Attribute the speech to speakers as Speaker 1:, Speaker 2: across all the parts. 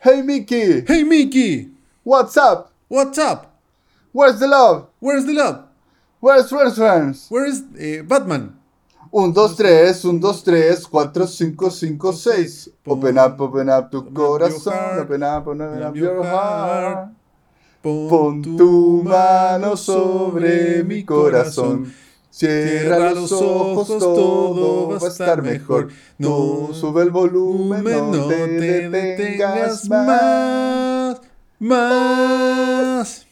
Speaker 1: Hey Mickey,
Speaker 2: Hey Mickey,
Speaker 1: what's up?
Speaker 2: what's up?
Speaker 1: Where's the love?
Speaker 2: Where's the love?
Speaker 1: Where's where's friends?
Speaker 2: Where is eh, Batman?
Speaker 1: 1, 2, 3, 1, 2, 3, 4, 5, 5, 6. Open up, open up tu corazón. Open up, open up your heart. Pon tu mano sobre mi corazón. Cierra los ojos, todo va a estar mejor. No sube el volumen, no te detengas más.
Speaker 2: Más.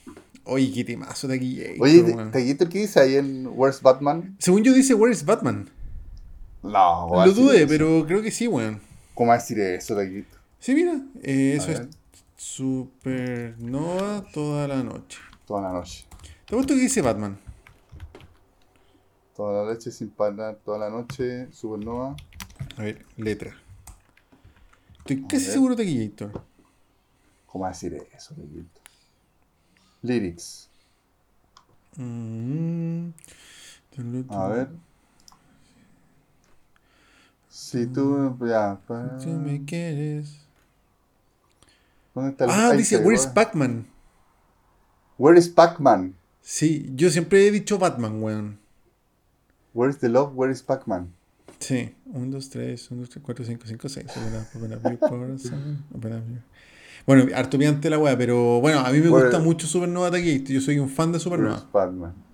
Speaker 2: Oye, qué temazo de aquí.
Speaker 1: Oye, ¿qué dice ahí en Where's Batman?
Speaker 2: Según yo dice Where is Batman.
Speaker 1: No,
Speaker 2: Lo dudé, pero creo que sí, weón.
Speaker 1: ¿Cómo va a decir eso, Taquito?
Speaker 2: Sí, mira, eh, eso es. Supernova toda la noche.
Speaker 1: Toda la noche.
Speaker 2: ¿Te gusta que dice Batman?
Speaker 1: Toda la noche sin parar, toda la noche, Supernova.
Speaker 2: A ver, letra. Estoy
Speaker 1: A
Speaker 2: casi
Speaker 1: ver.
Speaker 2: seguro de que Gator.
Speaker 1: ¿Cómo decir eso, Taquito? Lyrics.
Speaker 2: Mm.
Speaker 1: A ver. Si tú. Ya. pa-
Speaker 2: Tú me quieres.
Speaker 1: ¿Dónde está el
Speaker 2: Ah,
Speaker 1: ahí
Speaker 2: dice Where's
Speaker 1: igual.
Speaker 2: Pac-Man.
Speaker 1: Where is Pac-Man?
Speaker 2: Sí, yo siempre he dicho Batman, weón.
Speaker 1: Where's the love? Where is Pac-Man?
Speaker 2: Sí, 1, 2, 3, 1, 2, 3, 4, 5, 5, 6. Open up, open up open up Bueno, harto piante la weá, pero bueno, a mí me
Speaker 1: Bueno.
Speaker 2: gusta mucho Supernova Taquito. Yo soy un fan de Supernova.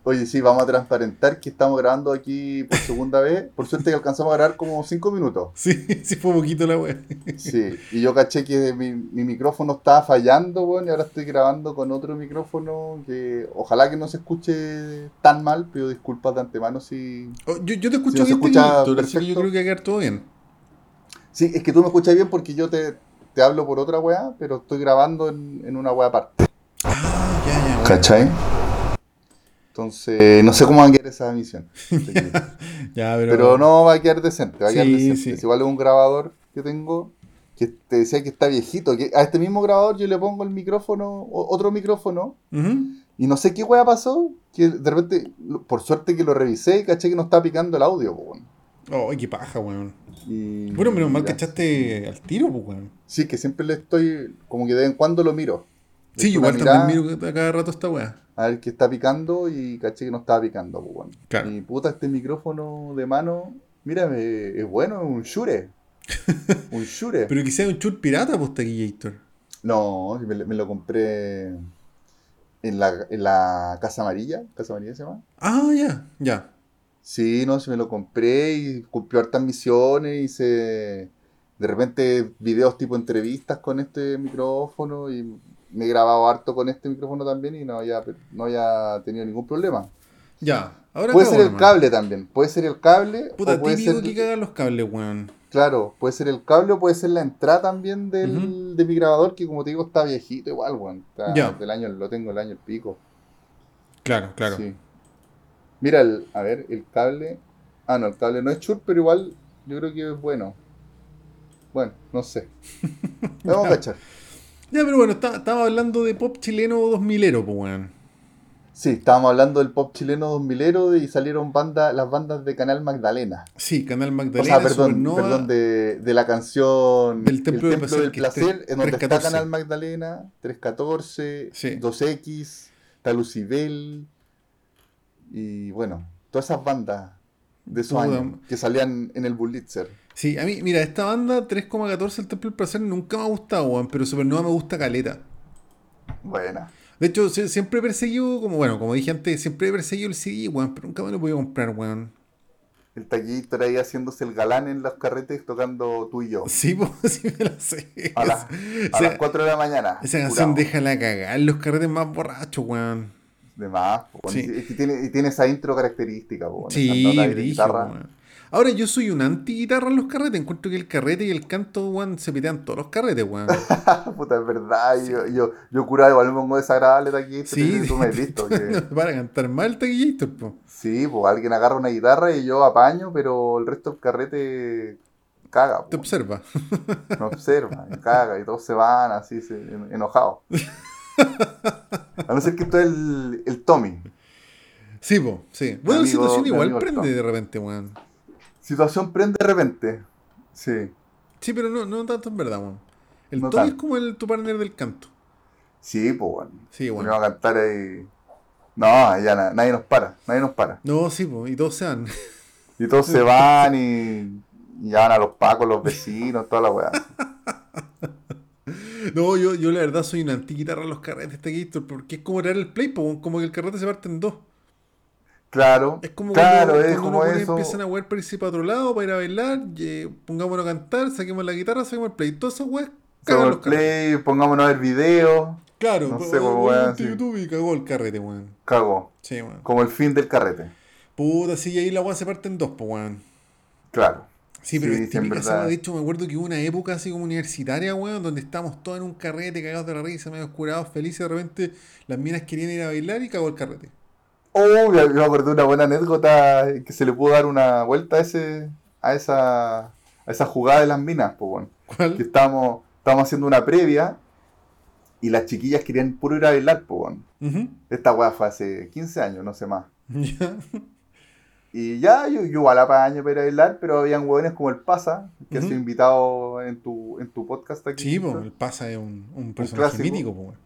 Speaker 1: Oye, sí, vamos a transparentar que estamos grabando aquí por segunda vez. Por suerte que alcanzamos a grabar como 5 minutos.
Speaker 2: Sí, sí fue poquito la weá.
Speaker 1: Sí, y yo caché que mi, mi micrófono estaba fallando, bueno, y ahora estoy grabando con otro micrófono que ojalá que no se escuche tan mal, pido disculpas de antemano si...
Speaker 2: Oh, yo, yo te escucho
Speaker 1: Sí, no se
Speaker 2: bien,
Speaker 1: escucha
Speaker 2: yo creo que va a quedar todo bien.
Speaker 1: Sí, es que tú me escuchas bien porque yo te, te hablo por otra weá, pero estoy grabando en, en una weá aparte.
Speaker 2: Ah, ya, ya.
Speaker 1: ¿Cachai? Entonces, no sé cómo va a quedar esa emisión.
Speaker 2: Ya, pero...
Speaker 1: Pero no va a quedar decente, va a quedar
Speaker 2: Sí,
Speaker 1: decente.
Speaker 2: sí.
Speaker 1: Es igual es un grabador que tengo que te decía que está viejito. Que a este mismo grabador yo le pongo el micrófono, otro micrófono, y no sé qué weá pasó, que de repente, por suerte que lo revisé y caché que no estaba picando el audio, po, weón.
Speaker 2: Oh, qué paja, weón.
Speaker 1: Y-
Speaker 2: Bueno, menos mal que echaste al tiro, pues, weón.
Speaker 1: Sí, que siempre le estoy, como que de vez en cuando lo miro.
Speaker 2: Sí, igual también miro a cada rato esta weá.
Speaker 1: A ver qué está picando y caché que no estaba picando, pues, weón.
Speaker 2: Claro.
Speaker 1: Y puta, este micrófono de mano, mira, es bueno, es un Shure. un Shure.
Speaker 2: Pero que sea un chur pirata, pues, Taquillator.
Speaker 1: No, me, me lo compré en la, en la Casa Amarilla. ¿Casa Amarilla se llama?
Speaker 2: Ah, ya, ya.
Speaker 1: Sí, no, sí me lo compré y cumplió hartas misiones. Hice de repente videos tipo entrevistas con este micrófono y me he grabado harto con este micrófono también y no había, no había tenido ningún problema.
Speaker 2: Ya. Ahora
Speaker 1: Puede ser el cable también, puede ser el cable
Speaker 2: Puta,
Speaker 1: o puede
Speaker 2: típico
Speaker 1: ser,
Speaker 2: que cagan los cables, weón.
Speaker 1: claro, puede ser el cable o puede ser la entrada también del, de mi grabador que como te digo está viejito igual, weón. Está
Speaker 2: Ya.
Speaker 1: del año, lo tengo el año el pico.
Speaker 2: Claro, claro.
Speaker 1: Sí. Mira, el, a ver, el cable. Ah, no, el cable no es chur, pero igual yo creo que es bueno. Bueno, no sé. Vamos a cachar.
Speaker 2: Ya, pero bueno, está- estamos hablando de pop chileno 2000ero, pues, weón.
Speaker 1: Sí, estábamos hablando del pop chileno 2000 y salieron banda, las bandas de Canal Magdalena.
Speaker 2: Sí, Canal
Speaker 1: O
Speaker 2: Magdalena,
Speaker 1: sea, perdón,
Speaker 2: Supernova.
Speaker 1: perdón de, de la canción
Speaker 2: Del Templo del
Speaker 1: del
Speaker 2: Placer,
Speaker 1: en donde está
Speaker 2: 314.
Speaker 1: Canal Magdalena, 314,
Speaker 2: Sí.
Speaker 1: 2X, está Lucibel y bueno, todas esas bandas de esos
Speaker 2: Puta.
Speaker 1: años que salían en el Bullitzer.
Speaker 2: Sí, a mí, mira, esta banda 3,14 el Templo del Placer nunca me ha gustado, weón, pero Supernova me gusta caleta.
Speaker 1: Buena.
Speaker 2: De hecho, siempre he perseguido, como bueno, como dije antes, siempre he perseguido el CD, weón, pero nunca me lo podido comprar, weón.
Speaker 1: El taquillito ahí haciéndose el galán en los carretes tocando tú y yo.
Speaker 2: Sí, pues, sí me la sé.
Speaker 1: A, las- a
Speaker 2: Esa-
Speaker 1: las 4 de la mañana.
Speaker 2: Esa canción
Speaker 1: curado.
Speaker 2: déjala cagar, los carretes más borrachos, weón.
Speaker 1: De más.
Speaker 2: Sí.
Speaker 1: tiene, esa intro característica. po,
Speaker 2: Sí, brillo. Ahora, yo soy un anti-guitarra en los carretes. Encuentro que el carrete y el canto, weón, se pitean todos los carretes, weón.
Speaker 1: Puta, es verdad. Yo, yo, yo curado igual me pongo desagradable taquillito.
Speaker 2: Sí,
Speaker 1: tú me has visto. que-
Speaker 2: para cantar mal, taquillator, po.
Speaker 1: sí, pues alguien agarra una guitarra y yo apaño, pero el resto del carrete caga.
Speaker 2: Te observa.
Speaker 1: Me observa, caga, y todos se van así, se- enojados. A no ser que tú es el, el Tommy.
Speaker 2: Sí, po, sí. Bueno, la
Speaker 1: amigo-
Speaker 2: situación igual prende de repente, weón.
Speaker 1: Situación prende de repente. Sí.
Speaker 2: Sí, pero no, no tanto en verdad, weón. El
Speaker 1: no
Speaker 2: Toby es como el, tu partner del canto.
Speaker 1: Sí, pues bueno.
Speaker 2: Sí, bueno.
Speaker 1: Ponemos a cantar ahí. No, ya na- nadie nos para, nadie nos para.
Speaker 2: No, sí, po, y todos se van.
Speaker 1: Y todos se van y, y llaman a los pacos, los vecinos, toda la weá.
Speaker 2: No, yo, yo la verdad soy una antiquitarra en los carretes de Gator, porque es como traer el play, po, como que el carrete se parte en dos.
Speaker 1: Claro,
Speaker 2: Es como
Speaker 1: claro,
Speaker 2: cuando,
Speaker 1: es
Speaker 2: cuando
Speaker 1: como eso.
Speaker 2: empiezan a jugar para irse para otro lado, para ir a bailar, y, pongámonos a cantar, saquemos la guitarra, saquemos el play. Todas esas weas cagan los
Speaker 1: el
Speaker 2: carretes.
Speaker 1: play, pongámonos a ver videos.
Speaker 2: Claro,
Speaker 1: no sé, weón.
Speaker 2: YouTube y cagó el carrete, weón.
Speaker 1: Cagó.
Speaker 2: Sí, weón.
Speaker 1: Como el fin del carrete.
Speaker 2: Puta, sí, y ahí la wea se parte en dos, pues, weón.
Speaker 1: Claro.
Speaker 2: Sí, pero
Speaker 1: Sí,
Speaker 2: es típica
Speaker 1: verdad.
Speaker 2: De hecho, me acuerdo que hubo una época así como universitaria, weón, donde estábamos todos en un carrete, cagados de la risa, medio curados, felices, de repente las minas querían ir a bailar y cagó el carrete.
Speaker 1: Oh, yo me acordé de una buena anécdota que se le pudo dar una vuelta a ese, a esa, a esa jugada de las minas, pues bueno. Que
Speaker 2: ¿Cuál?
Speaker 1: estábamos, estábamos haciendo una previa y las chiquillas querían puro ir a bailar, pues bueno. Esta weá fue hace 15 años, no sé más.
Speaker 2: Ya.
Speaker 1: Y ya, yo, yo igual apaño para ir a bailar, pero habían hueones como el Pasa, que ha sido invitado en tu, en tu podcast aquí.
Speaker 2: Sí, pues,
Speaker 1: Víctor.
Speaker 2: el pasa es un, un personaje
Speaker 1: clásico.
Speaker 2: mítico, pues.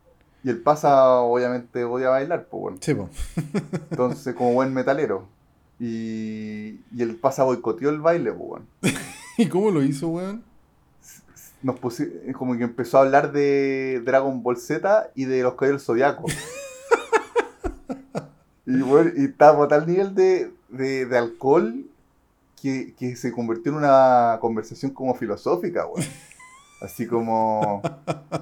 Speaker 1: Y el Pasa obviamente odia bailar, pues bueno.
Speaker 2: Sí, pues.
Speaker 1: Entonces, como buen metalero. Y, y el Pasa boicoteó el baile, pues bueno.
Speaker 2: ¿Y cómo lo hizo, weón?
Speaker 1: Nos como que empezó a hablar de Dragon Ball Z y de los Caballeros Zodiaco. y bueno, y estábamos a tal nivel de, de, de alcohol que, que se convirtió en una conversación como filosófica, weón. Así como,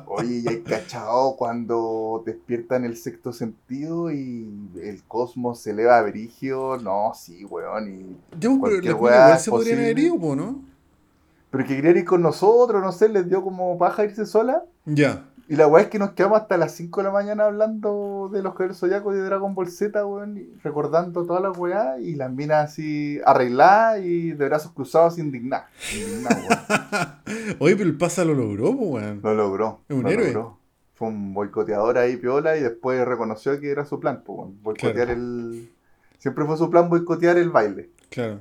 Speaker 1: oye, ya hay cachado cuando despiertan el sexto sentido y el cosmos se eleva a verigio. No, sí, weón. Y...
Speaker 2: Pues, pero igual se podrían haber ido, ¿no?
Speaker 1: Pero que querían ir con nosotros, no sé, les dio como paja irse sola.
Speaker 2: Ya.
Speaker 1: Y la weá es que nos quedamos hasta las 5 de la mañana hablando de los Caballeros Zodiacos y de Dragon Ball Z, weón, recordando todas las weá, y las minas así arregladas y de brazos cruzados indignadas.
Speaker 2: Oye, pero el pasa lo logró, weón.
Speaker 1: Lo logró.
Speaker 2: Es un
Speaker 1: lo
Speaker 2: héroe.
Speaker 1: logró. Fue un boicoteador ahí, piola, y después reconoció que era su plan, pues, weón, boicotear
Speaker 2: Claro.
Speaker 1: el... Siempre fue su plan boicotear el baile.
Speaker 2: Claro.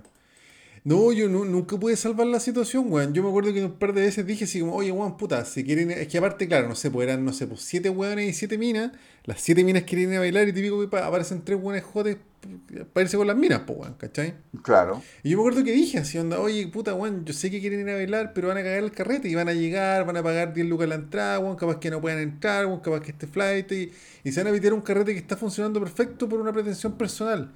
Speaker 2: No, yo nu- nunca pude salvar la situación, weón. Yo me acuerdo que un par de veces dije así como, oye, weón, puta, si quieren... Es que aparte, claro, no sé, pues eran, no sé, pues siete weones y siete minas. Las siete minas quieren ir a bailar y típico que pa- aparecen tres weones jodes para irse con las minas, pues, weón, ¿cachai?
Speaker 1: Claro.
Speaker 2: Y yo me acuerdo que dije así, onda, oye, puta, weón, yo sé que quieren ir a bailar, pero van a cagar el carrete y van a llegar, van a pagar 10 lucas la entrada, weón, capaz que no puedan entrar, weón, capaz que este flight y, y se van a evitar un carrete que está funcionando perfecto por una pretensión personal.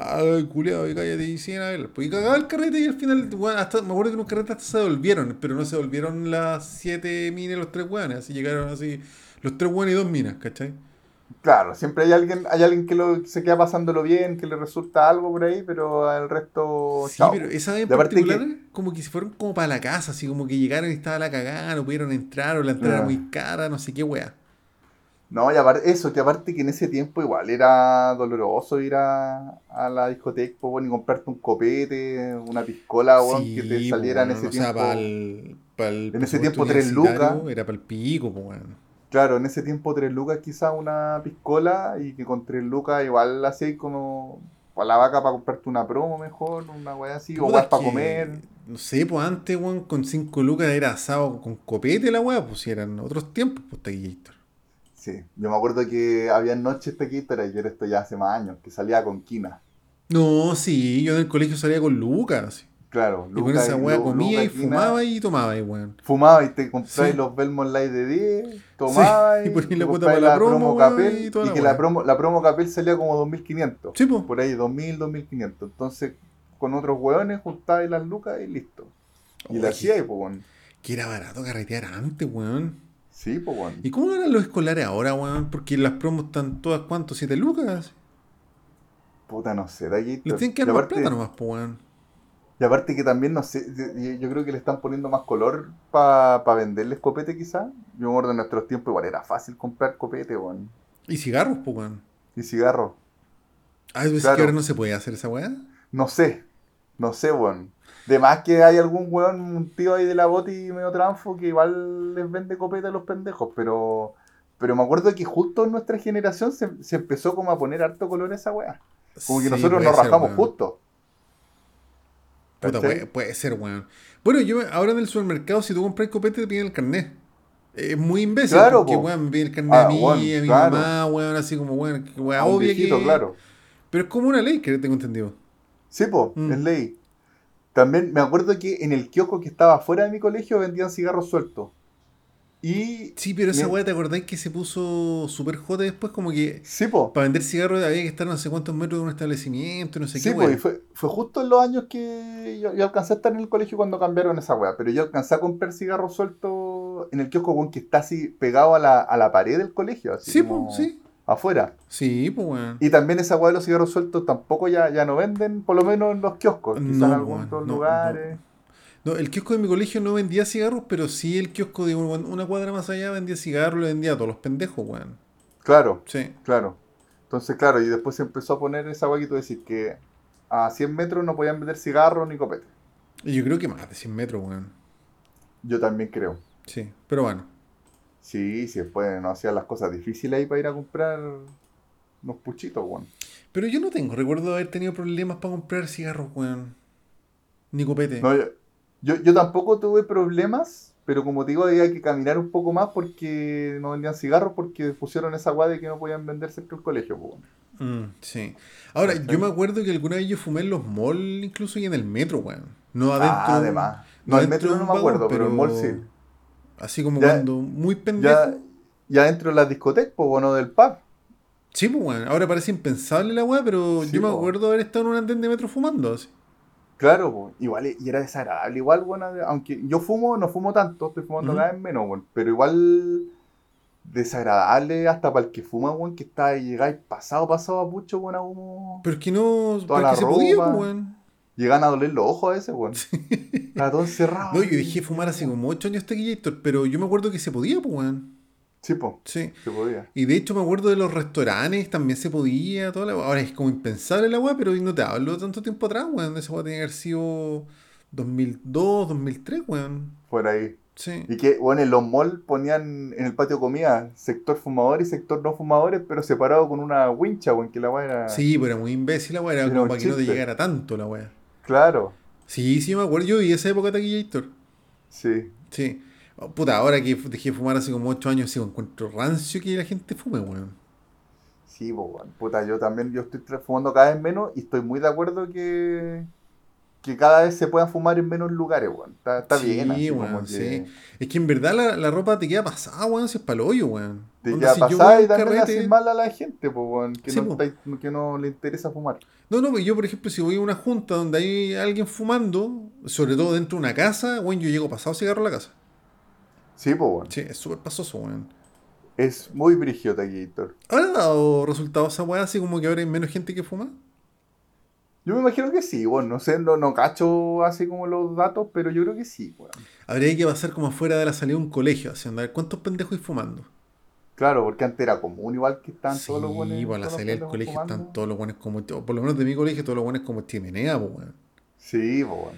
Speaker 2: Ay, culiado, y cállate y bailar. Pues y cagaba el carrete y al final, weón, hasta, me acuerdo que en un carrete hasta se volvieron, pero no se volvieron las 7 minas los 3 weones, así llegaron así, los 3 weones y 2 minas, ¿cachai?
Speaker 1: Claro, siempre hay alguien, hay alguien que lo, se queda pasándolo bien, que le resulta algo por ahí, pero al resto,
Speaker 2: Sí,
Speaker 1: chao.
Speaker 2: pero esa vez en particular, como que se fueron como para la casa, así como que llegaron y estaba la cagada, no pudieron entrar, o la entrada era
Speaker 1: Ah.
Speaker 2: muy cara, no sé qué wea.
Speaker 1: No, y aparte, eso, que aparte que en ese tiempo igual era doloroso ir a, a la discoteca, po, weón, y comprarte un copete, una piscola, weón, que te saliera en ese
Speaker 2: o sea,
Speaker 1: tiempo.
Speaker 2: pa'l- pa'l
Speaker 1: En ese tiempo, tres lucas.
Speaker 2: Era para el pico, pues.
Speaker 1: Claro, en ese tiempo tres lucas quizás una piscola y que con tres lucas igual así como a la vaca para comprarte una promo mejor, una weá así, o
Speaker 2: es
Speaker 1: para comer.
Speaker 2: No sé, pues antes, weón, con 5 lucas era asado con copete la wea, pues si eran otros tiempos, pues Taquillator.
Speaker 1: Sí, yo me acuerdo que había noches taquitas, yo era esto ya hace más años, que salía con quina.
Speaker 2: No, sí, yo en el colegio salía con lucas.
Speaker 1: Claro,
Speaker 2: Y con esa
Speaker 1: Lu-
Speaker 2: comía
Speaker 1: Luca
Speaker 2: y
Speaker 1: Quina,
Speaker 2: fumaba y tomaba, y weón.
Speaker 1: Fumaba y te comprabas
Speaker 2: Sí.
Speaker 1: los Belmont Light de 10, tomabas
Speaker 2: y ponías
Speaker 1: te
Speaker 2: la cuota para la promo, weón,
Speaker 1: Capel,
Speaker 2: y toda
Speaker 1: y
Speaker 2: la
Speaker 1: que la promo, la promo Capel salía como 2500.
Speaker 2: Sí, pues.
Speaker 1: Por ahí, 2000, 2500. Entonces, con otros hueones juntabas las lucas y listo. Y
Speaker 2: Oye.
Speaker 1: la hacía y pues, bueno.
Speaker 2: Que era barato carretear antes, weón.
Speaker 1: Sí, pues, bueno.
Speaker 2: ¿Y cómo eran los escolares ahora, weón? Porque las promos están todas, ¿cuánto? ¿Siete lucas?
Speaker 1: Puta, no sé, aquí.
Speaker 2: Les tienen que dar más
Speaker 1: aparte,
Speaker 2: plata nomás, pues, weón.
Speaker 1: y aparte que también, no sé, yo- creo que le están poniendo más color para venderles copete quizás. Yo me acuerdo en nuestros tiempos igual era fácil comprar copete, weón.
Speaker 2: Y cigarros, pues, weón.
Speaker 1: Y cigarros.
Speaker 2: Ah, ¿es
Speaker 1: Claro.
Speaker 2: que ahora no se puede hacer esa weá?
Speaker 1: No sé, no sé, weón. De más que hay algún weón, un tío ahí de la boti medio tranfo que igual les vende copete a los pendejos, pero pero me acuerdo que justo en nuestra generación se, se empezó como a poner harto color esa weá. Como que
Speaker 2: Sí,
Speaker 1: nosotros nos
Speaker 2: ser,
Speaker 1: rajamos
Speaker 2: weón.
Speaker 1: justo.
Speaker 2: Puta, puede, puede ser, weón. Bueno, yo ahora en el supermercado, si tú compras copete, te piden el carnet. Es muy imbécil,
Speaker 1: Claro,
Speaker 2: porque,
Speaker 1: po.
Speaker 2: weón, me pide el carnet
Speaker 1: Ah,
Speaker 2: a mí,
Speaker 1: weón,
Speaker 2: a mi
Speaker 1: claro.
Speaker 2: mamá, weón, así como, weón, weón,
Speaker 1: A viejito,
Speaker 2: que...
Speaker 1: claro.
Speaker 2: Pero es como una ley que tengo entendido.
Speaker 1: Sí, po,
Speaker 2: Mm.
Speaker 1: es ley. También me acuerdo que en el kiosco que estaba fuera de mi colegio vendían cigarros sueltos. Y.
Speaker 2: Sí, pero esa weá, ¿te acordáis que se puso super jote después? Como que
Speaker 1: Sí, po.
Speaker 2: para vender cigarros había que estar no sé cuántos metros de un establecimiento, no sé
Speaker 1: Sí,
Speaker 2: qué,
Speaker 1: po, y fue, fue justo en los años que yo, yo alcancé a estar en el colegio cuando cambiaron esa weá. Pero yo alcancé a comprar cigarros sueltos en el kiosco, que está así pegado a la, a la pared del colegio. Así
Speaker 2: Sí,
Speaker 1: como
Speaker 2: pues, sí.
Speaker 1: Afuera.
Speaker 2: Sí, pues, weón.
Speaker 1: Y también esa weá de los cigarros sueltos tampoco ya, ya no venden, por lo menos en los kioscos. Quizás
Speaker 2: No,
Speaker 1: en algunos otros
Speaker 2: no,
Speaker 1: lugares.
Speaker 2: No, el kiosco de mi colegio no vendía cigarros, pero sí el kiosco de un- una cuadra más allá vendía cigarros, le vendía a todos los pendejos, weón.
Speaker 1: Claro.
Speaker 2: Sí.
Speaker 1: Claro. Entonces, claro, y después se empezó a poner esa que tú decís que a 100 metros no podían vender cigarros ni copete.
Speaker 2: Y yo creo que más de 100 metros, weón.
Speaker 1: Yo también creo.
Speaker 2: Sí, pero bueno.
Speaker 1: Sí, sí, después no hacían las cosas difíciles ahí para ir a comprar unos puchitos, weón.
Speaker 2: Pero yo no tengo recuerdo de haber tenido problemas para comprar cigarros, weón. Ni copete.
Speaker 1: No, yo, yo, yo tampoco tuve problemas, pero como te digo, había que caminar un poco más porque no vendían cigarros porque pusieron esa hueá de que no podían vender cerca del colegio, weón.
Speaker 2: Mm, sí. Ahora, yo me acuerdo que alguna vez yo fumé en los malls, incluso y en el metro, weón. No adentro.
Speaker 1: Ah, además. No, el
Speaker 2: adentro
Speaker 1: metro no me acuerdo,
Speaker 2: vagón,
Speaker 1: pero el mall sí.
Speaker 2: Así como
Speaker 1: Ya-
Speaker 2: cuando muy pendejo.
Speaker 1: Ya, ya dentro de las discotecas, pues, bueno, del pub.
Speaker 2: Sí, pues, weón. Ahora parece impensable la weá, pero
Speaker 1: Sí,
Speaker 2: yo me
Speaker 1: po.
Speaker 2: acuerdo de haber estado en un andén de metro fumando. Así.
Speaker 1: Claro, po, igual, y era desagradable, igual, bueno, aunque yo fumo, no fumo tanto, estoy fumando
Speaker 2: Ujú.
Speaker 1: cada vez menos, bueno, pero igual desagradable hasta para el que fuma, bueno, que está ahí, llegáis pasado, pasado a pucho, bueno, como
Speaker 2: Pero es que no. Es que se podía, pues, weón.
Speaker 1: Llegan a doler los ojos a veces, bueno. Está todo encerrado.
Speaker 2: No, yo dejé de fumar hace como 8 años Tequillator, pero yo me acuerdo que se podía, pues, weón.
Speaker 1: Sí, pues,
Speaker 2: Sí.
Speaker 1: se podía.
Speaker 2: Y de hecho me acuerdo de los restaurantes, también se podía, toda la. Ahora es como impensable la weá, pero no te hablo tanto tiempo atrás, weón. Esa weá tenía que haber sido 2002, 2003, weón.
Speaker 1: Por ahí.
Speaker 2: Sí.
Speaker 1: Y que, bueno, en los malls ponían en el patio comida sector fumador y sector no fumadores, pero separado con una wincha, bueno, que la weá era.
Speaker 2: Sí, pero era muy imbécil la weá, era
Speaker 1: Era
Speaker 2: como para que no te
Speaker 1: chiste.
Speaker 2: llegara tanto la weá.
Speaker 1: Claro,
Speaker 2: Sí, sí, me acuerdo. Yo vi esa época de Tequillator.
Speaker 1: sí.
Speaker 2: Sí. Oh, Puta, ahora que dejé de fumar hace como 8 años, sí, encuentro rancio que la gente fume, weón.
Speaker 1: Sí, weón. puta, yo también yo estoy fumando cada vez menos y estoy muy de acuerdo que, que cada vez se puedan fumar en menos lugares, weón. Está, está
Speaker 2: Sí,
Speaker 1: bien, así
Speaker 2: weón,
Speaker 1: como que
Speaker 2: sí. Es que en verdad la, la ropa te queda pasada, weón, si es pa'l hoyo, weón.
Speaker 1: Te
Speaker 2: Onda,
Speaker 1: queda
Speaker 2: si
Speaker 1: y también mal a la gente, que,
Speaker 2: Sí,
Speaker 1: no
Speaker 2: po.
Speaker 1: está- que no le interesa fumar.
Speaker 2: No, no, pues yo, por ejemplo, si voy a una junta donde hay alguien fumando, sobre todo dentro de una casa, weón, yo llego pasado cigarro a la casa.
Speaker 1: Sí, pues, weón.
Speaker 2: Sí, es súper pasoso, weón.
Speaker 1: Es muy brigio, Taquillator.
Speaker 2: ¿Habrá dado resultados esa weá así como que ahora hay menos gente que fuma?
Speaker 1: Yo me imagino que sí, bueno, no sé, no, no cacho así como los datos, pero yo creo que sí, weón.
Speaker 2: Habría que pasar como afuera de la salida de un colegio, así, andar, ¿cuántos pendejos hay fumando?
Speaker 1: Claro, porque antes era común, igual que están
Speaker 2: Sí,
Speaker 1: todos los buenos.
Speaker 2: pues a la salida del colegio están todos los buenos como, por lo menos de mi colegio, todos los buenos como chimenea, pues, weón.
Speaker 1: Sí, pues, weón.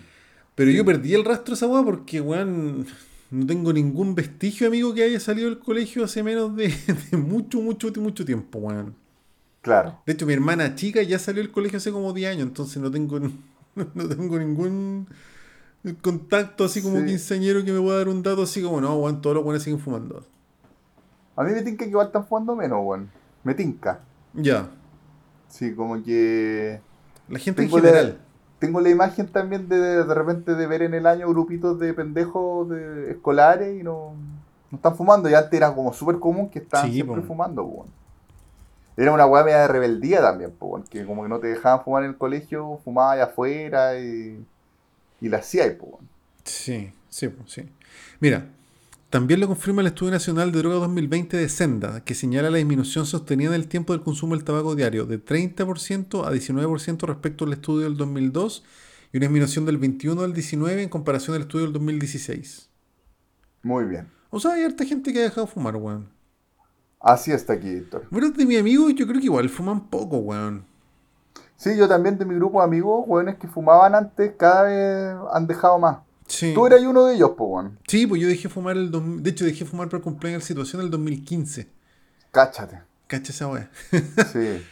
Speaker 2: Pero
Speaker 1: Sí.
Speaker 2: yo perdí el rastro de esa weá porque, weón, no tengo ningún vestigio, amigo, que haya salido del colegio hace menos de, de mucho, mucho, mucho tiempo, weón.
Speaker 1: Claro.
Speaker 2: De hecho, mi hermana chica ya salió del colegio hace como 10 años, entonces no tengo, no tengo ningún contacto así como
Speaker 1: Sí.
Speaker 2: quinceañero que me pueda dar un dato así como, no, weón, todos los buenos siguen fumando.
Speaker 1: A mí me tinca que igual están fumando menos, weón. Me tinca.
Speaker 2: Ya,
Speaker 1: Sí, como que.
Speaker 2: la gente en
Speaker 1: la,
Speaker 2: general.
Speaker 1: tengo la imagen también de de repente de ver en el año grupitos de pendejos de escolares y no, no están fumando. Y antes era como súper común que estaban
Speaker 2: Sí,
Speaker 1: siempre
Speaker 2: po.
Speaker 1: fumando, weón. Era una weá media de rebeldía también, po, que como que no te dejaban fumar en el colegio, fumabas allá afuera y, y la hacías, po, weón.
Speaker 2: Sí, sí, sí. Mira, también lo confirma el Estudio Nacional de Droga 2020 de Senda, que señala la disminución sostenida en el tiempo del consumo del tabaco diario de 30% a 19% respecto al estudio del 2002 y una disminución del 21 al 19 en comparación al estudio del 2016.
Speaker 1: Muy bien.
Speaker 2: O sea, hay harta gente que ha dejado de fumar, weón.
Speaker 1: Así está aquí, Héctor.
Speaker 2: Pero de mi amigo yo creo que igual fuman poco, weón.
Speaker 1: Sí, yo también de mi grupo de amigos, weones que fumaban antes, cada vez han dejado más.
Speaker 2: Sí.
Speaker 1: Tú eras uno de ellos, po, weón.
Speaker 2: Sí, pues yo dejé fumar el... dos- De hecho, dejé fumar para el cumpleaños de situación el 2015.
Speaker 1: Cáchate.
Speaker 2: Cacha esa weá.
Speaker 1: Sí.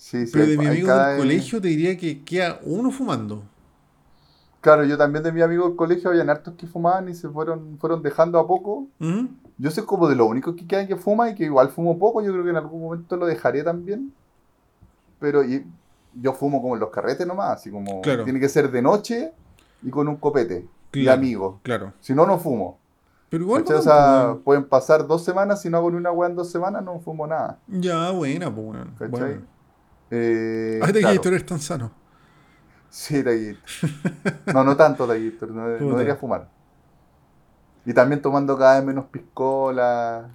Speaker 1: Sí, sí.
Speaker 2: Pero
Speaker 1: hay-
Speaker 2: de mi
Speaker 1: hay
Speaker 2: amigo
Speaker 1: cada
Speaker 2: del
Speaker 1: vez-
Speaker 2: colegio te diría que queda uno fumando.
Speaker 1: Claro, yo también de mi amigo del colegio habían hartos que fumaban y se fueron, fueron dejando a poco.
Speaker 2: Ujú.
Speaker 1: Yo soy como de los únicos que quedan que fuma y que igual fumo poco. Yo creo que en algún momento lo dejaré también. Pero y- yo fumo como en los carretes nomás, así como
Speaker 2: Claro.
Speaker 1: tiene que ser de noche y con un copete y
Speaker 2: Claro.
Speaker 1: amigos.
Speaker 2: Claro.
Speaker 1: Si no, no fumo.
Speaker 2: Pero igual,
Speaker 1: ¿Cachai? O sea, pueden pasar dos semanas, si no hago ni una weá en dos semanas, no fumo nada.
Speaker 2: Ya, buena, pues.
Speaker 1: ¿Cachai?
Speaker 2: Bueno.
Speaker 1: Eh,
Speaker 2: Ay,
Speaker 1: claro.
Speaker 2: eres tan sano.
Speaker 1: Sí, Taguito. No, no tanto Taguito, no, no debería fumar. Y también tomando cada vez menos piscola.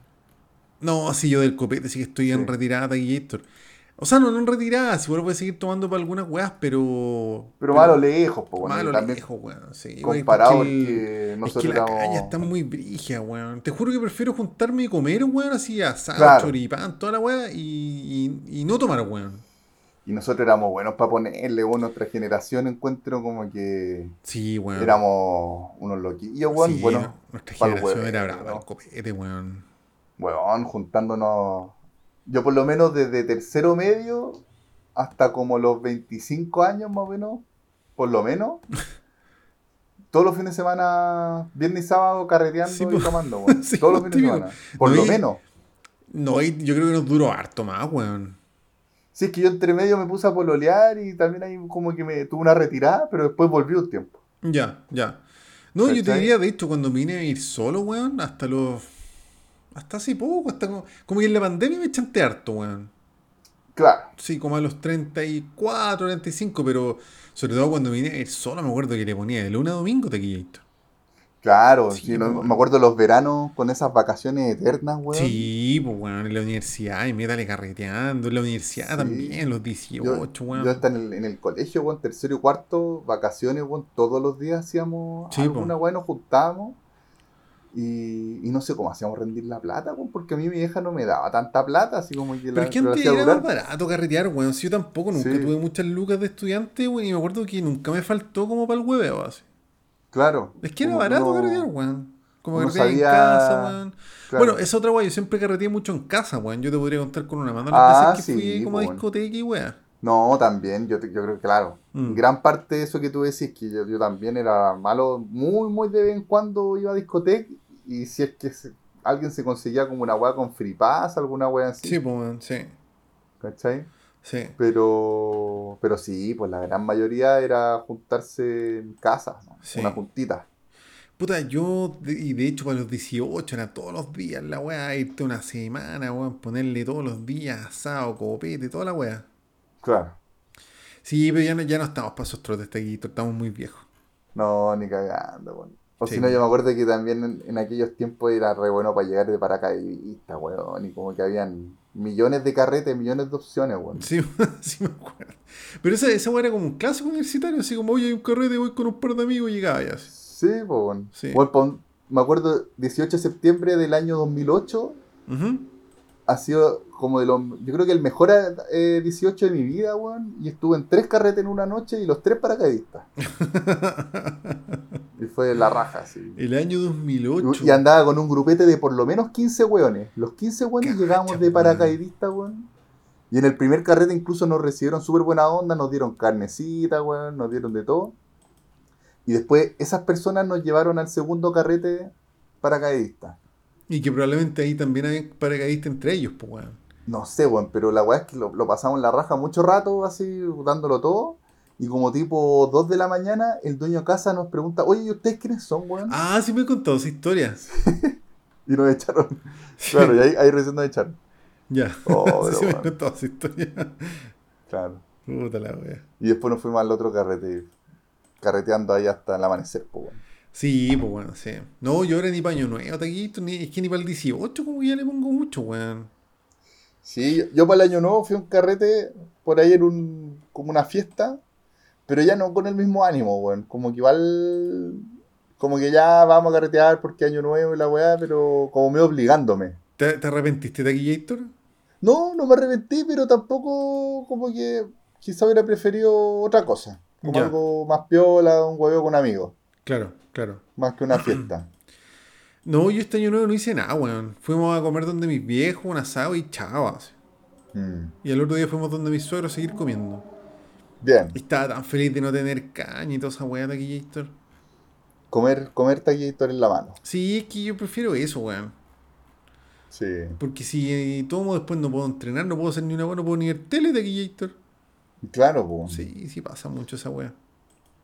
Speaker 2: No, sí, yo del copete sí que estoy en retirada, Taquillator. O sea, no, no si vuelvo a seguir tomando para algunas weas, pero.
Speaker 1: Pero malo lejos, pues bueno.
Speaker 2: Malo lejos, weón. Sí,
Speaker 1: comparado
Speaker 2: porque
Speaker 1: porque
Speaker 2: Es
Speaker 1: nosotros
Speaker 2: que la
Speaker 1: éramos-
Speaker 2: caña está muy brigia, weón. Te juro que prefiero juntarme y comer, weón, así asado,
Speaker 1: Claro.
Speaker 2: choripán, toda la weá, y, y, y no tomar, weón.
Speaker 1: Y nosotros éramos buenos para ponerle, bueno, nuestra generación encuentro como que
Speaker 2: Sí, weón.
Speaker 1: éramos unos loquillos, weón.
Speaker 2: Sí,
Speaker 1: bueno,
Speaker 2: nuestra generación era brava,
Speaker 1: ¿no?
Speaker 2: el copete, weón.
Speaker 1: weón, juntándonos. Yo por lo menos desde tercero medio hasta como los 25 años más o menos, por lo menos. Todos los fines de semana, viernes y sábado, carreteando
Speaker 2: Sí,
Speaker 1: y
Speaker 2: po.
Speaker 1: tomando, weón.
Speaker 2: Sí,
Speaker 1: Todos los
Speaker 2: po,
Speaker 1: fines de semana. Por
Speaker 2: No,
Speaker 1: lo
Speaker 2: y-
Speaker 1: menos.
Speaker 2: No, y yo creo que nos duró harto más, weón.
Speaker 1: Sí, es que yo entre medio me puse a pololear y también ahí como que me tuve una retirada, pero después volví un tiempo.
Speaker 2: Ya, ya. No, yo te diría, de hecho, cuando vine a ir solo, weón, hasta los. Hasta hace poco, hasta como, como que en la pandemia me chanté harto, weón.
Speaker 1: Claro.
Speaker 2: Sí, como a los 34, 35, pero sobre todo cuando vine ir solo, me acuerdo que le ponía de lunes a domingo tequillator.
Speaker 1: Claro,
Speaker 2: Sí,
Speaker 1: sí, no-
Speaker 2: weón.
Speaker 1: me acuerdo los veranos con esas vacaciones eternas, weón.
Speaker 2: Sí, pues, weón, en la universidad, y métale carreteando, en la universidad
Speaker 1: Sí.
Speaker 2: también, los
Speaker 1: Yo,
Speaker 2: 18, weón.
Speaker 1: yo hasta en el, en el colegio, weón, tercero y cuarto, vacaciones, weón, todos los días hacíamos
Speaker 2: Sí,
Speaker 1: alguna
Speaker 2: po.
Speaker 1: weón, nos juntábamos. Y, y no sé cómo hacíamos rendir la plata, weón, porque a mí mi vieja no me daba tanta plata, así como que
Speaker 2: Pero
Speaker 1: la,
Speaker 2: es que
Speaker 1: pero
Speaker 2: antes
Speaker 1: hacía
Speaker 2: era más barato carretear, weón. Si yo tampoco nunca
Speaker 1: Sí.
Speaker 2: tuve muchas lucas de estudiante, weón, y me acuerdo que nunca me faltó como para el hueveo, así.
Speaker 1: Claro.
Speaker 2: Es que era barato
Speaker 1: uno-
Speaker 2: carretear, weón. Como carretear
Speaker 1: sabía-
Speaker 2: en casa, weón.
Speaker 1: claro.
Speaker 2: Bueno, es otra weón. Yo siempre carreteé mucho en casa, weón. Yo te podría contar con una mano las
Speaker 1: Ah,
Speaker 2: veces que fui como a discoteca y weón.
Speaker 1: No, también, yo, te- yo creo que claro.
Speaker 2: Mm.
Speaker 1: Gran parte de eso que tú decís, que yo, yo también era malo, muy, muy de vez en cuando iba a discoteca y si es que se- alguien se conseguía como una weá con free pass, alguna weá así,
Speaker 2: Sí, pues, sí.
Speaker 1: ¿cachai?
Speaker 2: Sí.
Speaker 1: Pero, pero sí, pues la gran mayoría era juntarse en casa, ¿no?
Speaker 2: Sí.
Speaker 1: una juntita.
Speaker 2: Puta, yo, y de hecho para los 18 era todos los días la weá, irte una semana, weón, ponerle todos los días asado, copete, toda la weá.
Speaker 1: Claro.
Speaker 2: Sí, pero ya no, ya no estamos para esos trotes taquitos, estamos muy viejos.
Speaker 1: No, ni cagando, weón. O
Speaker 2: Sí.
Speaker 1: si no, yo me acuerdo que también en, en aquellos tiempos era re bueno para llegar de paracaidista, weón. Y como que habían millones de carretes, millones de opciones, weón.
Speaker 2: Sí, sí me acuerdo. Pero esa, esa era como un clásico universitario, así como, oye, hay un carrete, voy con un par de amigos y llegaba ya. así.
Speaker 1: Sí, pues, weón.
Speaker 2: Sí.
Speaker 1: Me acuerdo, 18 de septiembre del año 2008
Speaker 2: Ujú.
Speaker 1: Ha sido como de los. Yo creo que el mejor eh, 18 de mi vida, weón. Y estuve en tres carretes en una noche y los tres paracaidistas. y fue la raja, sí.
Speaker 2: El año 2008.
Speaker 1: Y andaba con un grupete de por lo menos 15 weones. Los 15 weones llegábamos de paracaidistas, weón. Y en el primer carrete incluso nos recibieron súper buena onda, nos dieron carnecita, weón, nos dieron de todo. Y después esas personas nos llevaron al segundo carrete paracaidista.
Speaker 2: Y que probablemente ahí también hay paracaidistas entre ellos, pues weón.
Speaker 1: No sé, weón, pero la weá es que lo, lo pasamos en la raja mucho rato, así, dándolo todo. Y como tipo 2 de la mañana, el dueño de casa nos pregunta, oye, ¿y ustedes quiénes son, weón?
Speaker 2: Ah, sí me contado esa historia.
Speaker 1: Y nos echaron. Claro, y ahí, ahí recién nos echaron.
Speaker 2: Ya.
Speaker 1: Oh,
Speaker 2: sí, sí me contado esa historia.
Speaker 1: Claro.
Speaker 2: Puta la wea.
Speaker 1: Y después nos fuimos al otro carrete, carreteando ahí hasta el amanecer, pues, weón.
Speaker 2: Sí, pues bueno, sí. No, yo ahora ni paño nuevo, taquito, ni, es que ni para el 18 como que ya le pongo mucho, weón.
Speaker 1: Sí, yo, yo para el año nuevo fui a un carrete por ahí en un, como una fiesta, pero ya no con el mismo ánimo, weón. Como que igual, como que ya vamos a carretear porque año nuevo y la weá, pero como medio obligándome.
Speaker 2: ¿Te, te arrepentiste, Taquillator?
Speaker 1: No, no me arrepentí, pero tampoco como que quizá hubiera preferido otra cosa. Como
Speaker 2: Ya.
Speaker 1: algo más piola, un huevo con amigos,
Speaker 2: Claro, claro.
Speaker 1: más que una fiesta.
Speaker 2: No, yo este año nuevo no hice nada, weón. Fuimos a comer donde mis viejos, un asado y chavas.
Speaker 1: Mm.
Speaker 2: Y el otro día fuimos donde mis suegros a seguir comiendo.
Speaker 1: Bien.
Speaker 2: Y estaba tan feliz de no tener caña y toda esa weá Taquillator.
Speaker 1: Comer, comer taquillator en la mano.
Speaker 2: Sí, es que yo prefiero eso, weón.
Speaker 1: Sí.
Speaker 2: Porque si eh, tomo después no puedo entrenar, no puedo hacer ni una weá, no puedo ni ver tele Taquillator.
Speaker 1: Claro, pues.
Speaker 2: Sí, sí pasa mucho esa weá.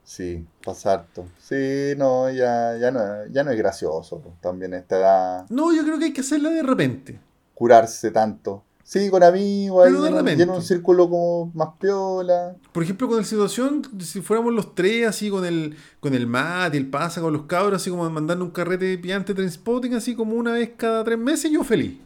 Speaker 1: Sí, pasa harto. Sí, no, ya, ya, no, es- ya no es gracioso. pues, También esta edad,
Speaker 2: No, yo creo que hay que hacerla de repente.
Speaker 1: curarse tanto. Sí, con amigos, ahí
Speaker 2: Pero de repente.
Speaker 1: en un círculo como más piola.
Speaker 2: Por ejemplo, con la situación, si fuéramos los tres, así con el, con el Matt y el Pasa, con los cabros, así como mandando un carrete pillante transpotting, así como una vez cada tres meses, yo feliz.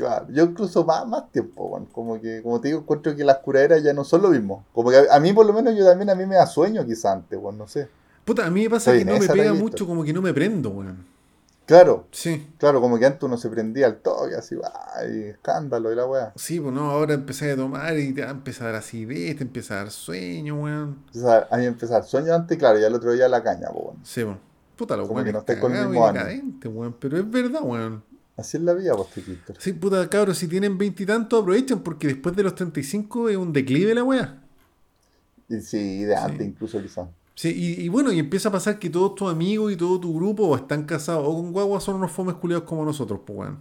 Speaker 1: Claro, yo incluso más, más tiempo, bueno, como que, como te digo, encuentro que las curaderas ya no son lo mismo. Como que a, a mí por lo menos yo también a mí me da sueño quizá antes, bueno, no sé.
Speaker 2: Puta, a mí me pasa que no me pega mucho, como que no me prendo, weón.
Speaker 1: Claro,
Speaker 2: Sí,
Speaker 1: claro, como que antes uno se prendía al toque, así, ay, escándalo y la weá.
Speaker 2: sí, pues no, ahora empecé a tomar y te va a empezar a dar acidez, te empieza a dar sueño, weón.
Speaker 1: A mí empezar sueño antes, claro, y al otro día la caña, pues, bueno.
Speaker 2: Sí, pues. Puta, lo
Speaker 1: Como
Speaker 2: weón
Speaker 1: que no con el mismo
Speaker 2: weón. Pero es verdad, weón.
Speaker 1: Así es la vida, pues, Tequito.
Speaker 2: Sí, puta, cabros, si tienen veintitantos, aprovechen, porque después de los 35 es un declive la weá.
Speaker 1: Sí, de antes
Speaker 2: Sí.
Speaker 1: incluso quizá.
Speaker 2: Sí, y, y bueno, y empieza a pasar que todos tus amigos y todo tu grupo o están casados o con guagua son unos fomes culiados como nosotros, pues weón. Mm.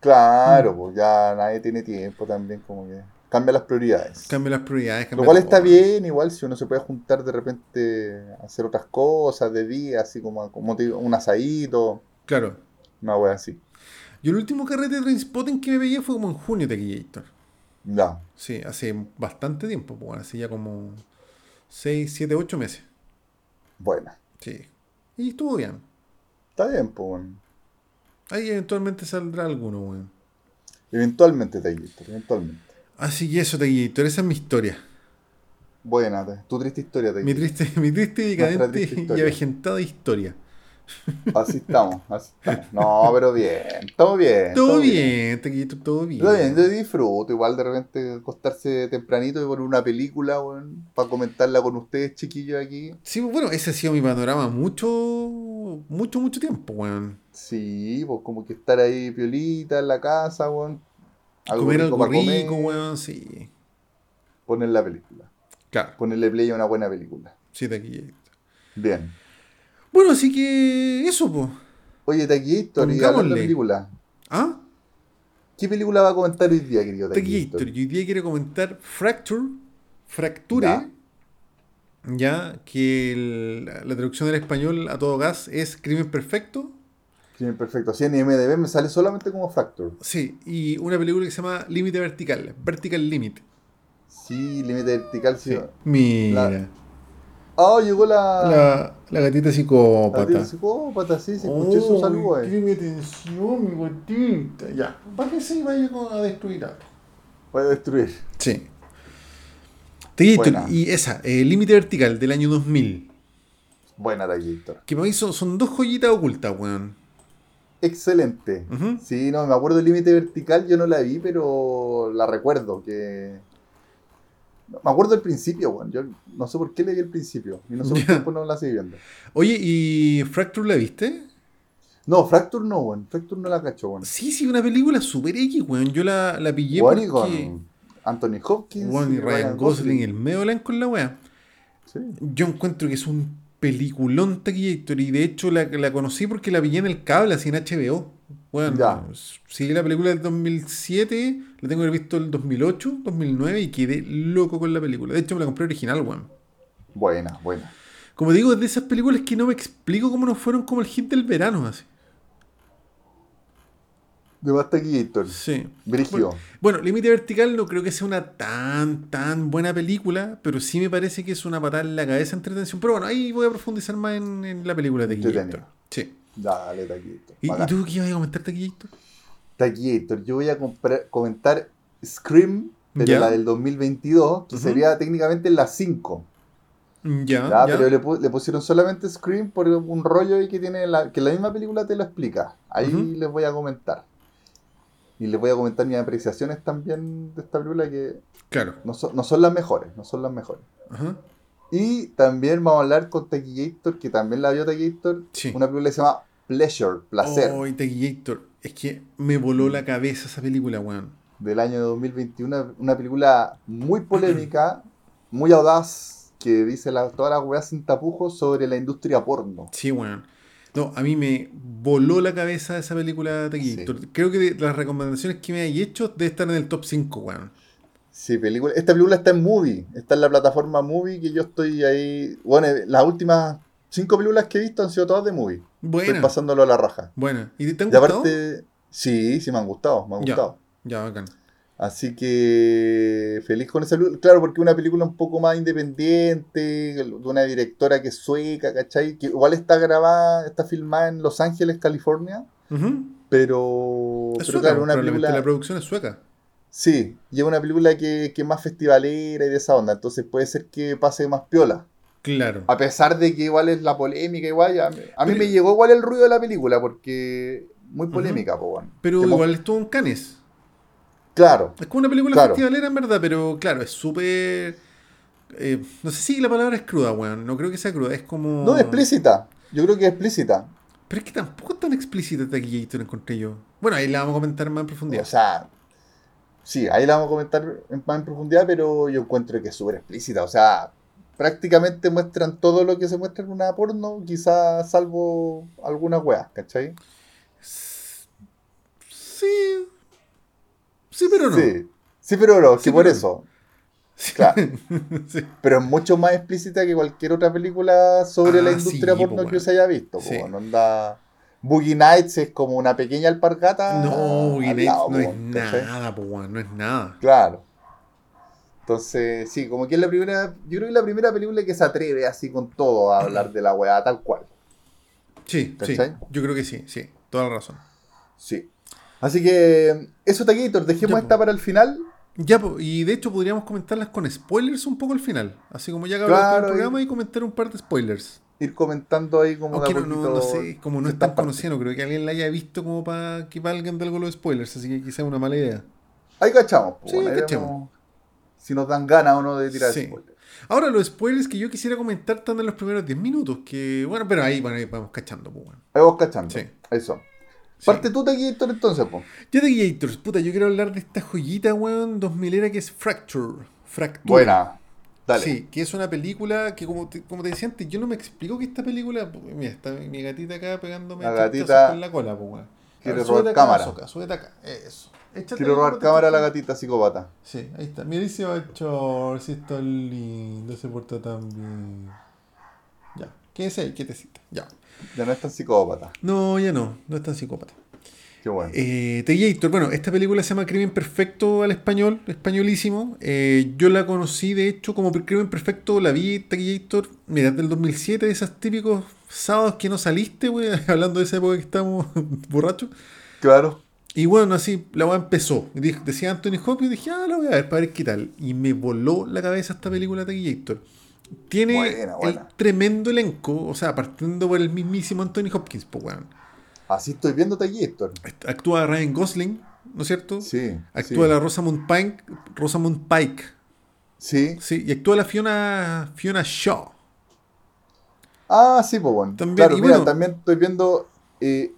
Speaker 1: Claro, pues ya nadie tiene tiempo también, como que cambia las prioridades.
Speaker 2: Cambia las prioridades,
Speaker 1: Lo
Speaker 2: cambia
Speaker 1: cual
Speaker 2: todo,
Speaker 1: está bien, igual si uno se puede juntar de repente a hacer otras cosas de día, así como, como te digo, un asadito,
Speaker 2: Claro.
Speaker 1: una wea así.
Speaker 2: Yo el último carrete de Trainspotting que me pegué fue como en junio de Taquillator.
Speaker 1: Ya,
Speaker 2: Sí, hace bastante tiempo, pues bueno, hace ya como 6, 7, 8 meses.
Speaker 1: buena.
Speaker 2: Sí. Y estuvo bien.
Speaker 1: Está bien, pues bueno.
Speaker 2: Ahí eventualmente saldrá alguno, weón.
Speaker 1: Eventualmente te gusta, eventualmente.
Speaker 2: Así que eso, Taquillator, esa es mi historia.
Speaker 1: Buena, tu triste historia te
Speaker 2: Mi triste, mi triste, decadente
Speaker 1: triste
Speaker 2: y avejentada historia.
Speaker 1: Así estamos, así estamos. No, pero bien, todo bien.
Speaker 2: Todo bien, Taquillator, todo bien.
Speaker 1: Todo bien, yo disfruto. Igual de repente acostarse tempranito y poner una película, weón, para comentarla con ustedes, chiquillos, aquí.
Speaker 2: Sí, bueno, ese ha sido mi panorama mucho, mucho, mucho tiempo, weón.
Speaker 1: Sí, pues como que estar ahí piolita en la casa, weón.
Speaker 2: comer algo rico, weón, sí.
Speaker 1: Poner la película.
Speaker 2: Claro,
Speaker 1: Ponerle play a una buena película.
Speaker 2: sí, Taquillator.
Speaker 1: Bien.
Speaker 2: Bueno, así que eso, pues.
Speaker 1: Oye, Taquillator, y hablando
Speaker 2: Pongámosle.
Speaker 1: de película.
Speaker 2: ¿Ah?
Speaker 1: ¿Qué película va a comentar hoy día, querido
Speaker 2: Taquillator? yo hoy día quiero comentar Fracture, Fracture,
Speaker 1: Ya.
Speaker 2: ya, que el- la, la traducción del español a todo gas es Crimen Perfecto.
Speaker 1: Bien, perfecto. Si en IMDB me sale solamente como Fracture.
Speaker 2: Sí, y una película que se llama Límite Vertical, Vertical Limit.
Speaker 1: Sí, límite vertical, sí.
Speaker 2: Mira,
Speaker 1: Ah, llegó la...
Speaker 2: la, la gatita
Speaker 1: La
Speaker 2: psicópata.
Speaker 1: tía psicópata, sí, se escuché su saludo ahí.
Speaker 2: mi atención, mi gatita. Ya, bájese y vaya a destruir algo.
Speaker 1: Voy a destruir.
Speaker 2: Sí. Taquillator,
Speaker 1: Buena.
Speaker 2: y esa, eh, Límite Vertical del año 2000.
Speaker 1: Buena Taquillator.
Speaker 2: Que para mí son, son dos joyitas ocultas, weón.
Speaker 1: Excelente. Sí, no, me acuerdo del límite vertical, yo no la vi, pero la recuerdo que... Me acuerdo del principio, weón. Yo no sé por qué le vi el principio. Y no sé por qué después no la seguí viendo.
Speaker 2: Oye, ¿y Fracture la viste?
Speaker 1: No, Fracture no, weón. Fracture no la cacho, weón.
Speaker 2: Sí, sí, una película super X, weón. Yo la, la pillé
Speaker 1: Weón,
Speaker 2: porque...
Speaker 1: con Anthony Hopkins.
Speaker 2: Weón, y Ryan Gosling, el medio blanco en la weá.
Speaker 1: Sí.
Speaker 2: Yo encuentro que es un peliculón Taquillator y de hecho la, la conocí porque la pillé en el cable, así en HBO. Bueno,
Speaker 1: Ya.
Speaker 2: sí, la película del 2007, la tengo que haber visto el 2008, 2009 y quedé loco con la película. De hecho, me la compré original, weón.
Speaker 1: Buena, buena.
Speaker 2: Como digo, es de esas películas que no me explico cómo no fueron como el hit del verano, así.
Speaker 1: De más Taquillator.
Speaker 2: Sí.
Speaker 1: Brigio.
Speaker 2: Bueno, Límite Vertical no creo que sea una tan, tan buena película, pero sí me parece que es una patada en la cabeza entretención. Pero bueno, ahí voy a profundizar más en, en la película de.
Speaker 1: Entretenido.
Speaker 2: Sí.
Speaker 1: Dale, Taquillator.
Speaker 2: ¿Y, y tú qué ibas a comentar, Taquillator?
Speaker 1: Taquillator. Yo voy a comprar- comentar Scream, pero la del 2022, que
Speaker 2: Ujú.
Speaker 1: sería técnicamente la 5.
Speaker 2: Ya,
Speaker 1: Ya,
Speaker 2: ya.
Speaker 1: pero le, pu- le pusieron solamente Scream por un rollo ahí que tiene la, que la misma película te lo explica. Ahí les voy a comentar. Y les voy a comentar mis apreciaciones también de esta película que
Speaker 2: Claro.
Speaker 1: no, son- no son las mejores, no son las mejores.
Speaker 2: Ajá.
Speaker 1: Y también vamos a hablar con Taquillator, que también la vio Taquillator,
Speaker 2: Sí.
Speaker 1: una película que se llama Pleasure, Placer,
Speaker 2: Oh, Taquillator. Es que me voló la cabeza esa película, weón.
Speaker 1: del año 2021, una película muy polémica, muy audaz que dice la, todas las weas sin tapujos sobre la industria porno.
Speaker 2: Sí, weón. No, a mí me voló la cabeza esa película de
Speaker 1: Sí.
Speaker 2: Gator. Creo que de las recomendaciones que me hay hecho debe estar en el top 5, weón.
Speaker 1: Sí, película. Esta película está en Movie. Está en la plataforma Movie que yo estoy ahí. Bueno, las últimas cinco películas que he visto han sido todas de Movie. Estoy
Speaker 2: Buena.
Speaker 1: pasándolo a la raja.
Speaker 2: Buena. ¿Y te han
Speaker 1: Y
Speaker 2: gustado?
Speaker 1: aparte, sí, sí me han gustado, me han
Speaker 2: Ya.
Speaker 1: gustado.
Speaker 2: Ya, bacán.
Speaker 1: Así que feliz con esa película. Claro, porque es una película un poco más independiente, de una directora que es sueca, ¿cachai? Que igual está grabada, está filmada en Los Ángeles, California, pero,
Speaker 2: Es
Speaker 1: pero
Speaker 2: sueca,
Speaker 1: claro, una película...
Speaker 2: la producción es sueca.
Speaker 1: Sí, y es una película que, que es más festivalera y de esa onda, entonces puede ser que pase más piola.
Speaker 2: Claro.
Speaker 1: A pesar de que igual es la polémica, igual, a, a mí
Speaker 2: Pero-
Speaker 1: me llegó igual el ruido de la película, porque muy polémica, po.
Speaker 2: Pero igual estuvo en Cannes.
Speaker 1: Claro,
Speaker 2: Es como una película
Speaker 1: Claro.
Speaker 2: festivalera en verdad, pero claro, es súper... eh, no sé si la palabra es cruda, weón. No creo que sea cruda, es como...
Speaker 1: no es explícita, yo creo que es explícita.
Speaker 2: Pero es que tampoco es tan explícita Taquillator, encontré yo. Bueno, ahí la vamos a comentar más en profundidad.
Speaker 1: O sea, sí, ahí la vamos a comentar en- más en profundidad, pero yo encuentro que es súper explícita. O sea, prácticamente muestran todo lo que se muestra en una porno, quizás salvo algunas weas, ¿cachai?
Speaker 2: Sí. Sí, pero no.
Speaker 1: Sí, sí, pero no,
Speaker 2: Sí,
Speaker 1: que por
Speaker 2: no.
Speaker 1: eso.
Speaker 2: Sí.
Speaker 1: Claro.
Speaker 2: Sí.
Speaker 1: Pero es mucho más explícita que cualquier otra película sobre la
Speaker 2: Ah,
Speaker 1: industria
Speaker 2: sí,
Speaker 1: porno
Speaker 2: po,
Speaker 1: que se haya visto. po,
Speaker 2: Sí.
Speaker 1: no onda... Boogie Nights es como una pequeña alpargata.
Speaker 2: No, Guinness
Speaker 1: lado,
Speaker 2: no
Speaker 1: po,
Speaker 2: es
Speaker 1: ¿cachai?
Speaker 2: nada, po, no es nada.
Speaker 1: Claro. Entonces, sí, como que es la primera, yo creo que es la primera película que se atreve así con todo a hablar de la weá tal cual.
Speaker 2: Sí, sí. Yo creo que sí, sí. Toda la razón.
Speaker 1: Sí. Así que, eso, Taquillator, dejemos
Speaker 2: Ya,
Speaker 1: esta para el final.
Speaker 2: Ya, y de hecho podríamos comentarlas con spoilers un poco al final. Así como ya acabamos
Speaker 1: Claro,
Speaker 2: el programa
Speaker 1: y-
Speaker 2: y comentar un par de spoilers.
Speaker 1: Ir comentando ahí como
Speaker 2: Aunque no, no, no sé, como no es tan conocido, no creo que alguien la haya visto como para que valgan de algo los spoilers, así que quizá es una mala idea.
Speaker 1: Ahí cachamos.
Speaker 2: Sí,
Speaker 1: bueno, ahí
Speaker 2: cachamos.
Speaker 1: vemos Si nos dan ganas o no de tirar
Speaker 2: Sí.
Speaker 1: spoilers.
Speaker 2: Ahora, los spoilers que yo quisiera comentar están en los primeros 10 minutos, que bueno, pero ahí, bueno, ahí vamos cachando, pues bueno.
Speaker 1: Ahí vos cachando.
Speaker 2: Sí.
Speaker 1: Son.
Speaker 2: Sí.
Speaker 1: Parte tú, Taquillator, entonces.
Speaker 2: Ya de Gators, puta, yo quiero hablar de esta joyita, weón, 2000 era que es Fracture. Fractura.
Speaker 1: Buena. Dale.
Speaker 2: Sí, que es una película que, como te, como te decía antes, yo no me explico que esta película. pues, Mira, está mi gatita acá pegándome
Speaker 1: La gatita
Speaker 2: con la cola, pues, weón.
Speaker 1: quiere
Speaker 2: A ver,
Speaker 1: robar
Speaker 2: acá,
Speaker 1: cámara.
Speaker 2: Soca, súbete acá. Eso. Échate
Speaker 1: Quiero robar cámara a la gatita psicópata.
Speaker 2: Sí, ahí está. Mira, dice Bachor, si está lindo, se porta tan bien. Ya, quédese ahí, quietecita. Ya.
Speaker 1: Ya no es tan psicópata.
Speaker 2: No, ya no, no es tan psicópata.
Speaker 1: Qué bueno.
Speaker 2: Eh, The bueno, esta película se llama Crimen Perfecto al español, españolísimo. Eh, yo la conocí, de hecho, como Crimen Perfecto, la vi, Gator, mira, del 2007, de esos típicos sábados que no saliste, güey, hablando de esa época que estábamos borrachos.
Speaker 1: Claro.
Speaker 2: Y bueno, así la weá empezó. Decía Anthony Hopkins, y dije, ah, la voy a ver para ver qué tal. Y me voló la cabeza esta película The Gator. Tiene
Speaker 1: Buena, buena.
Speaker 2: el tremendo elenco, o sea, partiendo por el mismísimo Anthony Hopkins, pues weón.
Speaker 1: Así estoy viendo Taquillator.
Speaker 2: Actúa Ryan Gosling, ¿no es cierto?
Speaker 1: Sí.
Speaker 2: Actúa
Speaker 1: sí.
Speaker 2: la Rosamund Pike, Rosamund Pike,
Speaker 1: Sí.
Speaker 2: sí, y actúa la Fiona, Fiona Shaw.
Speaker 1: Ah, sí, pues bueno.
Speaker 2: También-
Speaker 1: claro, mira,
Speaker 2: bueno-
Speaker 1: también estoy viendo eh,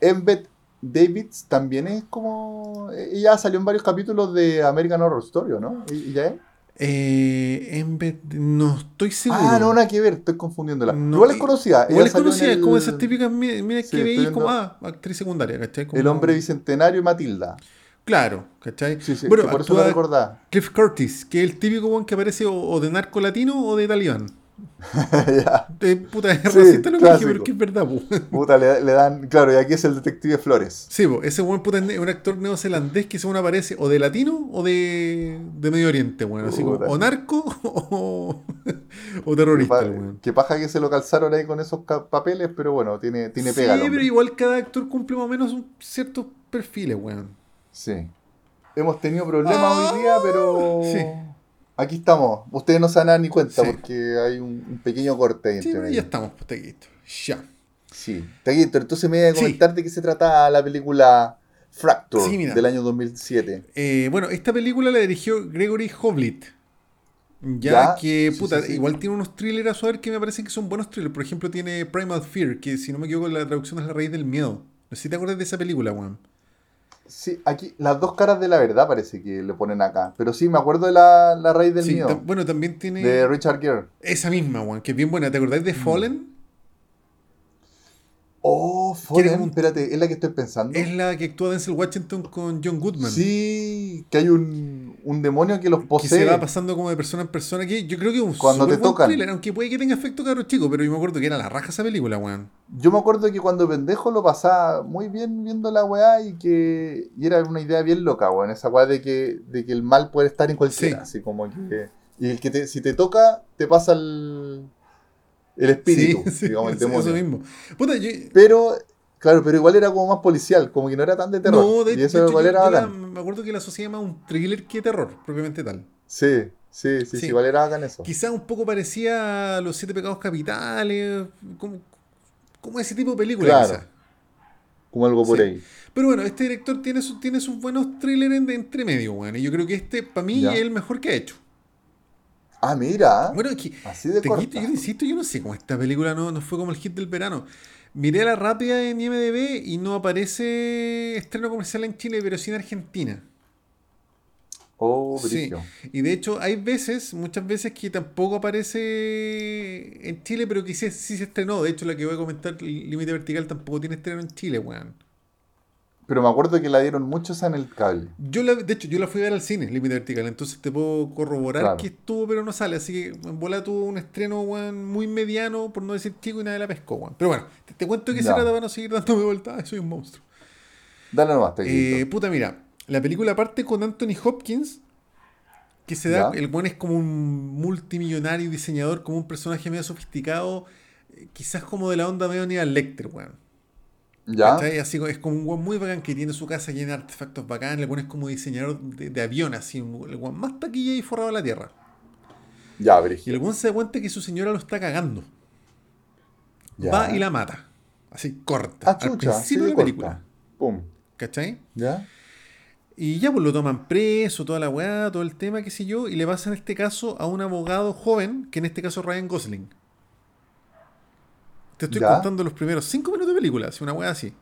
Speaker 1: Embed Davids también es como. Ella salió en varios capítulos de American Horror Story, ¿o ¿no? ¿Y- ¿Ella es?
Speaker 2: Eh, en vez de- no estoy seguro.
Speaker 1: Ah, no, nada que ver, estoy confundiéndola.
Speaker 2: No,
Speaker 1: Igual es conocida.
Speaker 2: Igual es conocida, es como esas típicas mi- mira
Speaker 1: Sí,
Speaker 2: que veis como, ah, actriz secundaria, ¿cachai? Como-
Speaker 1: El hombre bicentenario y Matilda.
Speaker 2: Claro, ¿cachai?
Speaker 1: Sí, sí,
Speaker 2: bueno,
Speaker 1: por eso lo recordaba.
Speaker 2: Cliff Curtis, que es el típico one que aparece o, o de narco latino o de talibán.
Speaker 1: Ya.
Speaker 2: De puta, es
Speaker 1: Sí,
Speaker 2: racista lo que dije,
Speaker 1: clásico.
Speaker 2: pero que es verdad, po.
Speaker 1: Puta, le, le dan. Claro, y aquí es el detective Flores.
Speaker 2: Sí, po, ese buen puta es un actor neozelandés que según aparece o de latino o de, de Medio Oriente, weón. Así como, o narco o, o terrorista,
Speaker 1: que paja que se lo calzaron ahí con esos papeles, pero bueno, tiene, tiene
Speaker 2: sí,
Speaker 1: pega. el
Speaker 2: pero igual cada actor cumple más o menos ciertos perfiles, weón.
Speaker 1: Sí. Hemos tenido problemas
Speaker 2: Ah,
Speaker 1: hoy día, pero.
Speaker 2: sí.
Speaker 1: Aquí estamos. Ustedes no se dar ni cuenta
Speaker 2: Sí.
Speaker 1: porque hay un, un pequeño corte ahí
Speaker 2: Sí,
Speaker 1: entre
Speaker 2: pero ya estamos, pues, tequito. Ya.
Speaker 1: Sí. Taquito, entonces me voy a
Speaker 2: Sí.
Speaker 1: comentar de qué se trata la película Fracture
Speaker 2: Sí,
Speaker 1: del año 2007.
Speaker 2: Eh, bueno, esta película la dirigió Gregory Hoblit. Ya,
Speaker 1: Ya,
Speaker 2: que, puta, igual tiene unos thrillers a su ver que me parecen que son buenos thrillers. Por ejemplo, tiene Primal Fear, que si no me equivoco, la traducción es La raíz del miedo. No sé si te acuerdas de esa película, weón.
Speaker 1: Sí, aquí las dos caras de la verdad parece que le ponen acá. Pero sí, me acuerdo de la, la raíz del
Speaker 2: Sí,
Speaker 1: miedo.
Speaker 2: bueno, también tiene
Speaker 1: De Richard Gere.
Speaker 2: esa misma, weón, que es bien buena. ¿Te acordáis
Speaker 1: Mm.
Speaker 2: de Fallen?
Speaker 1: Oh,
Speaker 2: Que como un-
Speaker 1: espérate, ¿es la que estoy pensando?
Speaker 2: Es la que actúa Denzel Washington con John Goodman.
Speaker 1: Sí, que hay un, un demonio que los
Speaker 2: que
Speaker 1: posee.
Speaker 2: se va pasando como de persona en persona. Que yo creo que un
Speaker 1: Cuando te tocan.
Speaker 2: thriller, aunque puede que tenga efecto caro chico, pero yo me acuerdo que era la raja esa película, weón.
Speaker 1: Yo me acuerdo que cuando pendejo lo pasaba muy bien viendo la weá y que y era una idea bien loca, weón. Esa weá de que, de que el mal puede estar en cualquiera.
Speaker 2: Sí.
Speaker 1: Así como que. Y el que te, si te toca, te pasa el, el espíritu,
Speaker 2: Sí, sí,
Speaker 1: digamos, el
Speaker 2: eso
Speaker 1: demonio.
Speaker 2: mismo. Puta, yo,
Speaker 1: Pero, claro, pero igual era como más policial, como que no era tan de terror.
Speaker 2: no, de,
Speaker 1: y
Speaker 2: de
Speaker 1: eso
Speaker 2: hecho,
Speaker 1: igual
Speaker 2: yo-
Speaker 1: era
Speaker 2: yo la- me acuerdo que la sociedad más un thriller que terror, propiamente tal.
Speaker 1: Sí, sí, sí, sí,
Speaker 2: Sí.
Speaker 1: igual era bacán eso.
Speaker 2: Quizás un poco parecía a Los Siete Pecados Capitales, como, como ese tipo de película,
Speaker 1: Claro. Como algo por
Speaker 2: Sí.
Speaker 1: ahí.
Speaker 2: Pero bueno, este director tiene, su- tiene sus buenos thrillers en- de entre medio, weón. Y yo creo que este, para mí,
Speaker 1: Ya.
Speaker 2: es el mejor que ha hecho.
Speaker 1: Ah, mira.
Speaker 2: Bueno, es que
Speaker 1: así de
Speaker 2: te
Speaker 1: corta.
Speaker 2: quito, yo insisto, yo no sé cómo esta película no, no fue como el hit del verano. Miré a la rápida en IMDB y no aparece estreno comercial en Chile, pero sí en Argentina.
Speaker 1: Oh,
Speaker 2: Sí. Y de hecho, hay veces, muchas veces que tampoco aparece en Chile, pero que sí, sí se estrenó. De hecho, la que voy a comentar, Límite Vertical, tampoco tiene estreno en Chile, weón.
Speaker 1: Pero me acuerdo que la dieron muchos en el cable.
Speaker 2: Yo la, de hecho, yo la fui a ver al cine, Límite Vertical, entonces te puedo corroborar
Speaker 1: Claro.
Speaker 2: que estuvo, pero no sale. Así que en bola tuvo un estreno, weón, muy mediano, por no decir chico, y nadie la pescó, weón. Pero bueno, te, te cuento qué se trata para no seguir dándome vueltas. Soy un monstruo.
Speaker 1: Dale nomás,
Speaker 2: Eh,
Speaker 1: Tequilito.
Speaker 2: puta, mira, la película parte con Anthony Hopkins, que se da,
Speaker 1: Ya.
Speaker 2: el buen es como un multimillonario diseñador, como un personaje medio sofisticado, eh, quizás como de la onda medio Aníbal Lecter, weón.
Speaker 1: ¿Ya?
Speaker 2: ¿Cachai? Así es como un weón muy bacán que tiene su casa llena de artefactos bacán, le pones como diseñador de, de avión, así, el weón más taquilla y forrado de la tierra.
Speaker 1: Ya,
Speaker 2: Y
Speaker 1: Brigio.
Speaker 2: el weón se da cuenta que su señora lo está cagando.
Speaker 1: Ya.
Speaker 2: Va y la mata. Así, corta.
Speaker 1: Ah,
Speaker 2: al
Speaker 1: chucha. Sí,
Speaker 2: principio de la
Speaker 1: corta.
Speaker 2: película.
Speaker 1: Pum.
Speaker 2: ¿Cachai?
Speaker 1: ¿Ya?
Speaker 2: Y ya pues lo toman preso, toda la weá, todo el tema, qué sé yo, y le pasan este caso a un abogado joven, que en este caso es Ryan Gosling. Te estoy
Speaker 1: Ya.
Speaker 2: contando los primeros cinco minutos una weá así.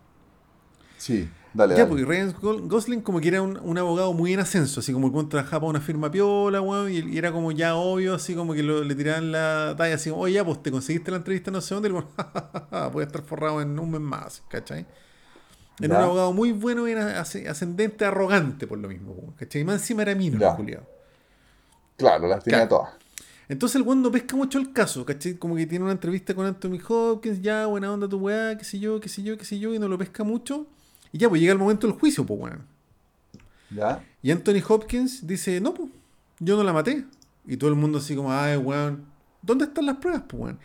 Speaker 1: Sí, dale,
Speaker 2: Ya,
Speaker 1: dale.
Speaker 2: porque Ryan Go- Gosling como que era un, un abogado muy en ascenso, así como el weón trabajaba para una firma piola, weón, y, y era como ya obvio, así como que lo- le tiraban la talla, así como, oye, ya, pues te conseguiste la entrevista no sé dónde, y a estar forrado en un mes más, ¿cachai? Era un abogado muy bueno, era as- ascendente, arrogante por lo mismo, ¿cachai? Y más encima era mino, culiao.
Speaker 1: Claro, las tenía
Speaker 2: Claro.
Speaker 1: todas.
Speaker 2: Entonces el weón no pesca mucho el caso, ¿cachai? Como que tiene una entrevista con Anthony Hopkins, ya, buena onda tu weá, qué sé yo, qué sé yo, qué sé yo, y no lo pesca mucho. Y ya, pues llega el momento del juicio, pues weón.
Speaker 1: ¿Ya?
Speaker 2: Y Anthony Hopkins dice, no, pues, yo no la maté. Y todo el mundo así como, ay, weón, ¿dónde están las pruebas, pues, weón?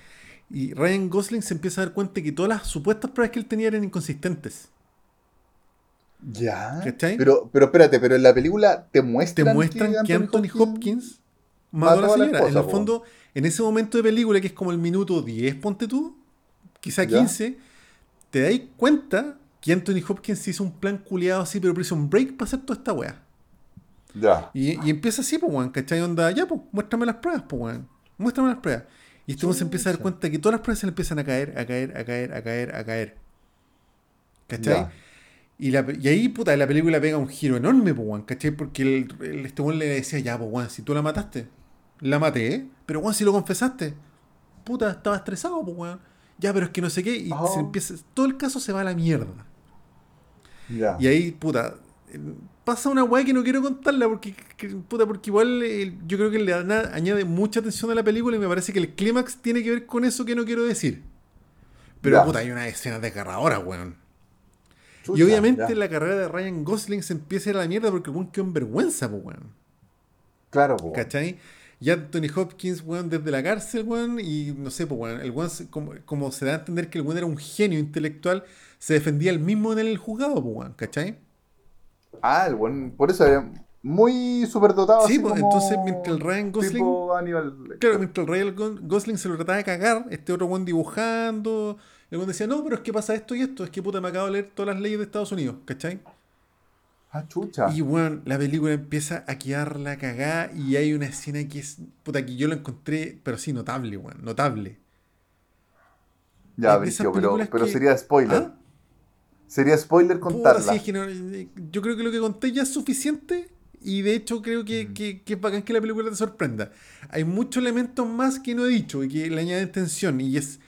Speaker 2: Y Ryan Gosling se empieza a dar cuenta que todas las supuestas pruebas que él tenía eran inconsistentes.
Speaker 1: ¿Ya?
Speaker 2: ¿Cachai?
Speaker 1: Pero, pero espérate, pero en la película te
Speaker 2: Te
Speaker 1: muestran,
Speaker 2: muestran que Anthony Hopkins mató a la
Speaker 1: mató a la
Speaker 2: señora. en el
Speaker 1: po.
Speaker 2: fondo, en ese momento de película, que es como el minuto 10, ponte tú, quizá
Speaker 1: Ya.
Speaker 2: 15, te das cuenta que Anthony Hopkins hizo un plan culiado así, pero Prison Break para hacer toda esta weá.
Speaker 1: Ya.
Speaker 2: Y, y empieza así, pues, weón, ¿cachai? Onda, ya, pues, muéstrame las pruebas, pues, weón. Muéstrame las pruebas. Y este weón se empieza a dar cuenta que todas las pruebas se le empiezan a caer, a caer, a caer, a caer, a caer. ¿Cachai?
Speaker 1: Ya.
Speaker 2: Y, la, y ahí, puta, la película pega un giro enorme, pues, weón, ¿cachai? Porque el, el- este weón le decía, ya, pues, weón, si tú la mataste, la maté, ¿eh? Pero, weón, si lo confesaste, puta, estaba estresado, pues, weón. Ya, pero es que no sé qué, y
Speaker 1: Oh.
Speaker 2: se empieza, todo el caso se va a la mierda.
Speaker 1: Ya.
Speaker 2: Y ahí, puta, eh, pasa una weá que no quiero contarla porque, que- puta, porque igual eh, yo creo que le añade mucha atención a la película y me parece que el clímax tiene que ver con eso que no quiero decir. Pero, puta, hay una escena desgarradora, weón.
Speaker 1: Chucha,
Speaker 2: y obviamente la carrera de Ryan Gosling se empieza a ir a la mierda porque el weón quedó en vergüenza, pues, weón.
Speaker 1: Claro, po.
Speaker 2: ¿Cachai? Y Anthony Hopkins, weón, desde la cárcel, weón, y no sé, pues, weón, el weón, como, como se da a entender que el weón era un genio intelectual, se defendía el mismo en el juzgado, pues, weón, ¿cachai?
Speaker 1: Ah, el buen. Por eso era muy superdotado.
Speaker 2: Sí, pues,
Speaker 1: como
Speaker 2: entonces, mientras el Ryan Gosling-
Speaker 1: Aníbal.
Speaker 2: Claro, mientras el Ryan Go- Gosling se lo trataba de cagar, este otro weón dibujando, el weón decía, no, pero es que pasa esto y esto, es que puta me acabo de leer todas las leyes de Estados Unidos, ¿cachai?
Speaker 1: Ah, chucha.
Speaker 2: Y weón, la película empieza a quedar la cagada y hay una escena que es, puta, que yo la encontré, pero sí, notable, weón, notable.
Speaker 1: ya, Brigio, pero,
Speaker 2: películas
Speaker 1: pero
Speaker 2: que-
Speaker 1: sería spoiler.
Speaker 2: ¿Ah?
Speaker 1: Sería spoiler
Speaker 2: Puta,
Speaker 1: contarla.
Speaker 2: sí, es que no- yo creo que lo que conté ya es suficiente. Y de hecho creo
Speaker 1: Mm.
Speaker 2: que, que, que es bacán que la película te sorprenda. Hay muchos elementos más que no he dicho y que le añaden tensión. Y es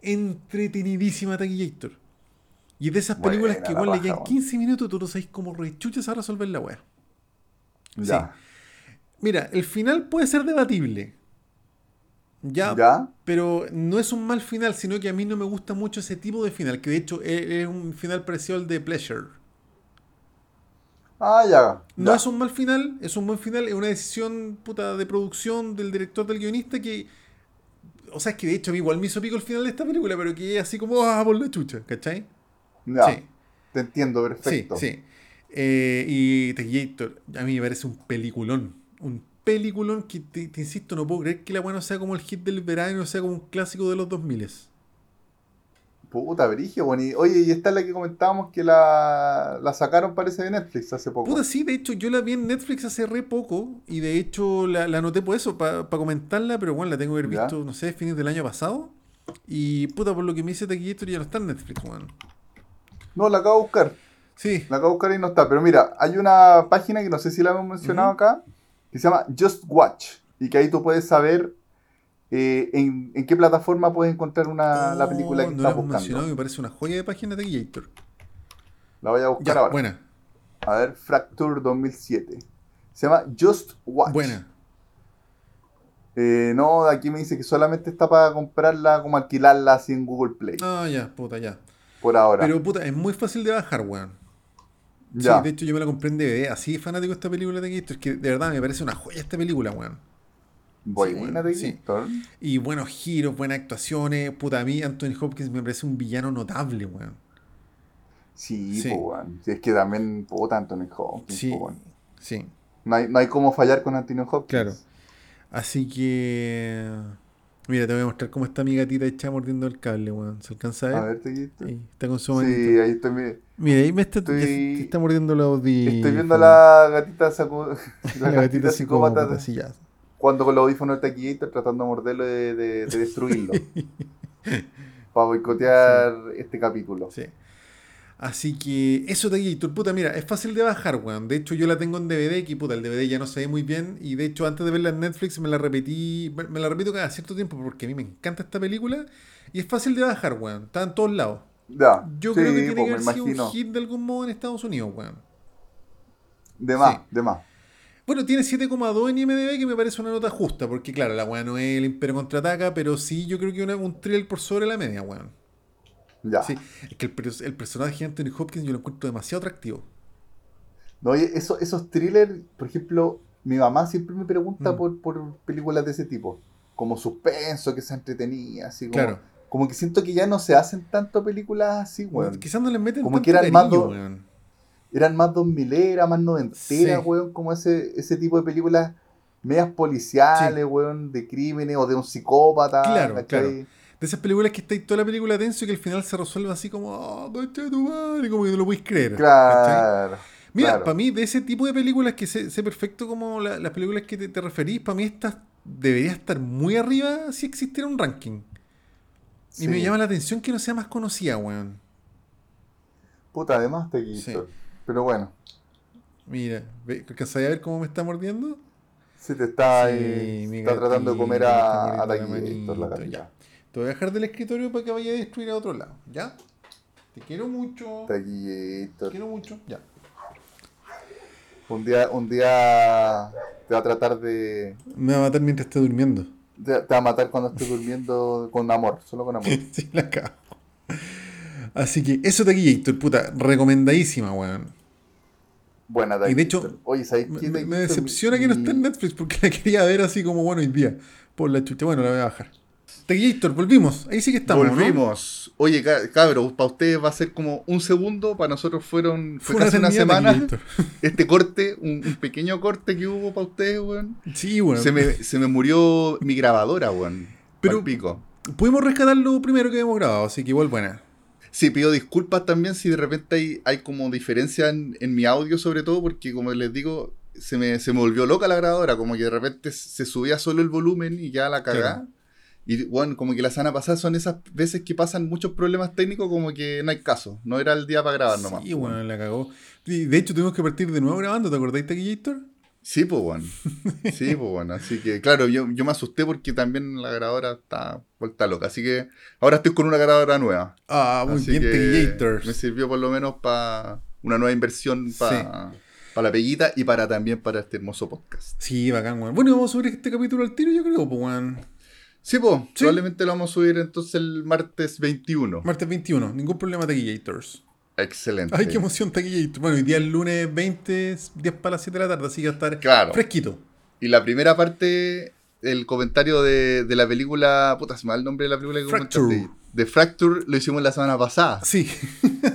Speaker 2: entretenidísima Taquillator. Y de esas películas
Speaker 1: Buena
Speaker 2: que igual le quedan
Speaker 1: weón.
Speaker 2: 15 minutos, tú no sabes cómo rechuchas a resolver la weá.
Speaker 1: Ya.
Speaker 2: Mira, el final puede ser debatible. Ya,
Speaker 1: ¿Ya?
Speaker 2: pero no es un mal final, sino que a mí no me gusta mucho ese tipo de final, que de hecho es, un final parecido al de Pleasure.
Speaker 1: Ah, ya.
Speaker 2: No es un mal final, es un buen final, es una decisión puta de producción del director, del guionista que... O sea, es que de hecho a mí igual me hizo pico el final de esta película, pero que es así como, ah, por la chucha, ¿cachai?
Speaker 1: Ya.
Speaker 2: Sí.
Speaker 1: Te entiendo, perfecto.
Speaker 2: Sí, sí. Eh, y Taquillator, a mí me parece un peliculón. Un peliculón que, te, te insisto, no puedo creer que la buena sea como el hit del verano, o sea como un clásico de los 2000
Speaker 1: Puta, brigio, bueno. Y, oye, y esta es la que comentábamos que la, la sacaron, parece, de Netflix hace poco.
Speaker 2: Puta, sí, de hecho yo la vi en Netflix hace re poco y de hecho la, la anoté por eso, para comentarla, pero bueno, la tengo que haber
Speaker 1: Ya.
Speaker 2: visto, no sé, fines del año pasado. Y puta, por lo que me dice Taquillator ya no está en Netflix, weón.
Speaker 1: No, la acabo de buscar.
Speaker 2: Sí,
Speaker 1: La acabo de buscar y no está. Pero mira, hay una página que no sé si la hemos mencionado acá, que se llama Just Watch. Y que ahí tú puedes saber eh, en, en qué plataforma puedes encontrar una, la película que
Speaker 2: no
Speaker 1: estás buscando.
Speaker 2: mencionado, me parece una joya de página de Taquillator.
Speaker 1: La voy a buscar
Speaker 2: Ya,
Speaker 1: ahora.
Speaker 2: buena,
Speaker 1: A ver, Fracture 2007. Se llama Just Watch.
Speaker 2: buena.
Speaker 1: Eh, no, aquí me dice que solamente está para comprarla, como alquilarla así en Google Play.
Speaker 2: Ah, ya, puta, ya.
Speaker 1: Por ahora.
Speaker 2: Pero puta, es muy fácil de bajar, weón.
Speaker 1: ya.
Speaker 2: Sí, de hecho yo me la compré en DVD, así fanático de esta película de Taquillator, es que de verdad me parece una joya esta película, weón.
Speaker 1: Buena
Speaker 2: sí,
Speaker 1: de
Speaker 2: sí.
Speaker 1: Gator.
Speaker 2: Y buenos giros, buenas actuaciones. Puta, a mí Anthony Hopkins me parece un villano notable, weón.
Speaker 1: Sí,
Speaker 2: Sí.
Speaker 1: po, weón. Es que también, puta, Anthony Hopkins,
Speaker 2: Sí,
Speaker 1: po, weón.
Speaker 2: sí,
Speaker 1: No hay, no hay cómo fallar con Anthony Hopkins.
Speaker 2: claro. Así que... Mira, te voy a mostrar cómo está mi gatita hecha mordiendo el cable, weón. ¿Se alcanza a ver?
Speaker 1: A ver.
Speaker 2: Ahí, está con su
Speaker 1: Sí,
Speaker 2: manito.
Speaker 1: ahí estoy, mi-
Speaker 2: Mira, ahí me está,
Speaker 1: Estoy-
Speaker 2: te está mordiendo los audífonos.
Speaker 1: estoy viendo a la gatita, sacu-
Speaker 2: La, gatita psicópata, sí, ya.
Speaker 1: cuando con los audífonos de Taquillator tratando de morderlo de, de- de destruirlo. para boicotear este capítulo.
Speaker 2: Sí. Así que eso de Gator, puta, mira, es fácil de bajar, weón. De hecho, yo la tengo en DVD, que puta, el DVD ya no se ve muy bien. Y de hecho, antes de verla en Netflix, me la repetí, me la repito cada cierto tiempo porque a mí me encanta esta película. Y es fácil de bajar, weón. Está en todos lados.
Speaker 1: Ya,
Speaker 2: Yo
Speaker 1: sí,
Speaker 2: creo que tiene
Speaker 1: pues,
Speaker 2: que
Speaker 1: me
Speaker 2: haber sido un hit de algún modo en Estados Unidos, weón.
Speaker 1: De más,
Speaker 2: Sí.
Speaker 1: de más.
Speaker 2: Bueno, tiene 7,2 en IMDb, que me parece una nota justa, porque claro, la weá no es el Imperio contraataca, pero sí yo creo que una- un thrill por sobre la media, weón.
Speaker 1: Ya.
Speaker 2: Sí, es que el, per- el personaje de Anthony Hopkins yo lo encuentro demasiado atractivo.
Speaker 1: No, oye, eso- esos thrillers, por ejemplo, mi mamá siempre me pregunta
Speaker 2: Mm.
Speaker 1: por, por películas de ese tipo. Como suspenso, que se entretenía, así como.
Speaker 2: Claro.
Speaker 1: Como que siento que ya no se hacen tanto películas así, weón.
Speaker 2: Quizás no les meten
Speaker 1: Como
Speaker 2: tanto
Speaker 1: que eran más
Speaker 2: cariño,
Speaker 1: do-
Speaker 2: weón.
Speaker 1: Eran más dos mileras, más noventeras,
Speaker 2: Sí.
Speaker 1: weón, como ese, ese tipo de películas medias policiales, weón, de crímenes o de un psicópata.
Speaker 2: Claro, claro. De esas películas que estáis toda la película tenso y que al final se resuelve así como, oh, tu madre", como que no lo podéis creer. ¿cachai?
Speaker 1: Claro.
Speaker 2: Mira,
Speaker 1: claro.
Speaker 2: para mí, de ese tipo de películas que sé, sé perfecto como la- las películas que te, te referís, para mí estas debería estar muy arriba si existiera un ranking. Y
Speaker 1: Sí.
Speaker 2: me llama la atención que no sea más conocida, weón.
Speaker 1: Puta, además te quito. Pero bueno,
Speaker 2: Mira, ¿ve- ¿alcanzáis a ver cómo me está mordiendo?
Speaker 1: si te está,
Speaker 2: Sí,
Speaker 1: ahí, está tratando de comer a, a
Speaker 2: la manito. Te voy a dejar del escritorio para que vaya a destruir a otro lado, ¿ya? Te quiero mucho. Te
Speaker 1: Taquillator.
Speaker 2: quiero mucho, ya.
Speaker 1: Un día, un día te va a tratar de.
Speaker 2: Me va a matar mientras esté durmiendo.
Speaker 1: Te, te va a matar cuando estés durmiendo con amor, solo con amor.
Speaker 2: sí, la cago. Así que eso Héctor, puta, recomendadísima, weón.
Speaker 1: Buena,
Speaker 2: Y de
Speaker 1: Taquillator.
Speaker 2: hecho,
Speaker 1: Oye, ¿sabes
Speaker 2: Me,
Speaker 1: qué?
Speaker 2: me- me
Speaker 1: Taquillator?
Speaker 2: decepciona que no esté en Netflix porque la quería ver así como bueno hoy día. Por la chucha. Bueno, la voy a bajar. Tequillator, volvimos. Ahí sí que estamos, ¿no?
Speaker 1: Volvimos. Oye, ca- cabros, para ustedes va a ser como un segundo, para nosotros fueron fue,
Speaker 2: Fue
Speaker 1: casi una semana. Este corte, un, un pequeño corte que hubo para ustedes, weón.
Speaker 2: Sí, bueno.
Speaker 1: Se, me, se me murió mi grabadora, weón.
Speaker 2: Pero-
Speaker 1: Pero pico.
Speaker 2: Pudimos rescatar lo primero que hemos grabado, así que igual buena.
Speaker 1: Sí, pido disculpas también si de repente hay, hay como diferencia en, en mi audio, sobre todo, porque como les digo, se me, se me volvió loca la grabadora, como que de repente se subía solo el volumen y ya la cagá.
Speaker 2: Claro.
Speaker 1: Y bueno, como que la semana pasada son esas veces que pasan muchos problemas técnicos, como que no hay caso. No era el día para grabar nomás.
Speaker 2: Sí, bueno, la cagó. De hecho, tuvimos que partir de nuevo grabando, ¿te acordáis, Taquillator?
Speaker 1: Sí, pues bueno. Sí, pues bueno. Así que, claro, yo, yo me asusté porque también la grabadora está vuelta loca. Así que ahora estoy con una grabadora nueva.
Speaker 2: Ah, muy
Speaker 1: Así
Speaker 2: bien, Taquillator.
Speaker 1: Me sirvió por lo menos para una nueva inversión para la peguita y para también para este hermoso podcast.
Speaker 2: Sí, bacán, weón. Bueno, y vamos a subir este capítulo al tiro, yo creo, pues, weón.
Speaker 1: Sí, pues,
Speaker 2: Sí.
Speaker 1: probablemente lo vamos a subir entonces el martes 21.
Speaker 2: Martes 21, ningún problema, Taquillators.
Speaker 1: Excelente.
Speaker 2: Ay, qué emoción, Taquillator. Bueno, hoy día es lunes 20, 10 para las 7 de la tarde, así que va a estar
Speaker 1: Claro.
Speaker 2: fresquito.
Speaker 1: Y la primera parte, el comentario de, de la película, puta, se me va el nombre de la película que
Speaker 2: Fracture.
Speaker 1: comentaste. De Fracture lo hicimos la semana pasada.
Speaker 2: Sí.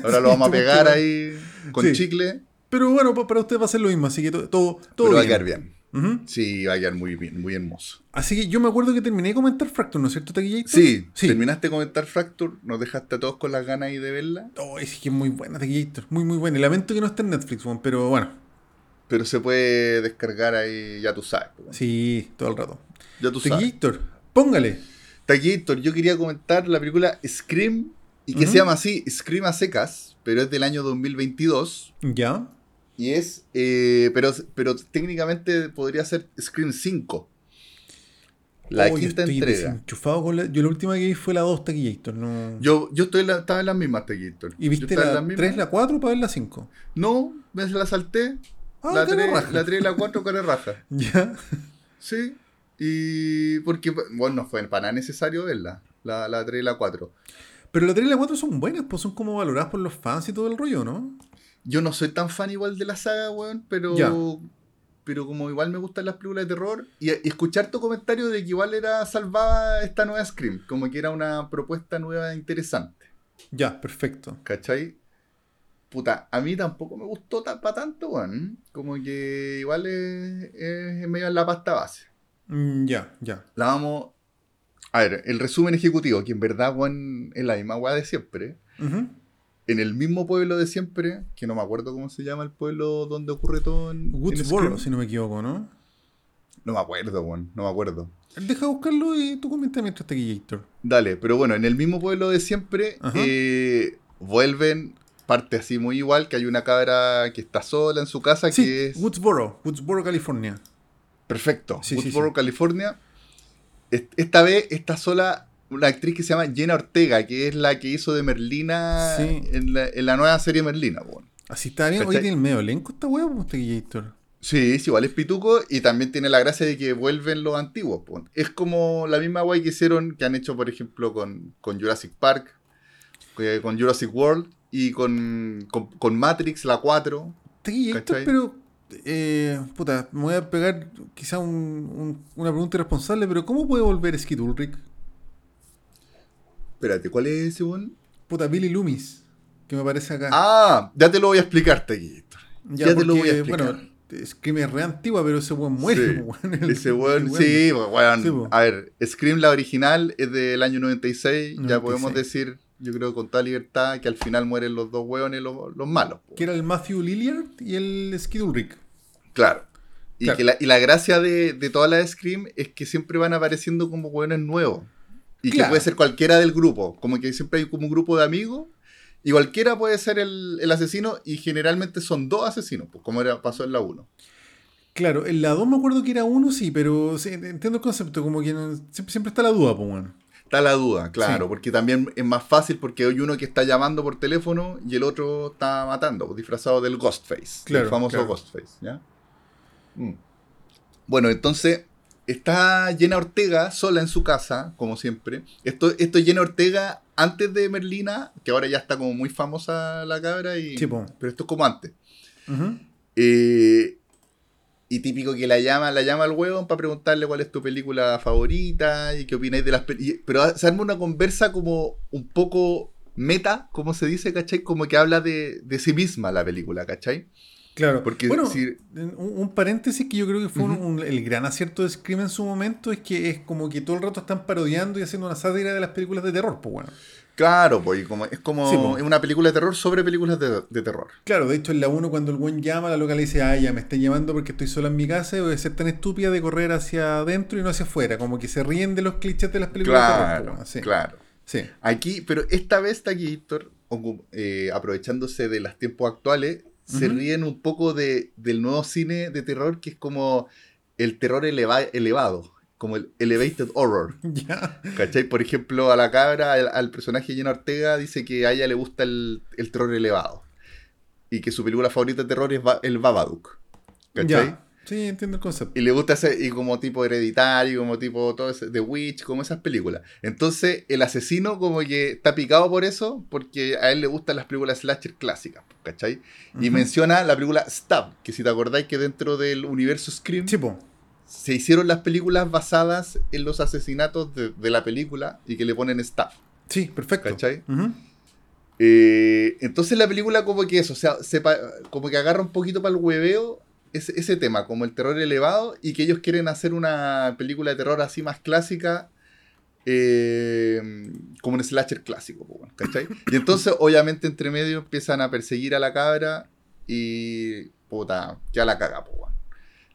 Speaker 1: Ahora lo vamos a pegar ahí con
Speaker 2: Sí.
Speaker 1: chicle,
Speaker 2: Pero bueno, pa- para usted va a ser lo mismo, así que to- todo, todo
Speaker 1: pero va a quedar bien. Sí, va a quedar muy bien, muy hermoso.
Speaker 2: Así que yo me acuerdo que terminé de comentar Fracture, ¿no es cierto, Taquillator?
Speaker 1: Sí,
Speaker 2: Sí.
Speaker 1: terminaste de comentar Fracture, nos dejaste a todos con las ganas ahí de verla,
Speaker 2: Oh, es que es muy buena, Taquillator. Muy, muy buena. Y lamento que no esté en Netflix, pero bueno.
Speaker 1: pero se puede descargar ahí, ya tú sabes.
Speaker 2: Sí, todo el rato.
Speaker 1: Ya tú sabes.
Speaker 2: Taquillator, póngale.
Speaker 1: Taquillator, yo quería comentar la película Scream, y que se llama así, Scream a secas, pero es del año 2022.
Speaker 2: ¿Ya?
Speaker 1: Y es, eh, pero, pero técnicamente podría ser Scream 5. La
Speaker 2: Oh, yo
Speaker 1: quinta
Speaker 2: estoy
Speaker 1: entrega.
Speaker 2: con la... Yo la última que vi fue la 2 Taquillator, no...
Speaker 1: Yo, yo estoy la- estaba en las mismas, Taquillator.
Speaker 2: ¿Y
Speaker 1: Yo
Speaker 2: viste la
Speaker 1: mismas.
Speaker 2: 3, la 4 para ver la 5?
Speaker 1: No, me la salté.
Speaker 2: Ah,
Speaker 1: la,
Speaker 2: cara
Speaker 1: 3,
Speaker 2: raja.
Speaker 1: la 3 y la 4 cara raja.
Speaker 2: Ya.
Speaker 1: Sí. Y porque, bueno, no fue para nada necesario verla. La, la 3 y la 4.
Speaker 2: Pero la 3 y la 4 son buenas, pues son como valoradas por los fans y todo el rollo, ¿no?
Speaker 1: Yo no soy tan fan igual de la saga, weón, pero.
Speaker 2: Ya.
Speaker 1: Pero como igual me gustan las películas de terror, y, y escuchar tu comentario de que igual era salvada esta nueva Scream, como que era una propuesta nueva e interesante.
Speaker 2: Ya, perfecto.
Speaker 1: ¿Cachai? Puta, a mí tampoco me gustó para tanto, weón. Como que igual es, es medio en la pasta base.
Speaker 2: Mm, ya, ya.
Speaker 1: La vamos. A ver, el resumen ejecutivo, que en verdad, weón, es la misma weá de siempre. En el mismo pueblo de siempre, que no me acuerdo cómo se llama el pueblo donde ocurre todo en.
Speaker 2: Woodsboro, si no me equivoco, ¿no?
Speaker 1: No me acuerdo, weón, no me acuerdo.
Speaker 2: Deja buscarlo y tú comenta mientras Taquillator.
Speaker 1: Dale, pero bueno, en el mismo pueblo de siempre eh, vuelven, parte así muy igual, que hay una cabra que está sola en su casa, que es
Speaker 2: Woodsboro, Woodsboro, California.
Speaker 1: perfecto.
Speaker 2: Sí,
Speaker 1: Woodsboro,
Speaker 2: sí.
Speaker 1: California. Est- Esta vez está sola una actriz que se llama Jenna Ortega, que es la que hizo de Merlina
Speaker 2: Sí.
Speaker 1: en, la, en la nueva serie Merlina. weón.
Speaker 2: Así está bien.
Speaker 1: ¿Cachai?
Speaker 2: tiene el medio elenco esta hueá, pues Taquillator.
Speaker 1: Sí, sí, igual es pituco y también tiene la gracia de que vuelven los antiguos. po. Es como la misma guay que hicieron, que han hecho, por ejemplo, con, con Jurassic Park, con Jurassic World y con, con, con Matrix, la 4.
Speaker 2: Taquillator,
Speaker 1: ¿Cachai?
Speaker 2: pero. Eh, puta, me voy a pegar quizá un- un- una pregunta irresponsable, pero ¿cómo puede volver Skid Ulrich?
Speaker 1: Espérate, ¿cuál es ese weón?
Speaker 2: Puta, Billy Loomis, que me aparece acá.
Speaker 1: Ah, ya te lo voy a explicar, Taquillito. ya te lo voy a explicar.
Speaker 2: Bueno, Scream es re antigua, pero ese weón muere.
Speaker 1: Sí,
Speaker 2: el-
Speaker 1: Ese weón, sí, weón.
Speaker 2: Sí.
Speaker 1: A ver, Scream, la original, es del año 96. Ya
Speaker 2: 96.
Speaker 1: podemos decir, yo creo con toda libertad, que al final mueren los dos weones, los, los malos.
Speaker 2: Que era el Matthew Lillard y el Skid Ulrich.
Speaker 1: Claro. Y,
Speaker 2: Claro.
Speaker 1: que la, y la gracia de, de todas las Scream es que siempre van apareciendo como hueones nuevos. Y que puede ser cualquiera del grupo. Como que siempre hay como un grupo de amigos. Y cualquiera puede ser el, el asesino. Y generalmente son dos asesinos, pues, como era, pasó en la 1.
Speaker 2: Claro, en la 2 me acuerdo que era uno, sí, pero sí, entiendo el concepto, como que no- siempre, siempre está la duda, pues, weón.
Speaker 1: Está la duda, claro.
Speaker 2: Sí.
Speaker 1: Porque también es más fácil porque hay uno que está llamando por teléfono y el otro está matando, pues, disfrazado del Ghostface.
Speaker 2: Claro,
Speaker 1: el famoso
Speaker 2: claro.
Speaker 1: Ghostface, ¿ya? Mm. Bueno, entonces está Jenna Ortega sola en su casa, como siempre. Esto, esto es Jenna Ortega antes de Merlina, que ahora ya está como muy famosa la cabra, y,
Speaker 2: Sí,
Speaker 1: pero esto es como antes. Eh, y típico que la llama, la llama al huevón para preguntarle cuál es tu película favorita y qué opináis de las películas. Pero se arma una conversa como un poco meta, como se dice, ¿cachai? Como que habla de, de sí misma la película, ¿cachai?
Speaker 2: Claro,
Speaker 1: Porque
Speaker 2: bueno, un, un paréntesis que yo creo que fue un- el gran acierto de Scream en su momento es que es como que todo el rato están parodiando y haciendo una sátira de las películas de terror, pues bueno.
Speaker 1: Claro, pues y como, es como
Speaker 2: Sí, po.
Speaker 1: es una película de terror sobre películas de, de terror.
Speaker 2: Claro, de hecho en la 1 cuando el buen llama, la loca le dice, ah, ya me está llamando porque estoy sola en mi casa y voy a ser tan estúpida de correr hacia adentro y no hacia afuera. Como que se ríen de los clichés de las películas de terror.
Speaker 1: Claro,
Speaker 2: sí.
Speaker 1: claro.
Speaker 2: Sí.
Speaker 1: Aquí, pero esta vez está aquí, ocu- eh, aprovechándose de los tiempos actuales, se ríen un poco de, del nuevo cine de terror que es como el terror eleva- elevado, como el elevated horror.
Speaker 2: Ya.
Speaker 1: ¿Cachai? Por ejemplo, a la cabra, al, al personaje Jenna Ortega, dice que a ella le gusta el, el terror elevado. Y que su película favorita de terror es Ba- el Babadook. ¿Cachai?
Speaker 2: Sí, entiendo el concepto.
Speaker 1: Y le gusta ese, y como tipo hereditario, como tipo todo ese, The Witch, como esas películas. Entonces, el asesino como que está picado por eso, porque a él le gustan las películas slasher clásicas, ¿cachai? Y menciona la película Stab, que si te acordáis que dentro del universo Scream se hicieron las películas basadas en los asesinatos de, de la película y que le ponen Stab.
Speaker 2: Sí, perfecto.
Speaker 1: ¿Cachai? Eh, entonces la película como que eso, o sea, como que agarra un poquito para el hueveo ese, ese tema, como el terror elevado, y que ellos quieren hacer una película de terror así más clásica, eh, como un slasher clásico, ¿cachai? Y entonces obviamente entre medio empiezan a perseguir a la cabra y puta, ya la caga, po.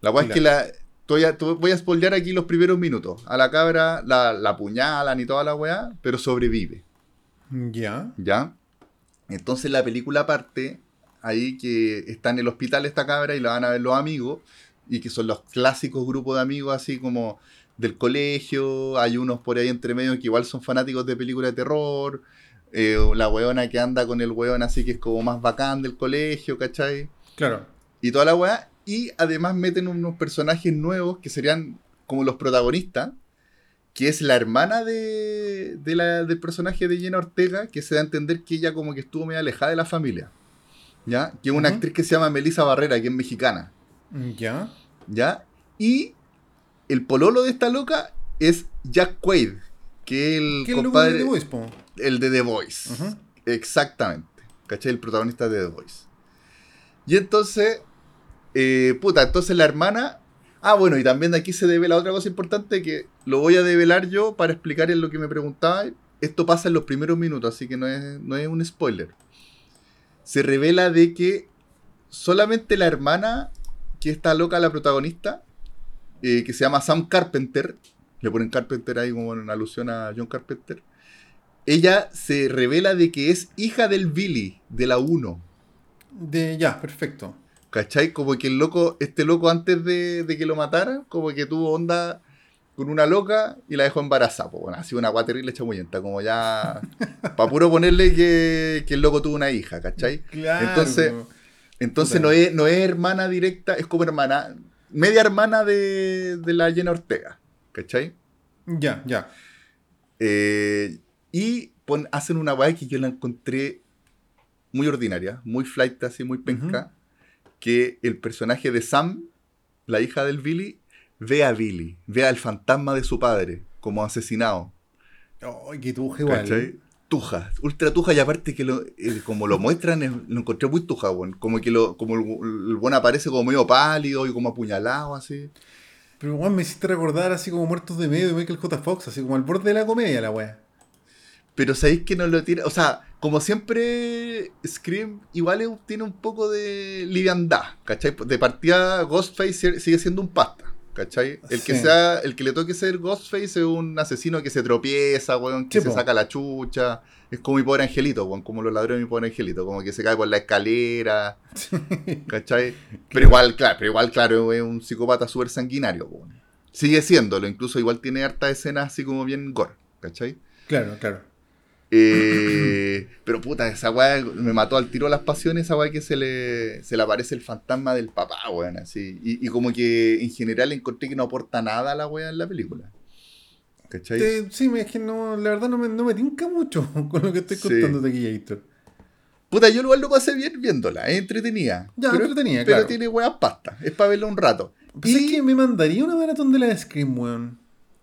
Speaker 1: La weá es que la... Voy a, voy a spoilear aquí los primeros minutos. A la cabra la, la apuñalan y toda la weá, pero sobrevive.
Speaker 2: Ya.
Speaker 1: ¿Ya? Entonces la película parte ahí que está en el hospital esta cabra y la van a ver los amigos y que son los clásicos grupos de amigos así como del colegio, hay unos por ahí entre medio que igual son fanáticos de películas de terror, eh, la weona que anda con el weón así que es como más bacán del colegio, ¿cachai?
Speaker 2: Claro.
Speaker 1: Y toda la weá, y además meten unos personajes nuevos que serían como los protagonistas, que es la hermana de, de la- del personaje de Jenna Ortega, que se da a entender que ella como que estuvo medio alejada de la familia. ¿Ya? Que es una actriz que se llama Melissa Barrera, que es mexicana.
Speaker 2: Ya.
Speaker 1: ¿Ya? Y el pololo de esta loca es Jack Quaid, que es el
Speaker 2: ¿Qué
Speaker 1: compadre,
Speaker 2: de The Voice, po?
Speaker 1: el de The Voice. Exactamente. ¿Cachai? El protagonista de The Voice. Y entonces, eh, puta, entonces la hermana... Ah, bueno, y también de aquí se devela otra cosa importante que lo voy a develar yo para explicar en lo que me preguntaba. Esto pasa en los primeros minutos, así que no es, no es un spoiler. Se revela de que solamente la hermana, que está loca, la protagonista, eh, que se llama Sam Carpenter, le ponen Carpenter ahí como en alusión a John Carpenter, ella se revela de que es hija del Billy, de la 1.
Speaker 2: De, ya, perfecto.
Speaker 1: ¿Cachai? Como que el loco, este loco antes de, de que lo mataran, como que tuvo onda con una loca y la dejó embarazada. Pues bueno, ha sido una agua terrible chamullenta, como ya. para puro ponerle que, que el loco tuvo una hija, ¿cachai?
Speaker 2: Claro.
Speaker 1: Entonces- Entonces no es, no es hermana directa, es como hermana, media hermana de, de la Jenna Ortega, ¿cachai?
Speaker 2: Ya, ya.
Speaker 1: Eh, y pon- hacen una weá que yo la encontré muy ordinaria, muy flight, así, muy penca. Que el personaje de Sam, la hija del Billy, ve a Billy, ve al fantasma de su padre como asesinado.
Speaker 2: Ay, que tuja igual.
Speaker 1: Ultra tuja, y aparte que lo, eh, como lo muestran, es- lo encontré muy tuja, weón. Como que lo, como el, el buen aparece como medio pálido y como apuñalado, así.
Speaker 2: Pero weón, me hiciste recordar así como Muertos de Medio de Michael J. Fox, así como al borde de la comedia la wea.
Speaker 1: Pero sabéis que no lo tiene. O sea, como siempre, Scream igual tiene un poco de liviandad, ¿cachai? De partida, Ghostface si- sigue siendo un pasta, ¿cachai? El que
Speaker 2: Sí.
Speaker 1: sea, el que le toque ser Ghostface es un asesino que se tropieza, weón, que
Speaker 2: Sí,
Speaker 1: se
Speaker 2: po.
Speaker 1: saca la chucha. Es como mi pobre angelito, weón, como los ladrones de mi pobre angelito, como que se cae por la escalera, ¿cachai? Pero igual, claro, pero igual, claro, es un psicópata súper sanguinario, weón. Sigue siéndolo, incluso igual tiene harta escenas así como bien gore, ¿cachai?
Speaker 2: Claro, claro.
Speaker 1: Eh, pero puta, esa weá me mató al tiro las pasiones, esa weá que se le, se le aparece el fantasma del papá, weón, así. Y, y como que en general encontré que no aporta nada a la weá en la película. ¿Cachai?
Speaker 2: Te- sí, es que no, la verdad no me, no me tinca mucho con lo que estoy
Speaker 1: Sí.
Speaker 2: contándote aquí, Héctor.
Speaker 1: Puta, yo igual lo pasé bien viéndola, es entretenida.
Speaker 2: Ya,
Speaker 1: pero,
Speaker 2: entretenida,
Speaker 1: pero
Speaker 2: claro.
Speaker 1: tiene weas pasta, es para verla un rato.
Speaker 2: Pues
Speaker 1: y
Speaker 2: es que me mandaría una maratón de la de Scream, weón.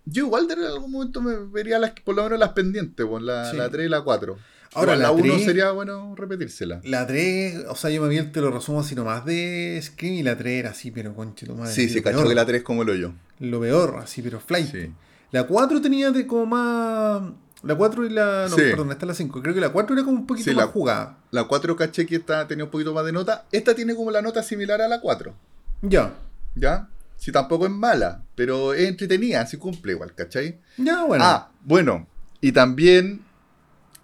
Speaker 1: Yo igual de algún momento me vería las, por lo menos las pendientes, weón, la,
Speaker 2: Sí.
Speaker 1: la 3 y la 4.
Speaker 2: Ahora, la
Speaker 1: la 1
Speaker 2: tres-
Speaker 1: sería bueno repetírsela.
Speaker 2: La 3, o sea, yo me vi el te lo resumo así nomás de Scream y la 3 era así, pero conche tu madre.
Speaker 1: Sí,
Speaker 2: lo
Speaker 1: cacho
Speaker 2: peor.
Speaker 1: que la 3 como lo yo.
Speaker 2: Lo peor, así, pero flight.
Speaker 1: Sí.
Speaker 2: La 4 tenía de como más. La 4 y la. No,
Speaker 1: Sí.
Speaker 2: perdón, esta es la 5. Creo que la 4 era como un poquito
Speaker 1: Sí,
Speaker 2: más
Speaker 1: la-
Speaker 2: jugada.
Speaker 1: La 4 caché que esta tenía un poquito más de nota. Esta tiene como la nota similar a la 4.
Speaker 2: Ya.
Speaker 1: ¿Ya? Si tampoco es mala, pero es entretenida, así cumple igual, ¿cachai?
Speaker 2: Ya, bueno.
Speaker 1: Ah, bueno. Y también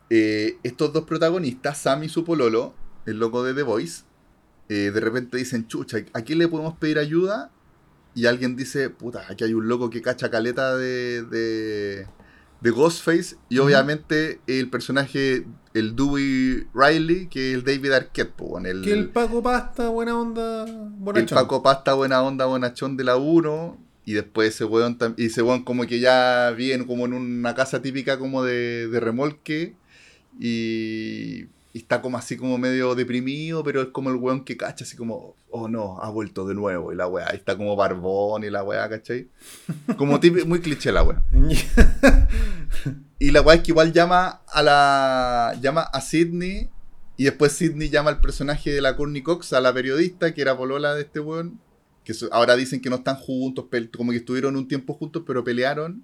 Speaker 1: eh, estos dos protagonistas, Sam y su pololo, el loco de The Voice, eh, de repente dicen, chucha, ¿a quién le podemos pedir ayuda? Y alguien dice, puta, aquí hay un loco que cacha caleta de, de, de Ghostface. Y obviamente el personaje, el Dewey Riley, que es el David Arquette, weón, el,
Speaker 2: que el Paco Pasta, buena onda.
Speaker 1: el
Speaker 2: bonachón.
Speaker 1: Paco Pasta, buena onda, bonachón de la 1. Y después ese weón, y ese weón como que ya viene como en una casa típica como de, de remolque. Y, y está como así como medio deprimido, pero es como el weón que cacha, así como, oh no, ha vuelto de nuevo. Y la weá, está como barbón y la weá, ¿cachai? Como típico, muy cliché la weá. Y la weá es que igual llama a la. llama a Sidney. Y después Sidney llama al personaje de la Courtney Cox, a la periodista, que era polola de este weón. Que ahora dicen que no están juntos, como que estuvieron un tiempo juntos, pero pelearon.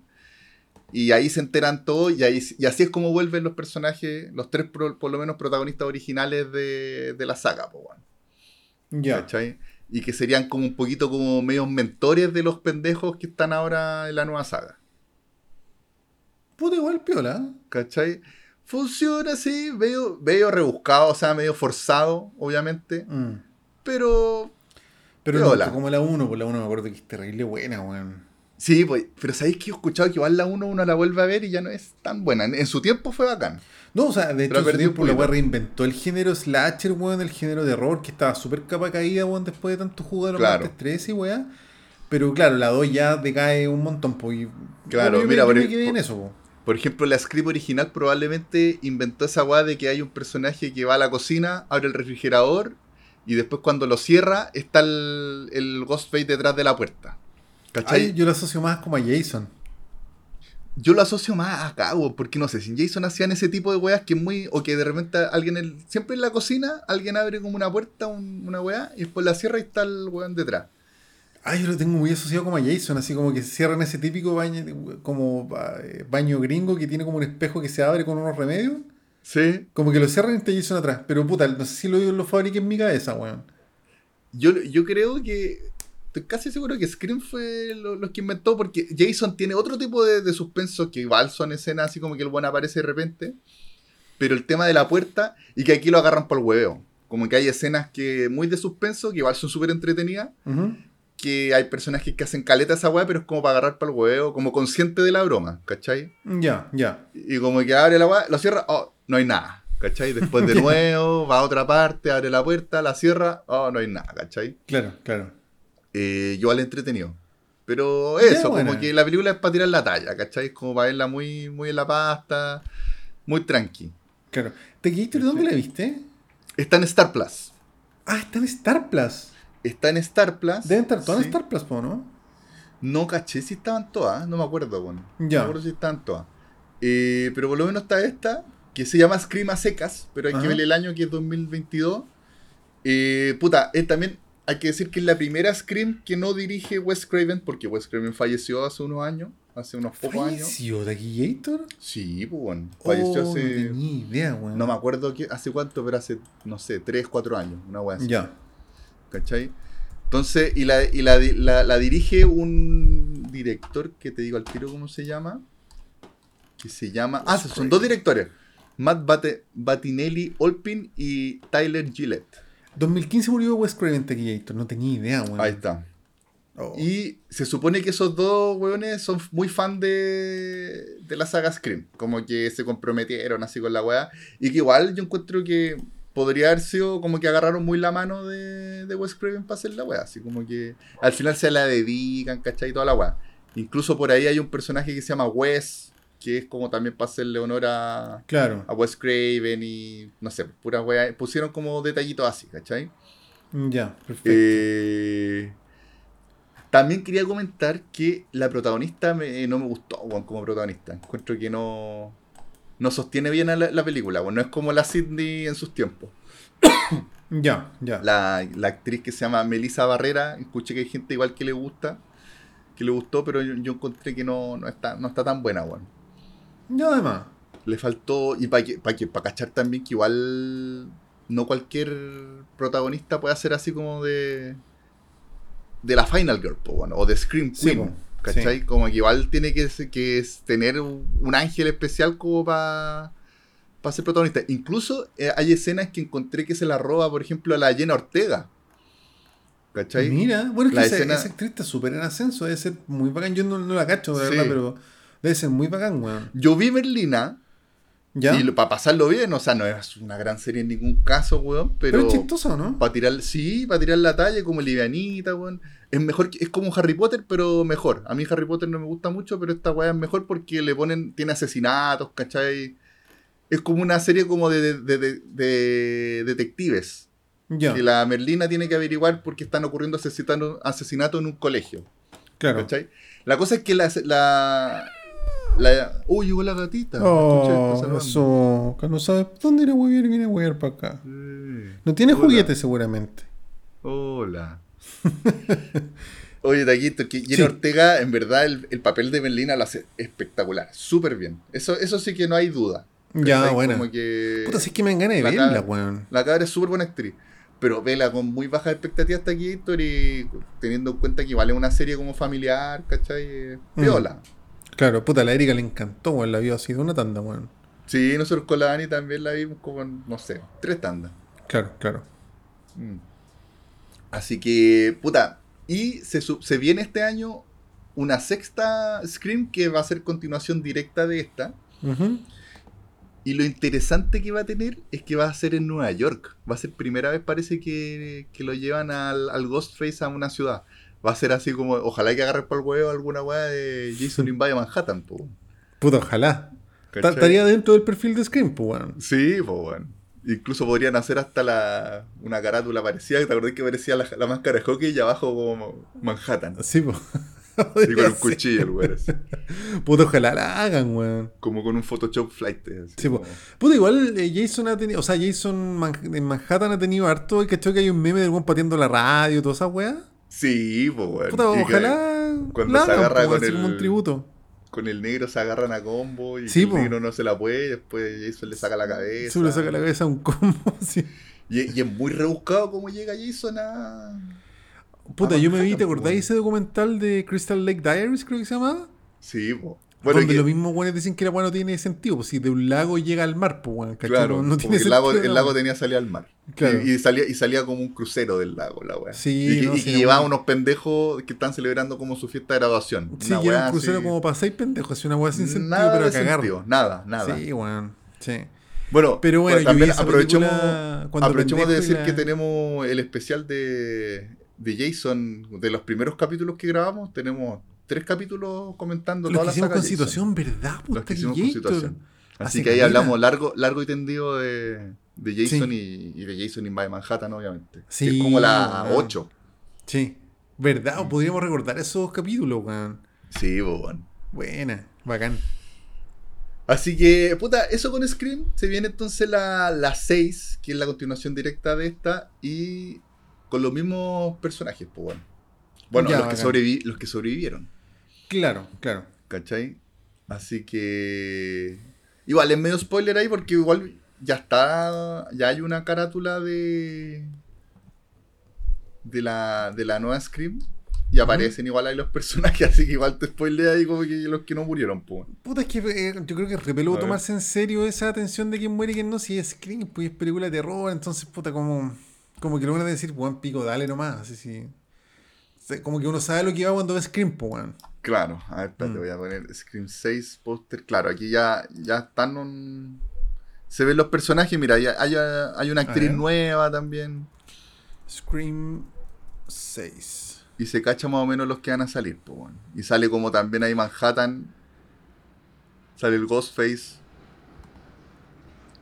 Speaker 1: Y ahí se enteran todos, y, ahí, y así es como vuelven los personajes, los tres pro- por lo menos protagonistas originales de, de la saga, weón.
Speaker 2: ya.
Speaker 1: ¿Cachai? Y que serían como un poquito como medios mentores de los pendejos que están ahora en la nueva saga.
Speaker 2: Puta, igual piola.
Speaker 1: ¿Cachai? Funciona así, medio, medio rebuscado, o sea, medio forzado, obviamente.
Speaker 2: Mm.
Speaker 1: Pero.
Speaker 2: Pero
Speaker 1: Piola.
Speaker 2: no, como la 1, por la 1 me acuerdo que es terrible buena, weón.
Speaker 1: Sí, pues, pero sabéis que he escuchado que igual la 1 uno la vuelve a ver y ya no es tan buena. En, en su tiempo fue bacán.
Speaker 2: No, o sea, de hecho,
Speaker 1: perdido un
Speaker 2: tiempo la weá reinventó el género slasher, weón, el género de horror, que estaba súper capa caída, weón, después de tanto de los
Speaker 1: Claro.
Speaker 2: martes 13 y weá. Pero claro, la 2 ya decae un montón, pues.
Speaker 1: Claro,
Speaker 2: yo
Speaker 1: mira,
Speaker 2: yo
Speaker 1: por
Speaker 2: me
Speaker 1: ej-
Speaker 2: quedé en
Speaker 1: por-
Speaker 2: eso, po.
Speaker 1: Por ejemplo, la script original probablemente inventó esa weá de que hay un personaje que va a la cocina, abre el refrigerador y después cuando lo cierra está el, el Ghostface detrás de la puerta. ¿Cachai?
Speaker 2: Ay, yo lo asocio más como a Jason.
Speaker 1: Yo lo asocio más a Cabo, porque no sé, si Jason hacían ese tipo de weas que es muy. o que de repente alguien. en- siempre en la cocina, alguien abre como una puerta, un- una wea, y después la cierra y está el weón detrás.
Speaker 2: Ay, yo lo tengo muy asociado como a Jason, así como que cierran ese típico baño, como eh, baño gringo que tiene como un espejo que se abre con unos remedios.
Speaker 1: Sí.
Speaker 2: Como que lo cierran y está Jason atrás. Pero puta, no sé si lo, lo fabriqué en mi cabeza, weón.
Speaker 1: Yo, yo creo que. Estoy casi seguro que Scream fue lo, lo que inventó, porque Jason tiene otro tipo de, de suspenso que igual son escenas así como que el weón aparece de repente. Pero el tema de la puerta, y que aquí lo agarran por el hueveo. Como que hay escenas que muy de suspenso, que igual son súper entretenidas. Que hay personajes que hacen caleta esa weá, pero es como para agarrar para el huevo, como consciente de la broma, ¿cachai?
Speaker 2: Ya, ya.
Speaker 1: Y como que abre la weá, lo cierra, oh, no hay nada, ¿cachai? Después de nuevo, va a otra parte, abre la puerta, la cierra, oh, no hay nada, ¿cachai?
Speaker 2: Claro, claro.
Speaker 1: Eh, yo al entretenido. Pero eso,
Speaker 2: buena.
Speaker 1: como que la película es para tirar la talla, ¿cachai? Es como para verla muy, muy en la pasta, muy tranqui.
Speaker 2: Claro. ¿Te Gator dónde la viste?
Speaker 1: Está en Star Plus.
Speaker 2: Ah, está en Star Plus.
Speaker 1: Está en Star Plus.
Speaker 2: Deben estar todas
Speaker 1: sí.
Speaker 2: en Star Plus, po, ¿no?
Speaker 1: No caché si estaban todas, no me acuerdo, bueno.
Speaker 2: Ya.
Speaker 1: No me acuerdo si estaban todas. Eh, pero por lo menos está esta, que se llama Scream a secas, pero hay
Speaker 2: Ajá.
Speaker 1: que ver el año que es 2022. Eh, puta, él también, hay que decir que es la primera Scream que no dirige Wes Craven, porque Wes Craven falleció hace unos años, hace unos pocos años.
Speaker 2: ¿Falleció Taki Gator?
Speaker 1: Sí, pues bueno, falleció
Speaker 2: Oh,
Speaker 1: hace,
Speaker 2: No tenía idea, weón.
Speaker 1: no me acuerdo qué- hace cuánto, pero hace, no sé, 3, 4 años, una wea así.
Speaker 2: Ya.
Speaker 1: ¿Cachai? Entonces, y, la, y la, la- la dirige un director que te digo al tiro cómo se llama. Que se llama. Ah, son dos directores. Matt Batinelli Olpin y Tyler Gillette.
Speaker 2: 2015 murió Wes Craven Taki Gator. No tenía idea, weón.
Speaker 1: Ahí está.
Speaker 2: Oh.
Speaker 1: Y se supone que esos dos weones son muy fan de, de la saga Scream. Como que se comprometieron así con la weá. Y que igual yo encuentro que podría haber sido como que agarraron muy la mano de, de Wes Craven para hacer la weá. Así como que al final se la dedican, ¿cachai? Toda la weá. Incluso por ahí hay un personaje que se llama Wes, que es como también para hacerle honor a,
Speaker 2: Claro.
Speaker 1: a Wes Craven y no sé, pura weá. Pusieron como detallitos así, ¿cachai?
Speaker 2: Ya, perfecto.
Speaker 1: Eh, también quería comentar que la protagonista me- no me gustó weón, como protagonista. Encuentro que no, no sostiene bien a la, la película. weón. No es como la Sidney en sus tiempos.
Speaker 2: ya, ya.
Speaker 1: La, la actriz que se llama Melissa Barrera, escuché que hay gente igual que le gusta, que le gustó, pero yo, yo encontré que no, no, está, no está tan buena. weón.
Speaker 2: Ya, además.
Speaker 1: Le faltó. Y para que, para que, para cachar también que igual no cualquier protagonista puede ser así como de. de la Final Girl, po, bueno, o de Scream
Speaker 2: Sí,
Speaker 1: Queen.
Speaker 2: po.
Speaker 1: ¿Cachai?
Speaker 2: Sí.
Speaker 1: Como que igual tiene que, que tener un, ángel especial como para para ser protagonista. Incluso eh, hay escenas que encontré que se la roba, por ejemplo, a la Jenna Ortega. ¿Cachai?
Speaker 2: Mira, bueno, es que
Speaker 1: La
Speaker 2: esa,
Speaker 1: escena-
Speaker 2: esa actriz está súper en ascenso, debe ser muy bacán. Yo no, no la cacho, de
Speaker 1: Sí.
Speaker 2: verdad, pero debe ser muy bacán, weón.
Speaker 1: Yo vi Merlina
Speaker 2: ¿Ya?
Speaker 1: y para pasarlo bien, o sea, no es una gran serie en ningún caso, weón,
Speaker 2: pero,
Speaker 1: pero,
Speaker 2: es chistoso, ¿no?
Speaker 1: para tirar, sí, para tirar la talla como livianita, weón. Es mejor, es como Harry Potter, pero mejor. A mí Harry Potter no me gusta mucho, pero esta weá es mejor porque le ponen, tiene asesinatos, ¿cachai? Es como una serie como de, de- de- de- de detectives.
Speaker 2: Ya,
Speaker 1: Que la Merlina tiene que averiguar por qué están ocurriendo asesinatos asesinatos en un colegio.
Speaker 2: claro.
Speaker 1: ¿Cachai? La cosa es que la. la, la uy, llegó la gatita.
Speaker 2: Oh,
Speaker 1: saludando.
Speaker 2: eso. Que no sabes dónde ir a huevear y viene a huevear para acá. No tiene
Speaker 1: hola.
Speaker 2: juguetes seguramente.
Speaker 1: Hola. Oye, Taquito, que Jenna
Speaker 2: Sí.
Speaker 1: Ortega, en verdad, el, el papel de Merlina lo hace espectacular. Súper bien. Eso, eso sí que no hay duda.
Speaker 2: Ya, bueno.
Speaker 1: Como que
Speaker 2: Puta, si es que me gané de
Speaker 1: la
Speaker 2: verla, weón.
Speaker 1: La cabra es súper buena actriz. Pero vela con muy bajas expectativas Taquito y teniendo en cuenta que vale una serie como familiar, ¿cachai? Eh,
Speaker 2: Mm. Claro, puta, la Erika le encantó, weón. La vio así de una tanda, weón.
Speaker 1: Sí, nosotros con la Dani también la vimos como, no sé, tres tandas.
Speaker 2: Claro, claro.
Speaker 1: Mm. Así que, puta, y se, se viene este año una sexta Scream que va a ser continuación directa de esta.
Speaker 2: Ujú.
Speaker 1: Y lo interesante que va a tener es que va a ser en Nueva York. Va a ser primera vez, parece que, que lo llevan al, al Ghostface a una ciudad. Va a ser así como, ojalá que agarre por el huevo alguna weá de Jason Invade Manhattan, po.
Speaker 2: Puta, ojalá. Estaría dentro del perfil de Scream, pues, weón.
Speaker 1: Sí, pues bueno. Incluso podrían hacer hasta la, una carátula parecida. ¿Te acordás que parecía la, la máscara de hockey y abajo como Manhattan?
Speaker 2: Sí, pues.
Speaker 1: Y con un cuchillo, el así.
Speaker 2: Puta, ojalá la hagan, weón.
Speaker 1: Como con un Photoshop flight. así
Speaker 2: Sí, po.
Speaker 1: como-
Speaker 2: Puta, igual eh, Jason ha tenido, o sea, Jason Man- en Manhattan ha tenido harto, y cachó que hay un meme del weón pateando la radio, toda esa weá.
Speaker 1: Sí, pues.
Speaker 2: Puta, ojalá.
Speaker 1: cuando se agarra
Speaker 2: po,
Speaker 1: con el-
Speaker 2: un tributo.
Speaker 1: Con el negro se agarran a combo y
Speaker 2: Sí,
Speaker 1: el
Speaker 2: po.
Speaker 1: negro no se la puede. y Después Jason le saca la cabeza.
Speaker 2: Se le saca la cabeza a un combo, sí.
Speaker 1: Y, y es muy rebuscado cómo llega Jason a.
Speaker 2: Puta, yo me vi, ¿te
Speaker 1: po,
Speaker 2: acordáis
Speaker 1: weón.
Speaker 2: ese documental de Crystal Lake Diaries, creo que se llamaba?
Speaker 1: Sí, pues. Bueno,
Speaker 2: Donde
Speaker 1: que-
Speaker 2: los mismos weones dicen que la weá no tiene sentido, pues si de un lago llega al mar, pues ¿cachai?
Speaker 1: Claro,
Speaker 2: no, tiene
Speaker 1: el lago,
Speaker 2: sentido
Speaker 1: el
Speaker 2: la
Speaker 1: lago tenía salida al mar.
Speaker 2: Claro.
Speaker 1: Y, y salía, y salía como un crucero del lago, la weá.
Speaker 2: Sí,
Speaker 1: y
Speaker 2: no,
Speaker 1: y
Speaker 2: sí,
Speaker 1: llevaba unos pendejos que están celebrando como su fiesta de graduación.
Speaker 2: Sí,
Speaker 1: weá
Speaker 2: un crucero como para seis pendejos, así una weá sin sentido,
Speaker 1: nada
Speaker 2: pero a cagar.
Speaker 1: sentido, nada, nada.
Speaker 2: Sí, weón. Sí.
Speaker 1: Bueno,
Speaker 2: Pero bueno,
Speaker 1: pues, también aprovechemos, aprovechemos de decir
Speaker 2: la-
Speaker 1: que tenemos el especial de, de Jason, de los primeros capítulos que grabamos, tenemos tres capítulos comentando
Speaker 2: Los
Speaker 1: toda
Speaker 2: que
Speaker 1: la
Speaker 2: hicimos
Speaker 1: saga
Speaker 2: con situación, ¿verdad?
Speaker 1: Los que
Speaker 2: Puta,
Speaker 1: hicimos con situación. Así que ahí hablamos largo, largo y tendido de, de Jason
Speaker 2: Sí.
Speaker 1: y, y de Jason Invade Manhattan, obviamente.
Speaker 2: Sí,
Speaker 1: que es como la
Speaker 2: weón.
Speaker 1: 8.
Speaker 2: Sí. ¿Verdad? Podríamos recordar esos capítulos, weón.
Speaker 1: Sí, bueno.
Speaker 2: Buena, bacán.
Speaker 1: Así que, puta, eso con Scream. Se viene entonces la, la 6, que es la continuación directa de esta, y con los mismos personajes, pues bueno. Bueno,
Speaker 2: Ya,
Speaker 1: los, que
Speaker 2: bacán.
Speaker 1: los que sobrevivieron,
Speaker 2: Claro, claro.
Speaker 1: ¿cachai? Así que. Igual es medio spoiler ahí, porque igual ya está. Ya hay una carátula de. De la, de la nueva Scream. Y aparecen igual ahí los personajes, así que igual te spoilea ahí como que los que no murieron, pues.
Speaker 2: Puta, es que eh, yo creo que
Speaker 1: ver.
Speaker 2: tomarse en serio esa atención de quién muere y quién no, si es Scream, pues es película de terror, entonces, puta, como, como que lo van a decir, weón, pico, dale nomás, así, sí. Como que uno sabe lo que va cuando ve Scream, pues, weón.
Speaker 1: Claro, a ver, espérate,
Speaker 2: Mm.
Speaker 1: voy a poner Scream 6 póster. Claro, aquí ya, ya están. un- Se ven los personajes, mira, ya hay, hay una actriz nueva también.
Speaker 2: Scream 6.
Speaker 1: Y se cacha más o menos los que van a salir, pues, bueno. Y sale como también ahí Manhattan. Sale el Ghostface.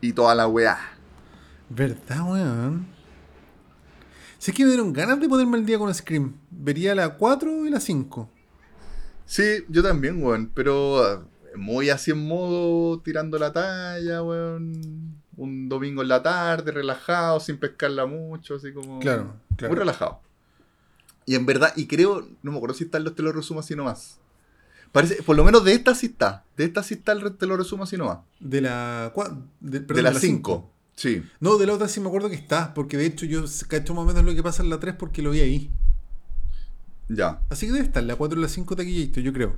Speaker 1: Y toda la weá.
Speaker 2: ¿Verdad, weón? Si es que me dieron ganas de ponerme al día con Scream. Vería la 4 y la 5.
Speaker 1: Sí, yo también, weón. Pero eh, muy así en modo tirando la talla, weón. Un domingo en la tarde, relajado, sin pescarla mucho, así como.
Speaker 2: Claro, claro.
Speaker 1: Muy relajado. Y en verdad, y creo, no me acuerdo si están los te lo resumo así nomás. Parece, por lo menos de esta sí está. De esta sí está, el te lo resumo así nomás.
Speaker 2: De la. cua- De,
Speaker 1: de
Speaker 2: perdón, la
Speaker 1: 5. Sí.
Speaker 2: No, de la otra sí me acuerdo que está, porque de hecho yo cacho más o menos lo que pasa en la 3 porque lo vi ahí.
Speaker 1: Ya,
Speaker 2: Así que debe estar, la 4 y la 5 taquillito, yo creo.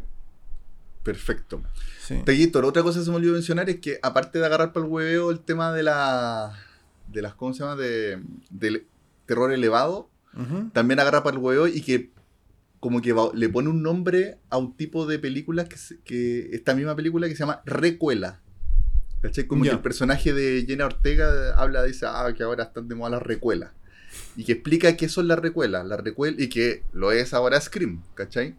Speaker 1: perfecto.
Speaker 2: Sí.
Speaker 1: Taquillator, otra cosa que se me olvidó mencionar es que aparte de agarrar para el hueveo el tema de la. de las, ¿cómo se llama? De, del terror elevado, también agarra para el hueveo y que como que va- le pone un nombre a un tipo de película que, se- que esta misma película que se llama recuela. ¿Cachai? Como que el personaje de Jenna Ortega habla, dice, ah, que ahora están de moda las recuelas. Y que explica qué son las recuelas. Las recuelas y que lo es ahora Scream, ¿cachai?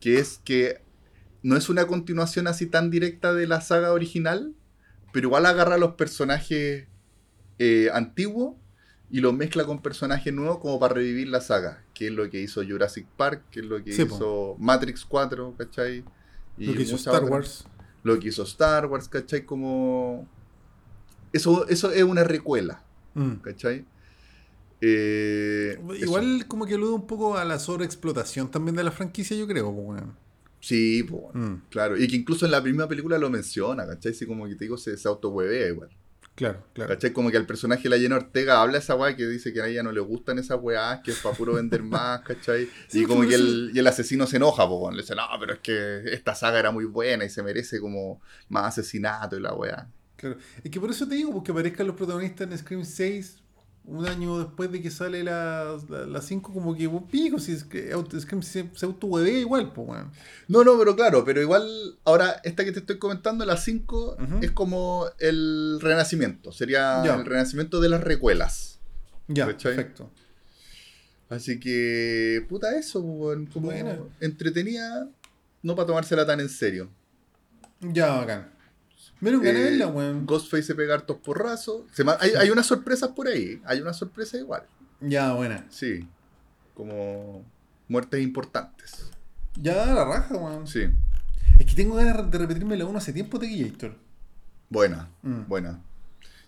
Speaker 1: Que es que no es una continuación así tan directa de la saga original, pero igual agarra a los personajes eh, antiguos y los mezcla con personajes nuevos como para revivir la saga, que es lo que hizo Jurassic Park, que es lo que
Speaker 2: Sí, po.
Speaker 1: hizo Matrix 4, ¿cachai? Y
Speaker 2: Lo que hizo Star
Speaker 1: otras-
Speaker 2: Wars.
Speaker 1: Lo que hizo Star Wars, ¿cachai? Como... Eso, eso es una recuela,
Speaker 2: Mm.
Speaker 1: ¿cachai? Eh, eso.
Speaker 2: Igual como que alude un poco a la sobreexplotación también de la franquicia, yo creo. pues, weón.
Speaker 1: Sí, po,
Speaker 2: Mm,
Speaker 1: claro. Y que incluso en la primera película lo menciona, ¿cachai? Sí, como que te digo, se, se autohuevea igual.
Speaker 2: Claro, claro.
Speaker 1: ¿Cachai? Como que al personaje de la Jenna Ortega habla esa weá que dice que a ella no le gustan esas weás, que es para puro vender más, ¿cachai?
Speaker 2: Sí,
Speaker 1: y como que el, y el asesino se enoja, pues, le dice, no, pero es que esta saga era muy buena y se merece como más asesinato y la weá.
Speaker 2: Claro. Es que por eso te digo, porque aparezcan los protagonistas en Scream 6 un año después de que sale la, la, la 5, como que vos pico, si es que auto- Scream se, se autohuevea igual, pues, weón.
Speaker 1: No, no, pero claro, pero igual, ahora esta que te estoy comentando, la 5,
Speaker 2: Ujú.
Speaker 1: es como el renacimiento, sería
Speaker 2: Ya.
Speaker 1: el renacimiento de las recuelas.
Speaker 2: Ya,
Speaker 1: ¿Cachai?
Speaker 2: perfecto.
Speaker 1: Así que, puta, eso, weón, como
Speaker 2: Buena.
Speaker 1: entretenida, no para tomársela tan en serio.
Speaker 2: Ya, bacán. Menos ganas
Speaker 1: Eh,
Speaker 2: verla, weón.
Speaker 1: Ghostface se pega hartos porrazos. Se hay, hay unas sorpresas por ahí. Hay unas sorpresas igual.
Speaker 2: Ya, buena.
Speaker 1: Sí. Como muertes importantes.
Speaker 2: Ya la raja, weón.
Speaker 1: Sí.
Speaker 2: Es que tengo ganas de repetirme la 1 hace tiempo de Gator.
Speaker 1: Buena.
Speaker 2: Mm.
Speaker 1: Buena.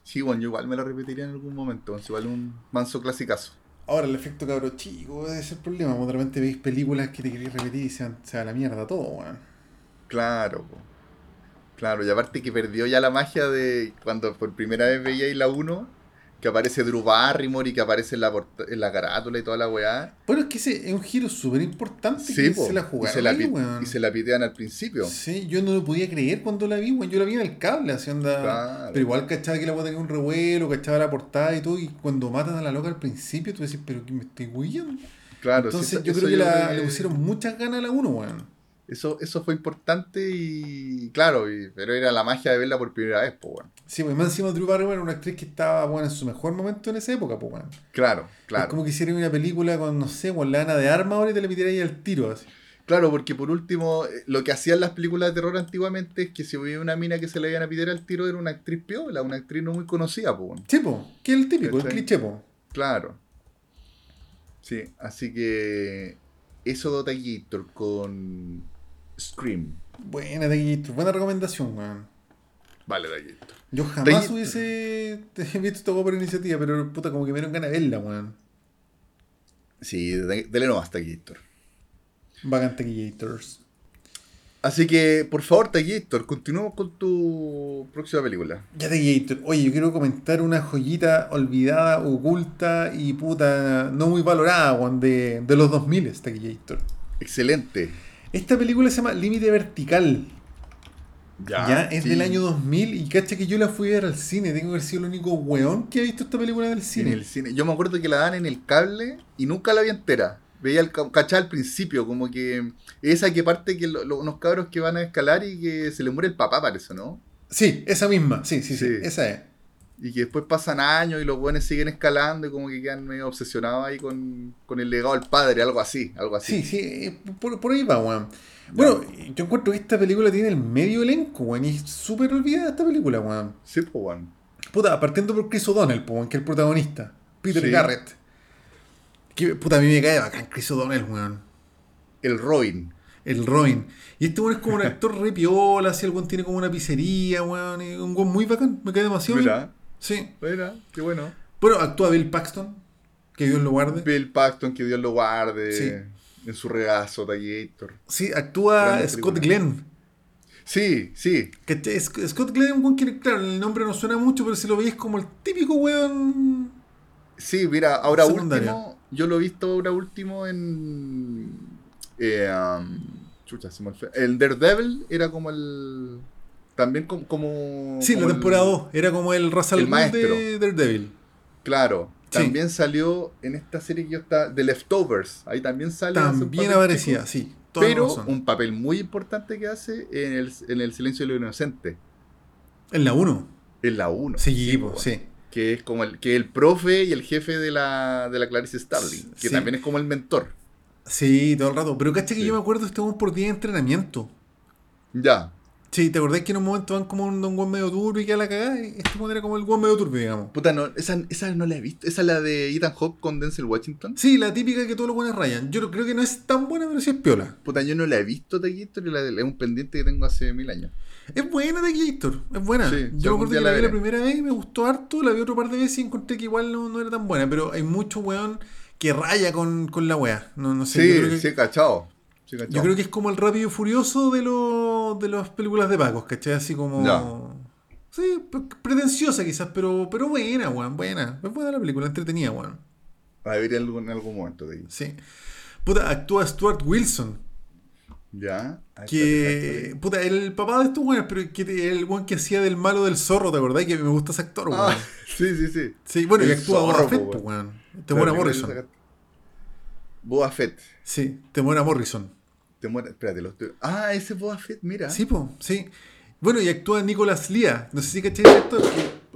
Speaker 1: Sí, bueno, yo igual me la repetiría en algún momento. Igual un manso clasicazo.
Speaker 2: Ahora el efecto cabro chico ese es el problema. porque De repente veis películas que te queréis repetir y se, van- se va a la mierda todo, weón.
Speaker 1: Claro, po. Claro, y aparte que perdió ya la magia de cuando por primera vez veíais la 1, que aparece Drew Barrymore y que aparece en la, en la carátula y toda la weá.
Speaker 2: Bueno, es que ese es un giro súper importante
Speaker 1: Sí,
Speaker 2: que
Speaker 1: po.
Speaker 2: se la
Speaker 1: y,
Speaker 2: jugaron
Speaker 1: se la
Speaker 2: ahí, weón.
Speaker 1: y se la pitean al principio.
Speaker 2: Sí, yo no lo podía creer cuando la vi, weón. Yo la vi en el cable, así anda.
Speaker 1: Claro.
Speaker 2: Pero igual cachaba que la weá tenía un revuelo, cachaba la portada y todo. Y cuando matan a la loca al principio, tú decís, pero que me estoy huyendo.
Speaker 1: Claro, sí,
Speaker 2: Entonces
Speaker 1: eso-
Speaker 2: yo creo que la, le pusieron muchas ganas a la 1, weón.
Speaker 1: Eso, eso fue importante y claro, y- pero era la magia de verla por primera vez, pues bueno.
Speaker 2: Sí, pues más encima Drew Barrymore era una actriz que estaba, bueno, en su mejor momento en esa época, pues, weón.
Speaker 1: Claro,
Speaker 2: Es
Speaker 1: claro.
Speaker 2: como que hicieran una película con, no sé, con la Ana de Arma ahora y te la metieran ahí al tiro, así.
Speaker 1: Claro, porque por último, eh, lo que hacían las películas de terror antiguamente es que si había una mina que se le iban a pitar al tiro era una actriz piola, una actriz no muy conocida, pues bueno.
Speaker 2: Sí, po, que es el típico, el
Speaker 1: ¿Cachai?
Speaker 2: cliché, po.
Speaker 1: Claro. Sí, así que eso Dota Gator con Scream.
Speaker 2: Buena Gator, buena recomendación, weón.
Speaker 1: Vale, Gator.
Speaker 2: Yo jamás hubiese visto esta por iniciativa, pero puta, como que me dieron ganas de verla, weón.
Speaker 1: Sí, de- dele nomás Gator.
Speaker 2: Bacante Gators.
Speaker 1: Así que, por favor, Taquillator, continuemos con tu próxima película.
Speaker 2: Ya Gator. Oye, yo quiero comentar una joyita olvidada, oculta y puta, no muy valorada, weón, de, de los 2000, esta Gator.
Speaker 1: Excelente.
Speaker 2: Esta película se llama Límite Vertical. Ya, es
Speaker 1: sí.
Speaker 2: del año 2000 y cacha que yo la fui a ver al cine. Tengo que haber sido el único weón que ha visto esta película del
Speaker 1: En
Speaker 2: cine.
Speaker 1: el cine. Yo me acuerdo que la dan en el cable y nunca la vi entera. Veía el ca- cachá al principio, como que esa que parte que lo- lo- unos cabros que van a escalar y que se le muere el papá, parece, ¿no?
Speaker 2: Sí, esa misma. Sí, sí, sí,
Speaker 1: Sí.
Speaker 2: esa es.
Speaker 1: Y que después pasan años y los buenos siguen escalando y como que quedan medio obsesionados ahí con, con el legado del padre, algo así, algo así.
Speaker 2: Sí, sí, eh, por, por ahí va, weón. Bueno, yo encuentro que esta película tiene el medio elenco, weón, y es súper olvidada esta película, weón.
Speaker 1: Sí, pues bueno.
Speaker 2: Puta, partiendo por Chris O'Donnell, weón, que es el protagonista. Peter
Speaker 1: Sí.
Speaker 2: Garrett. Que, puta, a mí me cae bacán Chris O'Donnell, weón.
Speaker 1: El Robin.
Speaker 2: El Robin. Y este weón es como un actor re piola, así el weón tiene como una pizzería, weón. y un weón muy bacán, me cae demasiado bien. Sí.
Speaker 1: mira, qué bueno.
Speaker 2: Bueno, actúa Bill Paxton, que Dios lo guarde.
Speaker 1: Bill Paxton, que Dios lo guarde.
Speaker 2: Sí.
Speaker 1: en su regazo, Tallator.
Speaker 2: Sí, actúa
Speaker 1: Grande
Speaker 2: Scott
Speaker 1: película.
Speaker 2: Glenn.
Speaker 1: Sí, sí.
Speaker 2: Scott Glenn, un que, claro, el nombre no suena mucho, pero si lo veis como el típico weón.
Speaker 1: Sí, mira, ahora
Speaker 2: Secundaria.
Speaker 1: último, yo lo he visto ahora último en. eh, um, chucha, se me fue. El Daredevil era como el. También como. como
Speaker 2: Sí,
Speaker 1: como
Speaker 2: la
Speaker 1: el-
Speaker 2: temporada 2. Era como el Russell
Speaker 1: el maestro.
Speaker 2: de Daredevil.
Speaker 1: Claro.
Speaker 2: Sí.
Speaker 1: También salió en esta serie que yo estaba. The Leftovers. Ahí también sale.
Speaker 2: También aparecía,
Speaker 1: chico,
Speaker 2: sí.
Speaker 1: Pero un papel muy importante que hace en el, en el Silencio de lo Inocente.
Speaker 2: En la 1.
Speaker 1: En la 1.
Speaker 2: Sí, po, sí.
Speaker 1: Que es como el, que el profe y el jefe de la, de la Clarice Starling. Que
Speaker 2: Sí.
Speaker 1: también es como el mentor.
Speaker 2: Sí, todo el rato. Pero caché que
Speaker 1: Sí.
Speaker 2: yo me acuerdo de weón por día de entrenamiento.
Speaker 1: Ya.
Speaker 2: Sí, ¿te acordás que en un momento van como un, un medio turbio y queda la cagada? Este weón era como el weón medio turbio, digamos.
Speaker 1: Puta, no, esa, esa no la he visto. Esa es la de Ethan Hawke con Denzel Washington.
Speaker 2: Sí, la típica que todos los buenos rayan. Yo creo que no es tan buena, pero sí es piola.
Speaker 1: Puta, yo no la he visto de Gator y la, es un pendiente que tengo hace mil años.
Speaker 2: Es buena de Gator, es buena.
Speaker 1: Sí,
Speaker 2: Yo me acuerdo que
Speaker 1: la
Speaker 2: la vi la primera vez y me gustó harto, la vi otro par de veces y encontré que igual no, no era tan buena, pero hay mucho weón que raya con, con la wea. No, no sé,
Speaker 1: Sí,
Speaker 2: yo, creo que,
Speaker 1: sí, cachao.
Speaker 2: Yo creo que es como el rápido y furioso de, los de las películas de Pacos, ¿cachai? Así como...
Speaker 1: Ya.
Speaker 2: Sí, pre- pretenciosa quizás, pero, pero buena, weón, buena. Es buena la película, entretenida, weón.
Speaker 1: La veré en algún, en algún momento de ahí.
Speaker 2: Sí. Puta, actúa Stuart Wilson.
Speaker 1: Ya.
Speaker 2: Que, puta, el papá de estos weones, pero que el weón que hacía del malo del zorro, ¿te acordás? Que me gusta ese actor, weón.
Speaker 1: Ah, sí, sí, sí.
Speaker 2: Sí, bueno, y
Speaker 1: el
Speaker 2: actúa Boba Fett,
Speaker 1: weón.
Speaker 2: weón. Temora
Speaker 1: Pero
Speaker 2: Morrison.
Speaker 1: Boba Fett.
Speaker 2: Sí, Temora Morrison.
Speaker 1: Te muere, espérate, lo estoy... Ah, ese Boba Fett, mira.
Speaker 2: Sí, po, sí. Bueno, y actúa Nicolas Lea. No sé si cachai ese actor.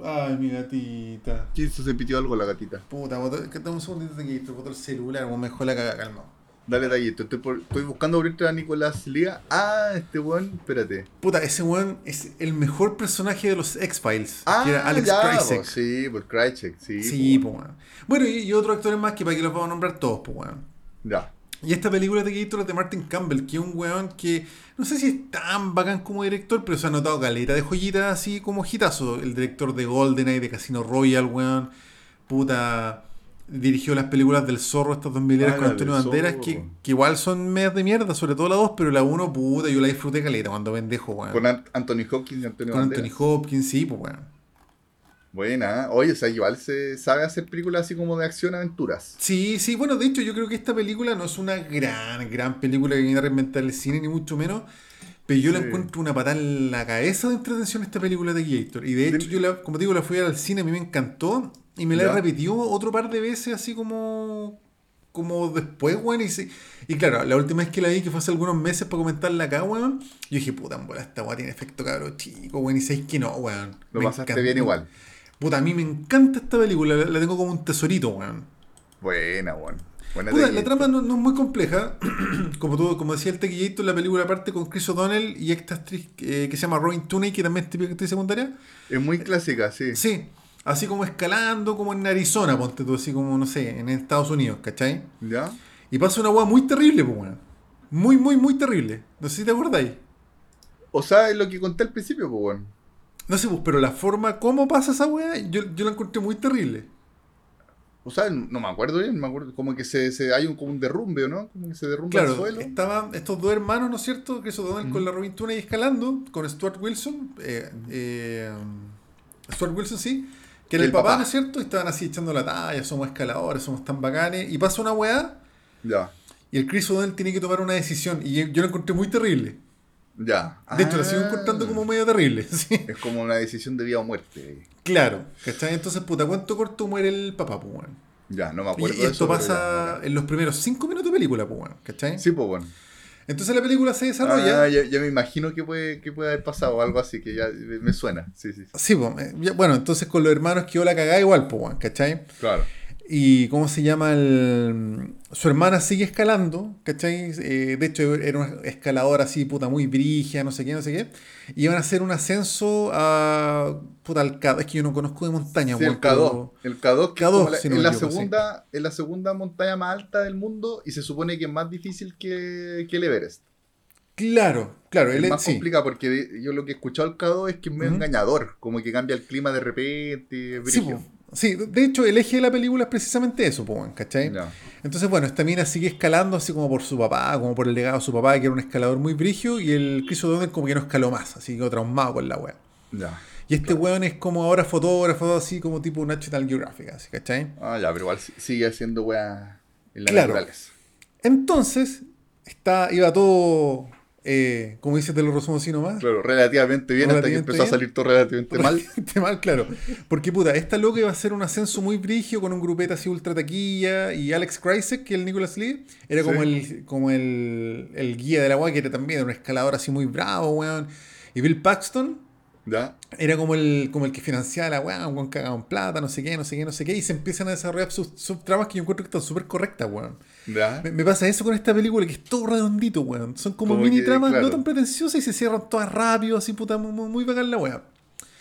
Speaker 2: Ay, mi gatita.
Speaker 1: ¿Qué hizo? Se pitió algo la gatita.
Speaker 2: Puta, botó, que un segundito de que botó el celular, como me dejó la caga, calma.
Speaker 1: Dale, tallito. Estoy, por- estoy buscando ahorita a Nicolás Lía. Ah, este weón, espérate.
Speaker 2: Puta, ese weón es el mejor personaje de los X-Files.
Speaker 1: Ah,
Speaker 2: que era Alex
Speaker 1: ya,
Speaker 2: Krycek.
Speaker 1: po, sí, por Krycek, sí.
Speaker 2: Sí,
Speaker 1: po.
Speaker 2: po, weón. Bueno, y, y otros actores más que para que los vamos a nombrar todos, pues, weón.
Speaker 1: Ya.
Speaker 2: Y esta película de Gator es de Martin Campbell, que es un weón que no sé si es tan bacán como director, pero se ha notado caleta de joyitas así como hitazo. El director de GoldenEye, de Casino Royale, weón. Puta. Dirigió las películas del zorro, estas dos mileras
Speaker 1: Ah,
Speaker 2: con Antonio Banderas, que, que igual son medias de mierda, sobre todo la dos, pero la uno, puta, yo la disfruté caleta cuando pendejo, weón.
Speaker 1: Con Ant- Anthony Hopkins y Antonio
Speaker 2: Con
Speaker 1: Banderas.
Speaker 2: Anthony Hopkins, sí, pues weón.
Speaker 1: Buena. ¿eh? Oye, o sea, igual se sabe hacer películas así como de acción-aventuras.
Speaker 2: Sí, sí, bueno, de hecho yo creo que esta película no es una gran, gran película que viene a reinventar el cine, ni mucho menos, pero yo la encuentro una patada en la cabeza de entretención esta película de Gator. Y de hecho yo, la, como te digo, la fui al cine, a mí me encantó, y me la
Speaker 1: Ya.
Speaker 2: otro par de veces así como como después, weón, y, sí- y claro, la última vez que la vi, que fue hace algunos meses para comentarla acá, weón, yo dije, puta, en bola, esta weá tiene efecto cabro chico, weón, y sabéis que no, weón.
Speaker 1: Lo
Speaker 2: Me
Speaker 1: pasaste
Speaker 2: encanta.
Speaker 1: bien igual.
Speaker 2: Puta, a mí me encanta esta película, la, la tengo como un tesorito, weón.
Speaker 1: Buena, weón. Buena
Speaker 2: Puta, la trama no, no es muy compleja. como tú, como decía el Tequillator, la película parte con Chris O'Donnell y esta actriz eh, que se llama Robin Tooney, que también es típica actriz secundaria.
Speaker 1: Es muy clásica, sí.
Speaker 2: Sí, así como escalando, como en Arizona, ponte tú, así como, no sé, en Estados Unidos, ¿cachai?
Speaker 1: ¿Ya?
Speaker 2: Y pasa una weá muy terrible, pues, weón. Muy, muy, muy terrible. No sé si te acordáis.
Speaker 1: O sea, es lo que conté al principio, pues, weón.
Speaker 2: No sé, pues, pero la forma como pasa esa weá, yo, yo la encontré muy terrible.
Speaker 1: O sea, no me acuerdo bien, me acuerdo como que se, se hay un, como un derrumbe, ¿o no? Como que se derrumba el
Speaker 2: Claro,
Speaker 1: suelo.
Speaker 2: estaban estos dos hermanos, ¿no es cierto? Chris O'Donnell con la Robin Tooney escalando, con Stuart Wilson. eh, eh, Stuart Wilson, sí. Que era
Speaker 1: Y
Speaker 2: el,
Speaker 1: el
Speaker 2: papá,
Speaker 1: papá.
Speaker 2: ¿no es cierto? Y estaban así echando la talla, somos escaladores, somos tan bacanes. Y pasa una weá,
Speaker 1: Ya,
Speaker 2: y el Chris O'Donnell tiene que tomar una decisión. Y yo lo encontré muy terrible.
Speaker 1: Ya.
Speaker 2: De hecho, la sigo
Speaker 1: Ah.
Speaker 2: encontrando como medio terrible. sí.
Speaker 1: Es como una decisión de vida o muerte.
Speaker 2: Claro, ¿cachai? Entonces, puta, ¿cuánto corto muere el papá, pues, weón?
Speaker 1: Ya, no me acuerdo
Speaker 2: y
Speaker 1: de
Speaker 2: esto
Speaker 1: eso,
Speaker 2: pasa en los primeros cinco minutos de película, pues, weón, ¿cachai?
Speaker 1: Sí, pues, bueno.
Speaker 2: Entonces la película se desarrolla.
Speaker 1: Ah, ya, ya me imagino que puede, que puede haber pasado algo así, que ya me suena. Sí, sí, sí.
Speaker 2: Ya- bueno, entonces con los hermanos quedó la cagada igual, pues, weón, ¿cachai?
Speaker 1: Claro.
Speaker 2: Y cómo se llama el. Su hermana sigue escalando, ¿cachai? Eh, de hecho, era una escaladora así, puta, muy brigia, no sé qué, no sé qué. Y iban a hacer un ascenso a. Puta, al K2. Es que yo no conozco de montaña,
Speaker 1: Sí, el K2.
Speaker 2: pero-
Speaker 1: El K2, que es
Speaker 2: K2,
Speaker 1: como la-
Speaker 2: si no
Speaker 1: es,
Speaker 2: me
Speaker 1: la
Speaker 2: equivoco, sí.
Speaker 1: segunda, es la segunda montaña más alta del mundo y se supone que es más difícil que, que el Everest.
Speaker 2: Claro, claro,
Speaker 1: Es más
Speaker 2: sí.
Speaker 1: complicado porque yo lo que he escuchado del K2 es que es medio
Speaker 2: Ujú.
Speaker 1: engañador, como que cambia el clima de repente, es
Speaker 2: Sí. Sí, de hecho, el eje de la película es precisamente eso, ¿cachai? Entonces, bueno, esta mina sigue escalando así como por su papá, como por el legado de su papá, que era un escalador muy brigio, y el Chris O'Donnell como que no escaló más, así que quedó traumado con la wea. Y este weón es como ahora fotógrafo, así como tipo National Geographic, así, ¿cachai?
Speaker 1: Ah, ya, pero igual si- sigue haciendo weá en la
Speaker 2: Claro.
Speaker 1: naturaleza.
Speaker 2: Entonces, está, iba todo, eh, como dices de los Rosomos así nomás.
Speaker 1: Claro, relativamente bien hasta que empezó a salir todo relativamente mal.
Speaker 2: Relativamente mal, claro. Porque puta, esta loca iba a hacer un ascenso muy brigio con un grupete así ultra taquilla y Alex Kreisek, que es el Nicholas Lee, era como,
Speaker 1: Sí.
Speaker 2: el, como el, el guía de la weá, que era también un escalador así muy bravo, weón. Y Bill Paxton
Speaker 1: ¿Ya?
Speaker 2: era como el, como el que financiaba la weá, un en plata, no sé qué, no sé qué, no sé qué. Y se empiezan a desarrollar sus, sus tramas que yo encuentro que están súper correctas, weón. Me, me pasa eso con esta película, que es todo redondito, weón. Son como,
Speaker 1: Como
Speaker 2: mini
Speaker 1: que,
Speaker 2: tramas no tan pretenciosas y se cierran todas rápido, así puta, muy, muy bacán la weá.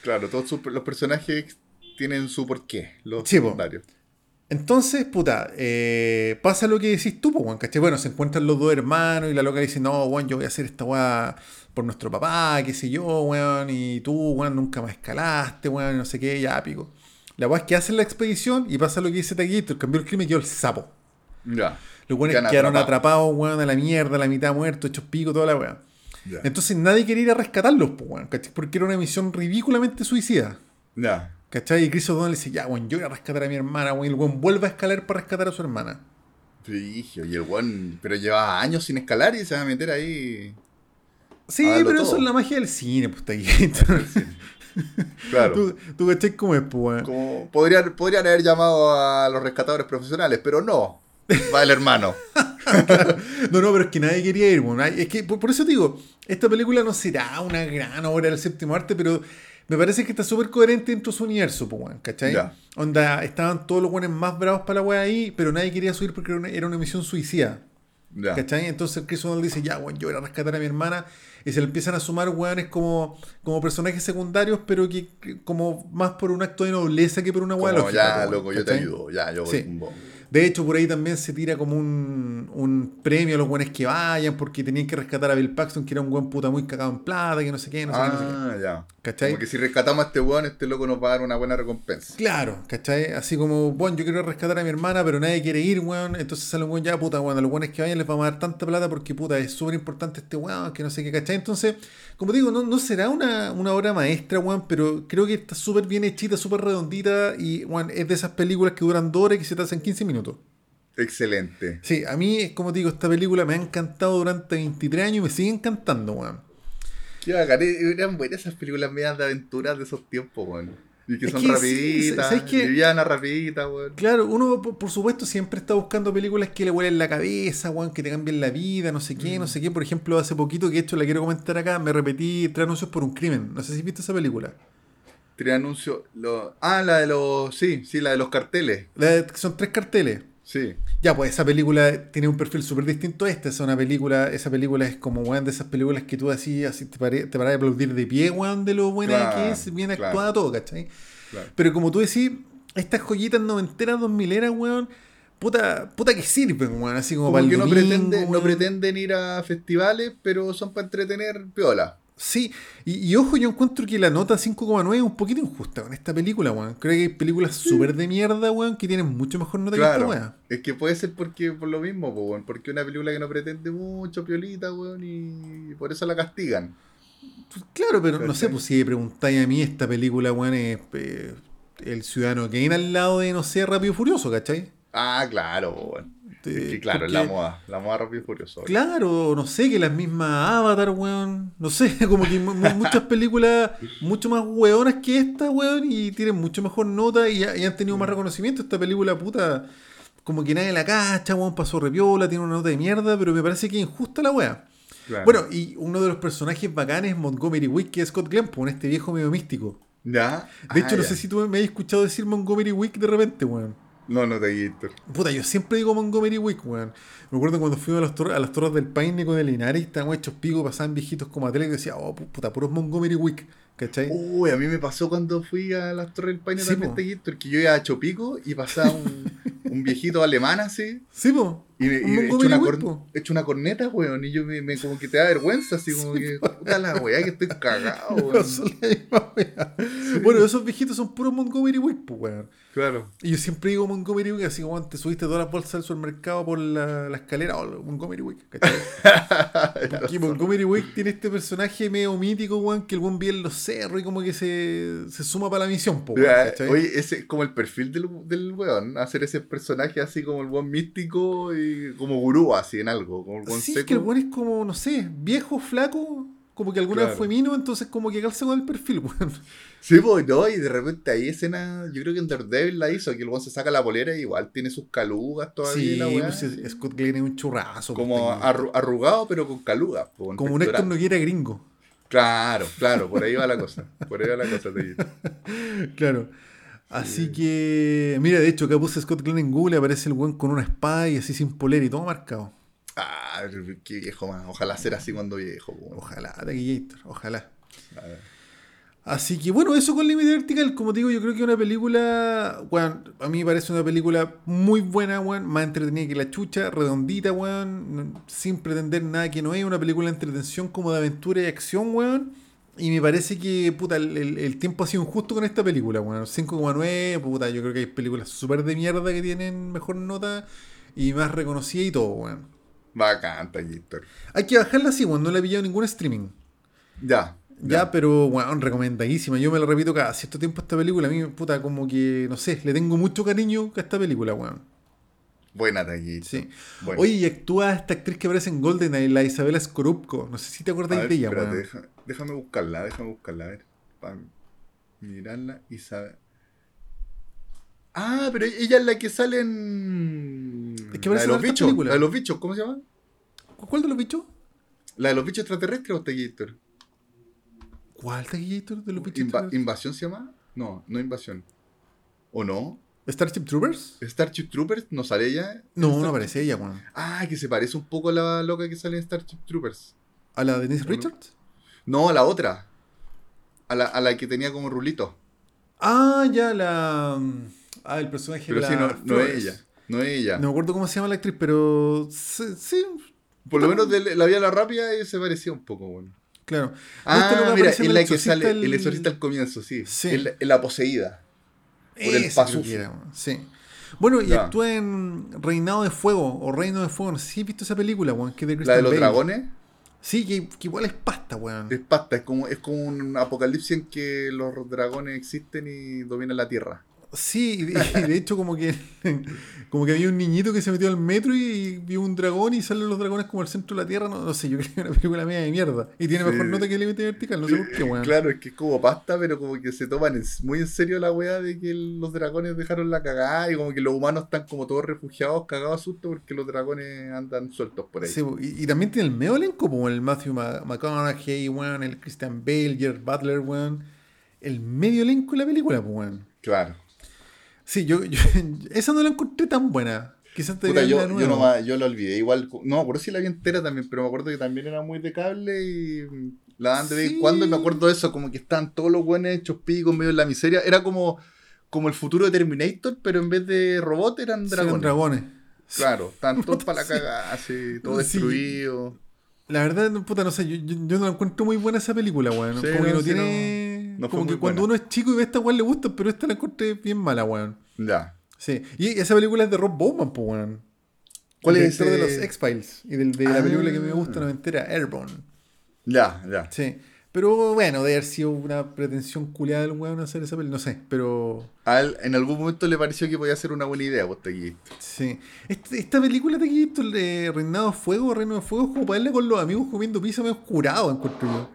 Speaker 1: Claro, todos sus- los personajes tienen su porqué, los
Speaker 2: Sí, po. Entonces, puta, eh, pasa lo que decís tú, po, weón, ¿cachai? Bueno, se encuentran los dos hermanos y la loca dice, no, weón, yo voy a hacer esta weá por nuestro papá, qué sé yo, weón, y tú, weón, nunca más escalaste, weón, y no sé qué, ya, pico. La weá es que hacen la expedición y pasa lo que dice Taquito, cambió el crimen y quedó el sapo.
Speaker 1: Ya.
Speaker 2: Los weones quedaron
Speaker 1: atrapados.
Speaker 2: weón, a la mierda, a la mitad muertos, hechos pico, toda la weá. Entonces nadie quería ir a rescatarlos, po, weón, ¿cachai? Porque era una misión ridículamente suicida.
Speaker 1: Ya.
Speaker 2: ¿Cachai? Y Chris O'Donnell dice, ya, weón, yo voy a rescatar a mi hermana, weón. Y el weón vuelve a escalar para rescatar a su hermana.
Speaker 1: Frigio, y el one, pero llevaba años sin escalar y se va a meter ahí.
Speaker 2: Sí, pero
Speaker 1: todo.
Speaker 2: eso es la magia del cine, pues, Taquito.
Speaker 1: Claro.
Speaker 2: ¿Tú, tú cachai cómo es, pues?
Speaker 1: Como podrían, podrían haber llamado a los rescatadores profesionales, pero no. Va el hermano.
Speaker 2: No, no, pero es que nadie quería ir. Ay, Es que, por, por eso te digo, esta película no será una gran obra del séptimo arte, pero me parece que está súper coherente dentro de su universo, pues, ¿cachai?
Speaker 1: Ya.
Speaker 2: Onda, estaban todos los weones más bravos para la weá ahí, pero nadie quería subir porque era una, era una misión suicida. ¿Cachai? Entonces Chris O'Donnell dice, ya, weón, yo voy a rescatar a mi hermana. Y se le empiezan a sumar weones como, como personajes secundarios, pero que, que como más por un acto de nobleza que por una
Speaker 1: Como,
Speaker 2: lógica.
Speaker 1: ya, loco, yo te ayudo. Ya, yo voy
Speaker 2: Sí.
Speaker 1: con vos.
Speaker 2: De hecho, por ahí también se tira como un, un premio a los buenos que vayan, porque tenían que rescatar a Bill Paxton, que era un buen puta muy cagado en plata, que no sé qué, no sé qué, no sé qué.
Speaker 1: Ah, ya.
Speaker 2: ¿Cachai?
Speaker 1: Como que si rescatamos a este weón, este loco nos va a dar una buena recompensa.
Speaker 2: Claro, ¿cachai? Así como, bueno, yo quiero rescatar a mi hermana, pero nadie quiere ir, weón. Entonces sale un weón, ya, puta, weón, a los buenos que vayan les vamos a dar tanta plata porque, puta, es súper importante este weón, que no sé qué, ¿cachai? Entonces, como digo, no, no será una, una obra maestra, weón, pero creo que está súper bien hechita, súper redondita y, weón, es de esas películas que duran dos horas y que se te hacen 15 minutos.
Speaker 1: Excelente.
Speaker 2: Sí, a mí, como te digo, esta película me ha encantado durante 23 años y me sigue encantando, weón.
Speaker 1: Qué bacán. eh, Eran buenas esas películas medias de aventuras de esos tiempos, weón. Y que
Speaker 2: Es
Speaker 1: son
Speaker 2: que
Speaker 1: rapiditas.
Speaker 2: ¿sabes qué?
Speaker 1: Livianas, rapiditas, weón.
Speaker 2: Claro, uno por, por supuesto siempre está buscando películas que le huelen la cabeza, weón, que te cambien la vida, no sé qué, no sé qué. Por ejemplo, hace poquito que esto la quiero comentar acá, me repetí Tres anuncios por un crimen. No sé si viste esa película.
Speaker 1: Tres anuncios. Lo... Ah, la de los. Sí, sí, la de los carteles.
Speaker 2: La de- son tres carteles.
Speaker 1: Sí.
Speaker 2: Ya, pues esa película tiene un perfil súper distinto a esta. Es una película, esa película es como, weón, de esas películas que tú así, así te paré, te parás a aplaudir de pie, weón, de lo buena
Speaker 1: Claro,
Speaker 2: que es, bien
Speaker 1: claro.
Speaker 2: actuada todo, ¿cachai?
Speaker 1: Claro.
Speaker 2: Pero como tú decís, estas joyitas noventeras, dos mileras, weón, puta, puta que sirven, weón, así como,
Speaker 1: Como
Speaker 2: para el
Speaker 1: que no, pretende, no pretenden ir a festivales, pero son para entretener piola.
Speaker 2: Sí, y, y ojo, yo encuentro que la nota 5,9 es un poquito injusta con esta película, weón. Creo que hay películas súper de mierda, weón, que tienen mucho mejor nota
Speaker 1: Claro.
Speaker 2: que esta, weón.
Speaker 1: Es que puede ser porque por lo mismo, weón. Porque una película que no pretende mucho, piolita, weón, y por eso la castigan.
Speaker 2: Claro, pero no sé, pues si me preguntáis a mí, esta película, weón, es eh, El Ciudadano Kane al lado de, no sé, Rápido y Furioso, ¿cachai?
Speaker 1: Ah, claro, weón. Es
Speaker 2: Eh,
Speaker 1: que claro,
Speaker 2: porque-
Speaker 1: la moda. La moda rápido y furioso.
Speaker 2: Claro, no sé, que las mismas Avatar, weón. No sé, como que mu- mu- muchas películas mucho más weonas que esta, weón, y tienen mucho mejor nota y, y han tenido más reconocimiento. Esta película, puta, como que nadie la cacha, weón, pasó repiola, tiene una nota de mierda, pero me parece que injusta la weá.
Speaker 1: Claro.
Speaker 2: Bueno, y uno de los personajes bacanes es Montgomery Wick, que es Scott Glenn, este viejo medio místico.
Speaker 1: ¿Ya?
Speaker 2: De
Speaker 1: Ah,
Speaker 2: hecho, no
Speaker 1: ya.
Speaker 2: sé si tú me has escuchado decir Montgomery Wick de repente, weón.
Speaker 1: No, no te guito.
Speaker 2: Puta, yo siempre digo Montgomery Wick, weón. Me acuerdo cuando fuimos a, las tor- a las torres del Paine con el Linares, estábamos hechos pico, pasaban viejitos como tele y decía, oh, pu- puta, puros Montgomery Wick, ¿cachai?
Speaker 1: Uy, a mí me pasó cuando fui a las Torres del Paine
Speaker 2: Sí,
Speaker 1: también
Speaker 2: po.
Speaker 1: te guito, que yo iba a Chopico y pasaba un, un viejito alemán así.
Speaker 2: Sí, po.
Speaker 1: Y, me- y
Speaker 2: Un
Speaker 1: he, hecho una
Speaker 2: Wing,
Speaker 1: cor-
Speaker 2: po.
Speaker 1: he hecho una corneta, weón. Y yo me, me- como que te da vergüenza, así como que, puta la weá, que estoy cagado, weón.
Speaker 2: Bueno, esos viejitos son puros Montgomery Wing, pues, weón.
Speaker 1: Claro.
Speaker 2: Y yo siempre digo Montgomery Wing, así como te subiste todas las bolsas del supermercado por la, la escalera, oh, Montgomery Wing, ¿cachai? Montgomery Wing tiene este personaje medio mítico, weón, que el buen vive en los cerros y como que se, se suma para la misión, po, weón,
Speaker 1: Ya,
Speaker 2: ¿cachai?
Speaker 1: Oye, ese es como el perfil del, del weón, hacer ese personaje así como el buen místico y como gurú así en algo, como el buen
Speaker 2: Sí, es que el buen es como, no sé, viejo, flaco, como que alguna vez fue mino, entonces como que calza con el perfil, weón.
Speaker 1: Sí, pues no, y de repente hay escena, yo creo que en Daredevil la hizo, que el weón se saca la polera y igual tiene sus calugas todavía,
Speaker 2: Sí,
Speaker 1: la weá,
Speaker 2: pues, es- Scott Glenn es un churrazo. pues,
Speaker 1: como arru- arrugado pero con calugas. po, en
Speaker 2: como un. Héctor Noguera gringo.
Speaker 1: Claro, claro, por ahí va la cosa, por ahí va la cosa, te.
Speaker 2: Claro. Así que, mira, de hecho, acá puse Scott Glenn en Google, aparece el buen con una espada y así sin polera y todo marcado.
Speaker 1: Ah, qué viejo más, ojalá ser así cuando viejo. po.
Speaker 2: Ojalá, Taquillator, ojalá. Así que bueno, eso con Límite Vertical, como te digo, yo creo que es una película, weón, a mí me parece una película muy buena, weón, más entretenida que la chucha, redondita, weón, no- sin pretender nada que no es, una película de entretención como de aventura y acción, weón. Y me parece que, puta, el, el- el tiempo ha sido injusto con esta película, weón. 5,9, puta, yo creo que hay películas súper de mierda que tienen mejor nota y más reconocida y todo, weón.
Speaker 1: Bacán, Taquillator.
Speaker 2: Hay que bajarla así, weón, no la he pillado en ningún streaming.
Speaker 1: Ya.
Speaker 2: Ya, pero, weón, recomendadísima. Yo me lo repito cada cierto tiempo esta película. A mí, puta, como que, no sé, le tengo mucho cariño a esta película, weón.
Speaker 1: Buena, Taquillator.
Speaker 2: Sí.
Speaker 1: Bueno.
Speaker 2: Oye, y actúa esta actriz que aparece en GoldenEye, la Isabela Scorupco. No sé si te
Speaker 1: A
Speaker 2: acordáis
Speaker 1: ver,
Speaker 2: de ella,
Speaker 1: espérate,
Speaker 2: weón.
Speaker 1: deja- déjame buscarla, déjame buscarla, a ver. Para mirarla y saber. Ah, pero ella es la que sale en.
Speaker 2: Es que
Speaker 1: la de los bichos.
Speaker 2: películas.
Speaker 1: La de los bichos, ¿cómo se llama?
Speaker 2: ¿Cuál de los bichos?
Speaker 1: La de los bichos extraterrestres o Taquillator.
Speaker 2: ¿Cuál Taquillator de los bichos?
Speaker 1: Inva- ¿Invasión se llama? No, no invasión. ¿O no?
Speaker 2: ¿Starship Troopers?
Speaker 1: ¿Starship Troopers? ¿No sale ella?
Speaker 2: No, no aparece ella, weón.
Speaker 1: Ah, que se parece un poco a la loca que sale en Starship Troopers.
Speaker 2: ¿A la Denise
Speaker 1: Bueno.
Speaker 2: Richards?
Speaker 1: No, a la otra. A la, a la que tenía como rulito.
Speaker 2: Ah, ya, la. Ah, el personaje
Speaker 1: Pero sí, no, no es ella. No es ella.
Speaker 2: No me acuerdo cómo se llama la actriz, pero. Sí, sí,
Speaker 1: Por lo menos de la vía la rápida y se parecía un poco, bueno.
Speaker 2: claro.
Speaker 1: Ah,
Speaker 2: Este
Speaker 1: mira, es
Speaker 2: El
Speaker 1: la que sale,
Speaker 2: el-
Speaker 1: el exorcista al comienzo, sí.
Speaker 2: Sí.
Speaker 1: Es la, es la poseída. por el paso.
Speaker 2: Sí. Bueno, y actúa en Reinado de Fuego o Reino de Fuego. No sé si has visto esa película, weón. Que es de
Speaker 1: La de los
Speaker 2: Bale.
Speaker 1: dragones
Speaker 2: Sí, que, que igual es pasta, weón.
Speaker 1: es pasta, es como, es como un apocalipsis en que los dragones existen y dominan la tierra.
Speaker 2: Sí, y de, hecho como que como que había un niñito que se metió al metro y vio un dragón y salen los dragones como al centro de la tierra. No, no sé, yo creo que es una película media de mierda. Y tiene
Speaker 1: Sí.
Speaker 2: mejor nota que el límite vertical, no sé por qué, weón.
Speaker 1: Claro, es que es como pasta, pero como que se toman muy en serio la weá de que los dragones dejaron la cagada y como que los humanos están como todos refugiados, cagados a susto porque los dragones andan sueltos por ahí.
Speaker 2: Sí, y, y también tiene el medio elenco, como el Matthew Ma- McConaughey, weón, el Christian Bale, Gerard Butler, weón. El medio elenco de la película, pues, weón.
Speaker 1: Claro.
Speaker 2: Sí, yo, yo- esa no la encontré tan buena. Quizás te
Speaker 1: Puta, yo,
Speaker 2: de
Speaker 1: yo, no yo la olvidé. Igual, no me acuerdo si la vi entera también, pero me acuerdo que también era muy de cable y la dan de vez
Speaker 2: Sí.
Speaker 1: en cuando. Y me acuerdo de eso, como que estaban todos los buenos hechos picos, medio en la miseria. Era como, como el futuro de Terminator, pero en vez de robot eran
Speaker 2: Sí, eran
Speaker 1: dragones.
Speaker 2: dragones.
Speaker 1: Claro, estaban todos para la
Speaker 2: Sí.
Speaker 1: cagada, así, todo
Speaker 2: Sí.
Speaker 1: destruido.
Speaker 2: La verdad, puta, no sé, yo, yo, no la encuentro muy buena esa película, weón.
Speaker 1: Sí,
Speaker 2: como que
Speaker 1: no,
Speaker 2: no
Speaker 1: sí,
Speaker 2: tiene.
Speaker 1: No- no
Speaker 2: como que cuando uno es chico y ve esta weón le gusta, pero esta la encontré bien mala, weón.
Speaker 1: Ya.
Speaker 2: Sí. Y esa película es de Rob Bowman, pues, weón.
Speaker 1: ¿Cuál
Speaker 2: el
Speaker 1: es
Speaker 2: director de los X-Files y del, de la
Speaker 1: Ah.
Speaker 2: película que me gusta noventera, Airborne.
Speaker 1: Ya, ya.
Speaker 2: Sí. Pero bueno, de haber sido una pretensión culiada del weón hacer esa película, no sé, pero.
Speaker 1: A él en algún momento le pareció que podía ser una buena idea, vos te aquí.
Speaker 2: Sí. Este- esta película de aquí, esto, el de Reinado de Fuego, Reino de Fuego, es como para verla con los amigos comiendo pizza medio curado, encuentro yo.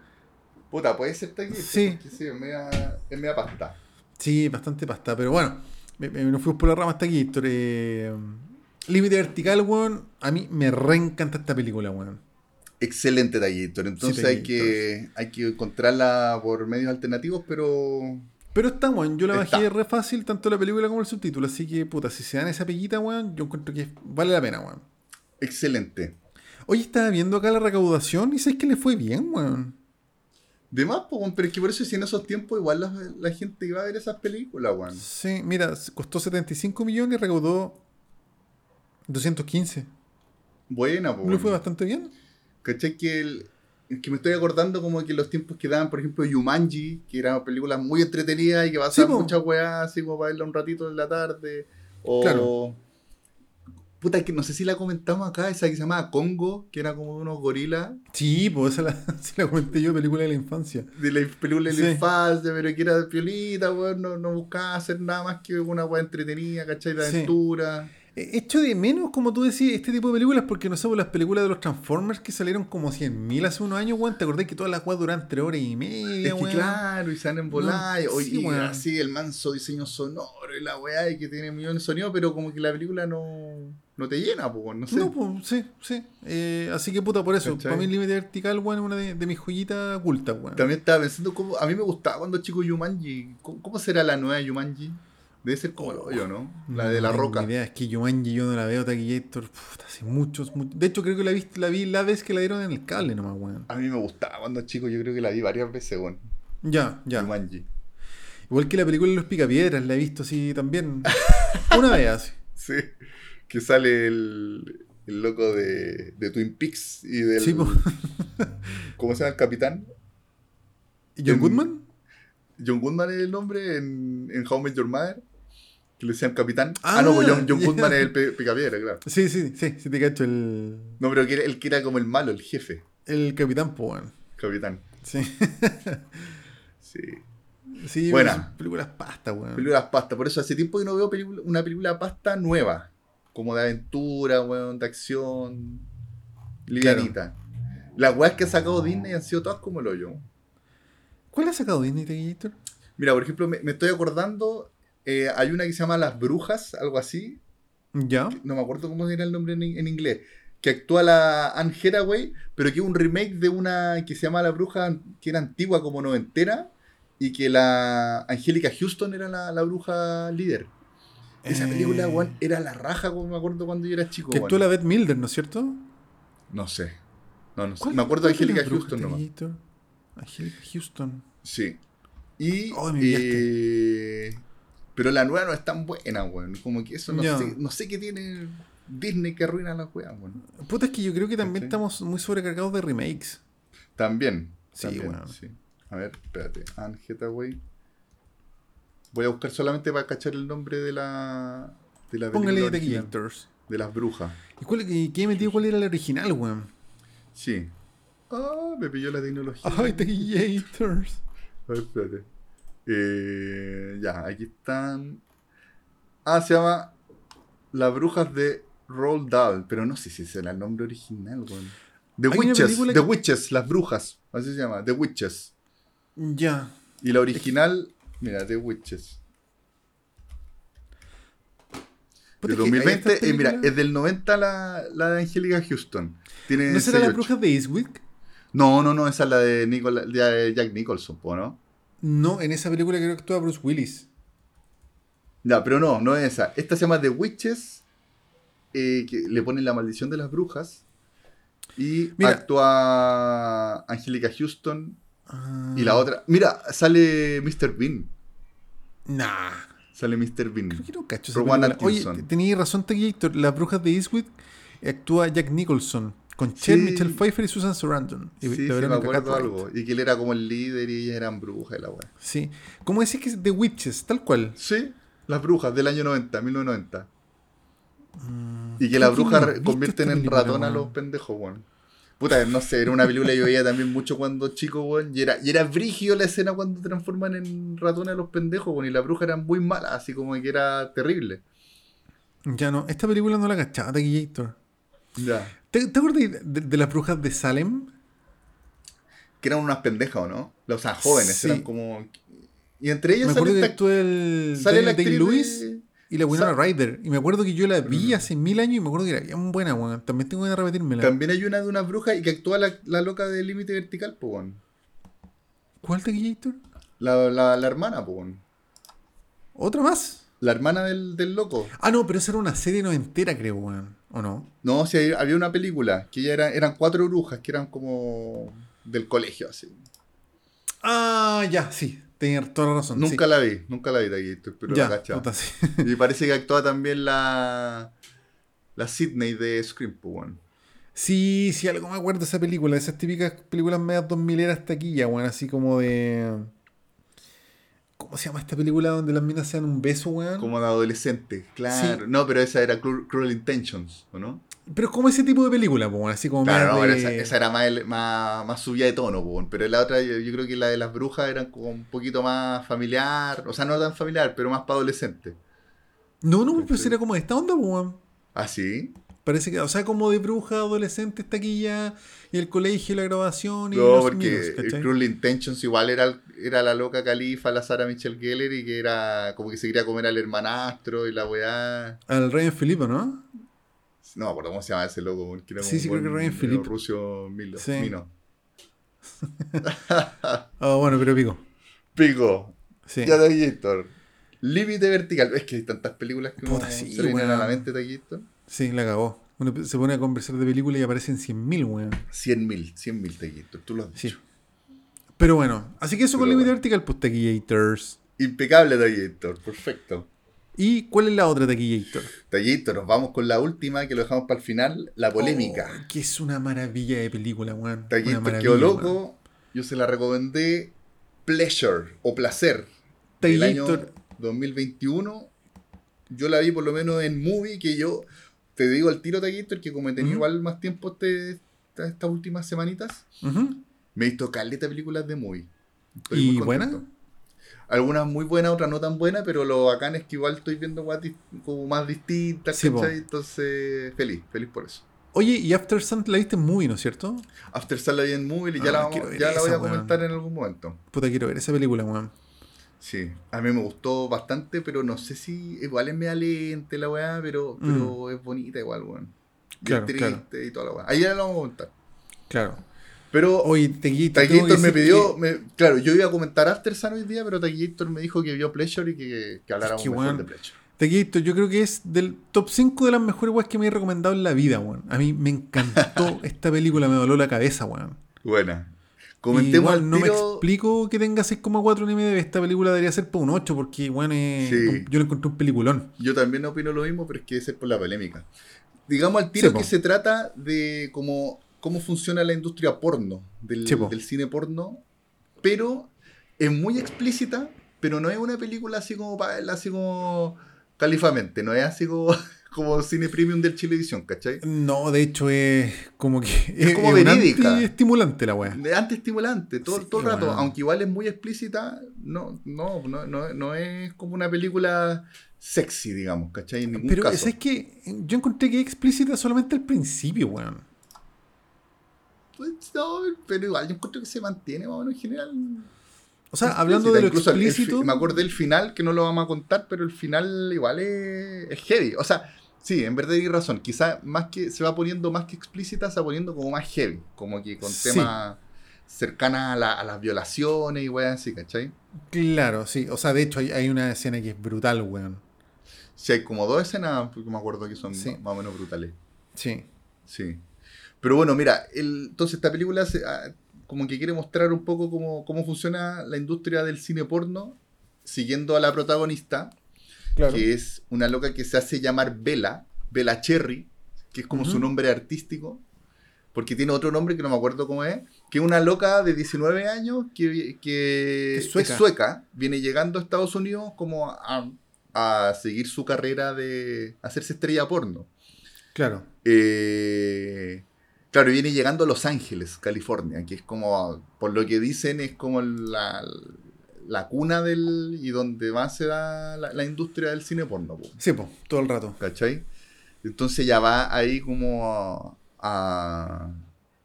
Speaker 1: Puta, puede ser aquí.
Speaker 2: Sí.
Speaker 1: Sí, es media, es media pasta.
Speaker 2: Sí, bastante pasta, pero bueno, me- me- nos fuimos por la rama hasta aquí. Héctor. Eh, Límite vertical, weón. A mí me reencanta esta película, weón.
Speaker 1: Excelente Taquillator. Entonces hay, que, hay que encontrarla por medios alternativos, pero
Speaker 2: Pero está, weón. Yo la bajé re fácil, tanto la película como el subtítulo. Así que, puta, si se dan esa pellita, weón, yo encuentro que vale la pena, weón.
Speaker 1: excelente.
Speaker 2: Oye, estaba viendo acá la recaudación y sabes que le fue bien, weón.
Speaker 1: De más, weón, pero es que por eso si en esos tiempos igual la, la gente iba a ver esas películas, weón.
Speaker 2: Sí, mira, costó 75 millones y recaudó 215.
Speaker 1: buena, po.
Speaker 2: Le fue bastante bien.
Speaker 1: ¿Cachai? Que, el, que me estoy acordando como que los tiempos que daban, por ejemplo, Yumanji, que eran películas muy entretenidas y que pasaban
Speaker 2: Sí,
Speaker 1: muchas weas, así como para verla un ratito en la tarde. O.
Speaker 2: Claro.
Speaker 1: Puta, que no sé si la comentamos acá, esa que se llamaba Congo, que era como de unos gorilas.
Speaker 2: Sí, pues esa la, sí la comenté yo, película de la infancia.
Speaker 1: de la película de la infancia, pero que era piolita, weón, no, no buscaba hacer nada más que una weá entretenida, ¿cachai? De
Speaker 2: Sí.
Speaker 1: aventura.
Speaker 2: He hecho de menos, como tú decís, este tipo de películas porque no sabemos las películas de los Transformers que salieron como 100.000 hace unos años, weón. ¿Te acordás que todas las weas duran 3 horas y media,
Speaker 1: Es que
Speaker 2: weón?
Speaker 1: claro, y salen volar, y,
Speaker 2: No,
Speaker 1: oye,
Speaker 2: sí, weón.
Speaker 1: así el manso diseño sonoro y la weá, y que tiene millones de sonidos, pero como que la película no, no te llena, pues, no sé.
Speaker 2: No, pues sí, sí. Eh, así que puta, por eso.
Speaker 1: ¿Cachai?
Speaker 2: Para mí el límite vertical, weón, es una de, de mis joyitas ocultas, weón.
Speaker 1: También estaba pensando cómo, a mí me gustaba cuando chico Yumanji, ¿cómo, cómo será la nueva Yumanji? Debe ser como el hoyo, ¿no? La de la roca.
Speaker 2: idea, es que Jumanji yo no la veo, Taquillator, puta, hace muchos, muchos. De hecho, creo que la vi, la vi la vez que la dieron en el cable nomás, weón.
Speaker 1: A mí me gustaba cuando chico, yo creo que la vi varias veces, weón.
Speaker 2: Ya, ya.
Speaker 1: Yumanji.
Speaker 2: Igual que la película de los picapiedras, la he visto así también. Una vez así.
Speaker 1: Sí, que sale el, el loco de, de Twin Peaks y del.
Speaker 2: Sí.
Speaker 1: ¿Cómo se llama el capitán?
Speaker 2: ¿Y John
Speaker 1: En-
Speaker 2: Goodman?
Speaker 1: John Goodman es el nombre en, en How Met Your Mother. Que le decían capitán. Ah,
Speaker 2: Ah,
Speaker 1: no, pues John. Goodman es el pe- picapiedra, claro.
Speaker 2: Sí, sí, sí, sí te cacho el,
Speaker 1: No, pero que era- el que era como el malo, el jefe,
Speaker 2: el capitán, pues,
Speaker 1: capitán.
Speaker 2: Sí.
Speaker 1: Sí.
Speaker 2: Sí,
Speaker 1: Buena.
Speaker 2: películas pasta, weón.
Speaker 1: Películas pasta. Por eso hace tiempo que no veo película- una película pasta nueva. Como de aventura, weón, de acción. Livianita. Las weas que ha sacado Disney han sido todas como el hoyo.
Speaker 2: ¿Cuál ha sacado Disney, Taquillator?
Speaker 1: Mira, por ejemplo, me, me estoy acordando, eh, hay una que se llama Las Brujas, algo así,
Speaker 2: Ya.
Speaker 1: no me acuerdo cómo era el nombre en, en inglés, que actúa la Anne Hathaway, pero que es un remake de una que se llama La Bruja, que era antigua como noventera, y que la Angélica Houston era la, la bruja líder. Esa
Speaker 2: Eh,
Speaker 1: película, weón, era la raja, como me acuerdo cuando yo era chico.
Speaker 2: Que actúa la Beth Milder, ¿no es cierto?
Speaker 1: No sé. No, no sé.
Speaker 2: ¿Cuál-
Speaker 1: Me acuerdo de Angélica
Speaker 2: la
Speaker 1: Houston nomás.
Speaker 2: Angélica Houston.
Speaker 1: Sí. Y.
Speaker 2: Oh,
Speaker 1: eh, pero la nueva no es tan buena, weón. Como que eso no sé. No sé qué tiene Disney que arruina las weas, weón.
Speaker 2: Puta, es que yo creo que también estamos muy sobrecargados de remakes.
Speaker 1: También.
Speaker 2: Sí,
Speaker 1: también,
Speaker 2: weón.
Speaker 1: sí. A ver, espérate. Anne Hathaway. Voy a buscar solamente para cachar el nombre de la. De la
Speaker 2: Póngale
Speaker 1: original. De las brujas.
Speaker 2: ¿Y cuál, qué metido cuál era el original, weón?
Speaker 1: Sí. Ah, me pilló la tecnología.
Speaker 2: Ay, Taquillators.
Speaker 1: A ver, espérate. Eh, ya, aquí están. Ah, se llama Las Brujas de Roald Dahl, pero no sé si ese era el nombre original, weón. The Witches, The
Speaker 2: que-
Speaker 1: Witches, Las Brujas, así se llama, The Witches.
Speaker 2: Ya.
Speaker 1: Y la original, mira, The Witches.
Speaker 2: Puta,
Speaker 1: De
Speaker 2: es que hay
Speaker 1: 2020,
Speaker 2: estas
Speaker 1: eh, mira, es del 90 la, la de Angélica Houston. Tiene
Speaker 2: ¿No será las
Speaker 1: 6-8.
Speaker 2: brujas de Eastwick?
Speaker 1: No, no, no, esa es la de, Nicola- de Jack Nicholson, ¿no?
Speaker 2: No, en esa película creo que actúa Bruce Willis.
Speaker 1: Ya, pero no, no es esa. Esta se llama The Witches, eh, que le ponen la maldición de las brujas. Y
Speaker 2: Mira.
Speaker 1: actúa Angélica Houston
Speaker 2: Ah,
Speaker 1: y la otra. Mira, sale Mr. Bean.
Speaker 2: Nah.
Speaker 1: Sale Mr. Bean.
Speaker 2: Creo que no cacho
Speaker 1: Rowan
Speaker 2: película. Oye,
Speaker 1: Atkinson.
Speaker 2: tenías razón. Las brujas de Eastwick actúa Jack Nicholson. Con Cher,
Speaker 1: Sí.
Speaker 2: Michelle Pfeiffer y Susan Sarandon. Y
Speaker 1: Sí, sí, me acuerdo algo. Y que él era como el líder y ellas eran brujas y la weá.
Speaker 2: Sí. ¿Cómo decís que es The Witches? Tal cual.
Speaker 1: Sí, las brujas del año 90, 1990. Y que las brujas convierten en ratón a los pendejos, weón. Puta, no sé, era una película que yo veía también mucho cuando chico, weón. Y era, y era brígido la escena cuando transforman en ratones a los pendejos, weón. Y las brujas eran muy malas, así como que era terrible.
Speaker 2: Ya no, esta película no la cachaba, Taquillator.
Speaker 1: Ya.
Speaker 2: ¿Te, te acuerdas de, de las brujas de Salem?
Speaker 1: Que eran unas pendejas, ¿o no? O sea, jóvenes,
Speaker 2: Sí.
Speaker 1: eran como. Y entre ellas
Speaker 2: Me
Speaker 1: sale, esta-
Speaker 2: el
Speaker 1: sale la actriz
Speaker 2: Day-Lewis
Speaker 1: de-
Speaker 2: y la Winona Ryder. Y me acuerdo que yo la vi hace mil años y me acuerdo que era bien buena, weón. También tengo que repetírmela.
Speaker 1: También hay una de unas brujas y que actúa la, la loca de límite vertical, po, weón.
Speaker 2: ¿Cuál Taquillator?
Speaker 1: La, la, la hermana, po, weón.
Speaker 2: ¿Otra más?
Speaker 1: La hermana del, del loco.
Speaker 2: Ah, no, pero esa era una serie no entera, creo, weón. ¿O no?
Speaker 1: No, sí, hay- había una película que ya era, eran cuatro brujas que eran como del colegio, así.
Speaker 2: Ah, ya, sí. Tenía toda la razón.
Speaker 1: Nunca
Speaker 2: sí.
Speaker 1: la vi, nunca la vi, Taquito, pero
Speaker 2: Ya,
Speaker 1: la
Speaker 2: puta, sí.
Speaker 1: Y parece que actúa también la la Sydney de Scream, po, weón.
Speaker 2: Sí, sí, algo me acuerdo de esa película, esas típicas películas medias 2000 eras taquilla, weón, así como de... ¿Cómo se llama esta película donde las minas se dan un beso, weón?
Speaker 1: Como de adolescente, claro. No, pero esa era Cruel, Cruel Intentions, ¿o no?
Speaker 2: Pero es como ese tipo de película, po, así como
Speaker 1: Claro, no,
Speaker 2: de-
Speaker 1: esa, esa era más, más, más subida de tono, po, pero la otra, yo, yo creo que la de las brujas era como un poquito más familiar, o sea, no tan familiar, pero más para adolescente.
Speaker 2: No, no, pero sería como de esta onda, po.
Speaker 1: ¿Ah, sí?
Speaker 2: Parece que, o sea, como de bruja, adolescente, taquilla, y el colegio, la grabación y
Speaker 1: No,
Speaker 2: los
Speaker 1: porque
Speaker 2: amigos,
Speaker 1: el. Cruel Intentions igual era, era la loca califa, la Sara Michelle Gellar, y que era como que se quería comer al hermanastro y la weá.
Speaker 2: Al Ryan Felipe, ¿no?
Speaker 1: No me acuerdo cómo se llama ese loco, que era
Speaker 2: Sí, sí, creo que Ryan.
Speaker 1: Rusio Milo,
Speaker 2: Sí.
Speaker 1: Mino.
Speaker 2: Ah, bueno, pero pico.
Speaker 1: Pico.
Speaker 2: Sí.
Speaker 1: Ya Taquillator. Límite vertical. Es que hay tantas películas que uno
Speaker 2: Puta, sí,
Speaker 1: se le vienen a la mente Taquillator.
Speaker 2: Sí, la cagó. Uno se pone a conversar de películas y aparecen 100.000, weón.
Speaker 1: 100.000, 100.000 Taquillator. Tú lo has
Speaker 2: Sí.
Speaker 1: dicho.
Speaker 2: Pero bueno, así que eso con Límite. Vertical, pues Taquillators.
Speaker 1: Impecable Taquillator. Perfecto.
Speaker 2: ¿Y cuál es la otra Taquillator?
Speaker 1: Taquillator, nos vamos con la última que lo dejamos para el final. La polémica.
Speaker 2: Oh, que es una maravilla de película, weón.
Speaker 1: Taquillator quedó loco. Yo se la recomendé. Pleasure o placer. Del año
Speaker 2: Taquillator.
Speaker 1: 2021. Yo la vi por lo menos en movie que yo te digo al tiro Taquillator que como he tenido igual más tiempo este- esta- estas últimas semanitas. Me he visto caleta de películas de movie. Estoy
Speaker 2: ¿Y
Speaker 1: muy
Speaker 2: buena?
Speaker 1: Algunas muy buenas, otras no tan buenas, pero lo bacán es que igual estoy viendo dis- como más distintas,
Speaker 2: Sí.
Speaker 1: ¿cachai? Entonces, feliz, feliz por eso.
Speaker 2: Oye, y After Sun la viste en movie, ¿no es cierto?
Speaker 1: After Sun la vi en movie y ya,
Speaker 2: Ah,
Speaker 1: la, vamos- ya la voy a comentar en algún momento.
Speaker 2: Puta, quiero ver esa película, weón.
Speaker 1: Sí, a mí me gustó bastante, pero no sé si igual es media lente la weá, pero, pero es bonita igual, weón.
Speaker 2: Mm.
Speaker 1: Y
Speaker 2: Claro,
Speaker 1: triste
Speaker 2: claro.
Speaker 1: y toda la weá. Ahí ya la vamos a comentar.
Speaker 2: Claro.
Speaker 1: Pero
Speaker 2: Oye, Taquillator. que
Speaker 1: me pidió,
Speaker 2: que-
Speaker 1: me- claro, yo iba a comentar After Sun hoy día, pero Taquillator me dijo que vio Pleasure y que, que habláramos
Speaker 2: que,
Speaker 1: mejor
Speaker 2: weón,
Speaker 1: de Pleasure.
Speaker 2: Taquillator, yo creo que es del top 5 de las mejores weas que me he recomendado en la vida, weón. A mí me encantó esta película, me voló la cabeza, weón.
Speaker 1: Buena.
Speaker 2: Y,
Speaker 1: Comentemos
Speaker 2: weón,
Speaker 1: al
Speaker 2: no me explico que tenga 6,4 en IMDb. Esta película debería ser por un 8 porque, weón, es-
Speaker 1: Sí.
Speaker 2: yo lo encontré un peliculón.
Speaker 1: Yo también opino lo mismo, pero es que debe ser por la polémica. Digamos al tiro
Speaker 2: Sí, po.
Speaker 1: que se trata de cómo, cómo funciona la industria porno, del,
Speaker 2: Sí, po.
Speaker 1: del cine porno, pero es muy explícita, pero no es una película así como para verla así como califamente, no es así como, como cine premium del Chilevisión, ¿cachai?
Speaker 2: No, de hecho es como que es,
Speaker 1: como
Speaker 2: un
Speaker 1: verídica.
Speaker 2: estimulante la.
Speaker 1: De antiestimulante, todo,
Speaker 2: Sí,
Speaker 1: todo el rato, aunque igual es muy explícita, no, no, no, no, no es como una película sexy, digamos, ¿cachai? En ningún
Speaker 2: Pero
Speaker 1: caso.
Speaker 2: es que yo encontré que es explícita solamente al principio, weón.
Speaker 1: Pues no, pero igual yo encuentro que se mantiene más o menos en general.
Speaker 2: O sea, hablando de lo
Speaker 1: el- el
Speaker 2: explícito.
Speaker 1: me acuerdo del final, que no lo vamos a contar, pero el final igual es, es heavy. O sea, sí, en verdad tienes razón. Quizá más que se va poniendo más que explícita, se va poniendo como más heavy. Como que con
Speaker 2: Sí.
Speaker 1: temas cercanos a, la- a las violaciones y weas así, ¿cachai?
Speaker 2: Claro, sí. O sea, de hecho hay, hay una escena que es brutal, weón.
Speaker 1: Sí, hay como dos escenas, porque me acuerdo que son
Speaker 2: Sí.
Speaker 1: más o menos brutales.
Speaker 2: Sí.
Speaker 1: Sí. Pero bueno, mira, el- entonces esta película se- ah, como que quiere mostrar un poco cómo, cómo funciona la industria del cine porno, siguiendo a la protagonista,
Speaker 2: Claro.
Speaker 1: que es una loca que se hace llamar Bella, Bella Cherry, que es como su nombre artístico, porque tiene otro nombre que no me acuerdo cómo es, que es una loca de 19 años que, que
Speaker 2: Es sueca.
Speaker 1: es sueca, viene llegando a Estados Unidos como a, a seguir su carrera de hacerse estrella porno.
Speaker 2: Claro.
Speaker 1: Eh, claro, viene llegando a Los Ángeles, California, que es como, por lo que dicen, es como la, la cuna del y donde más se da la, la industria del cine porno, po,
Speaker 2: Sí, pues, todo el rato.
Speaker 1: ¿cachai? Entonces ya va ahí como a,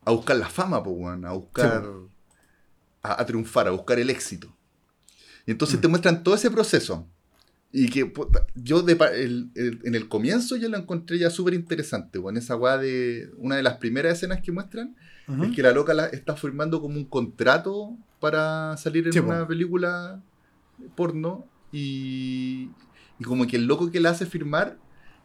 Speaker 1: a buscar la fama, po, weón, a buscar,
Speaker 2: Sí,
Speaker 1: a, a triunfar, a buscar el éxito. Y entonces
Speaker 2: Mm.
Speaker 1: te muestran todo ese proceso. Y que puta, yo de el- el- en el comienzo yo lo encontré ya súper interesante, con esa weá de una de las primeras escenas que muestran, es que la loca la- está firmando como un contrato para salir en
Speaker 2: Sí, po.
Speaker 1: una película porno y, y como que el loco que la hace firmar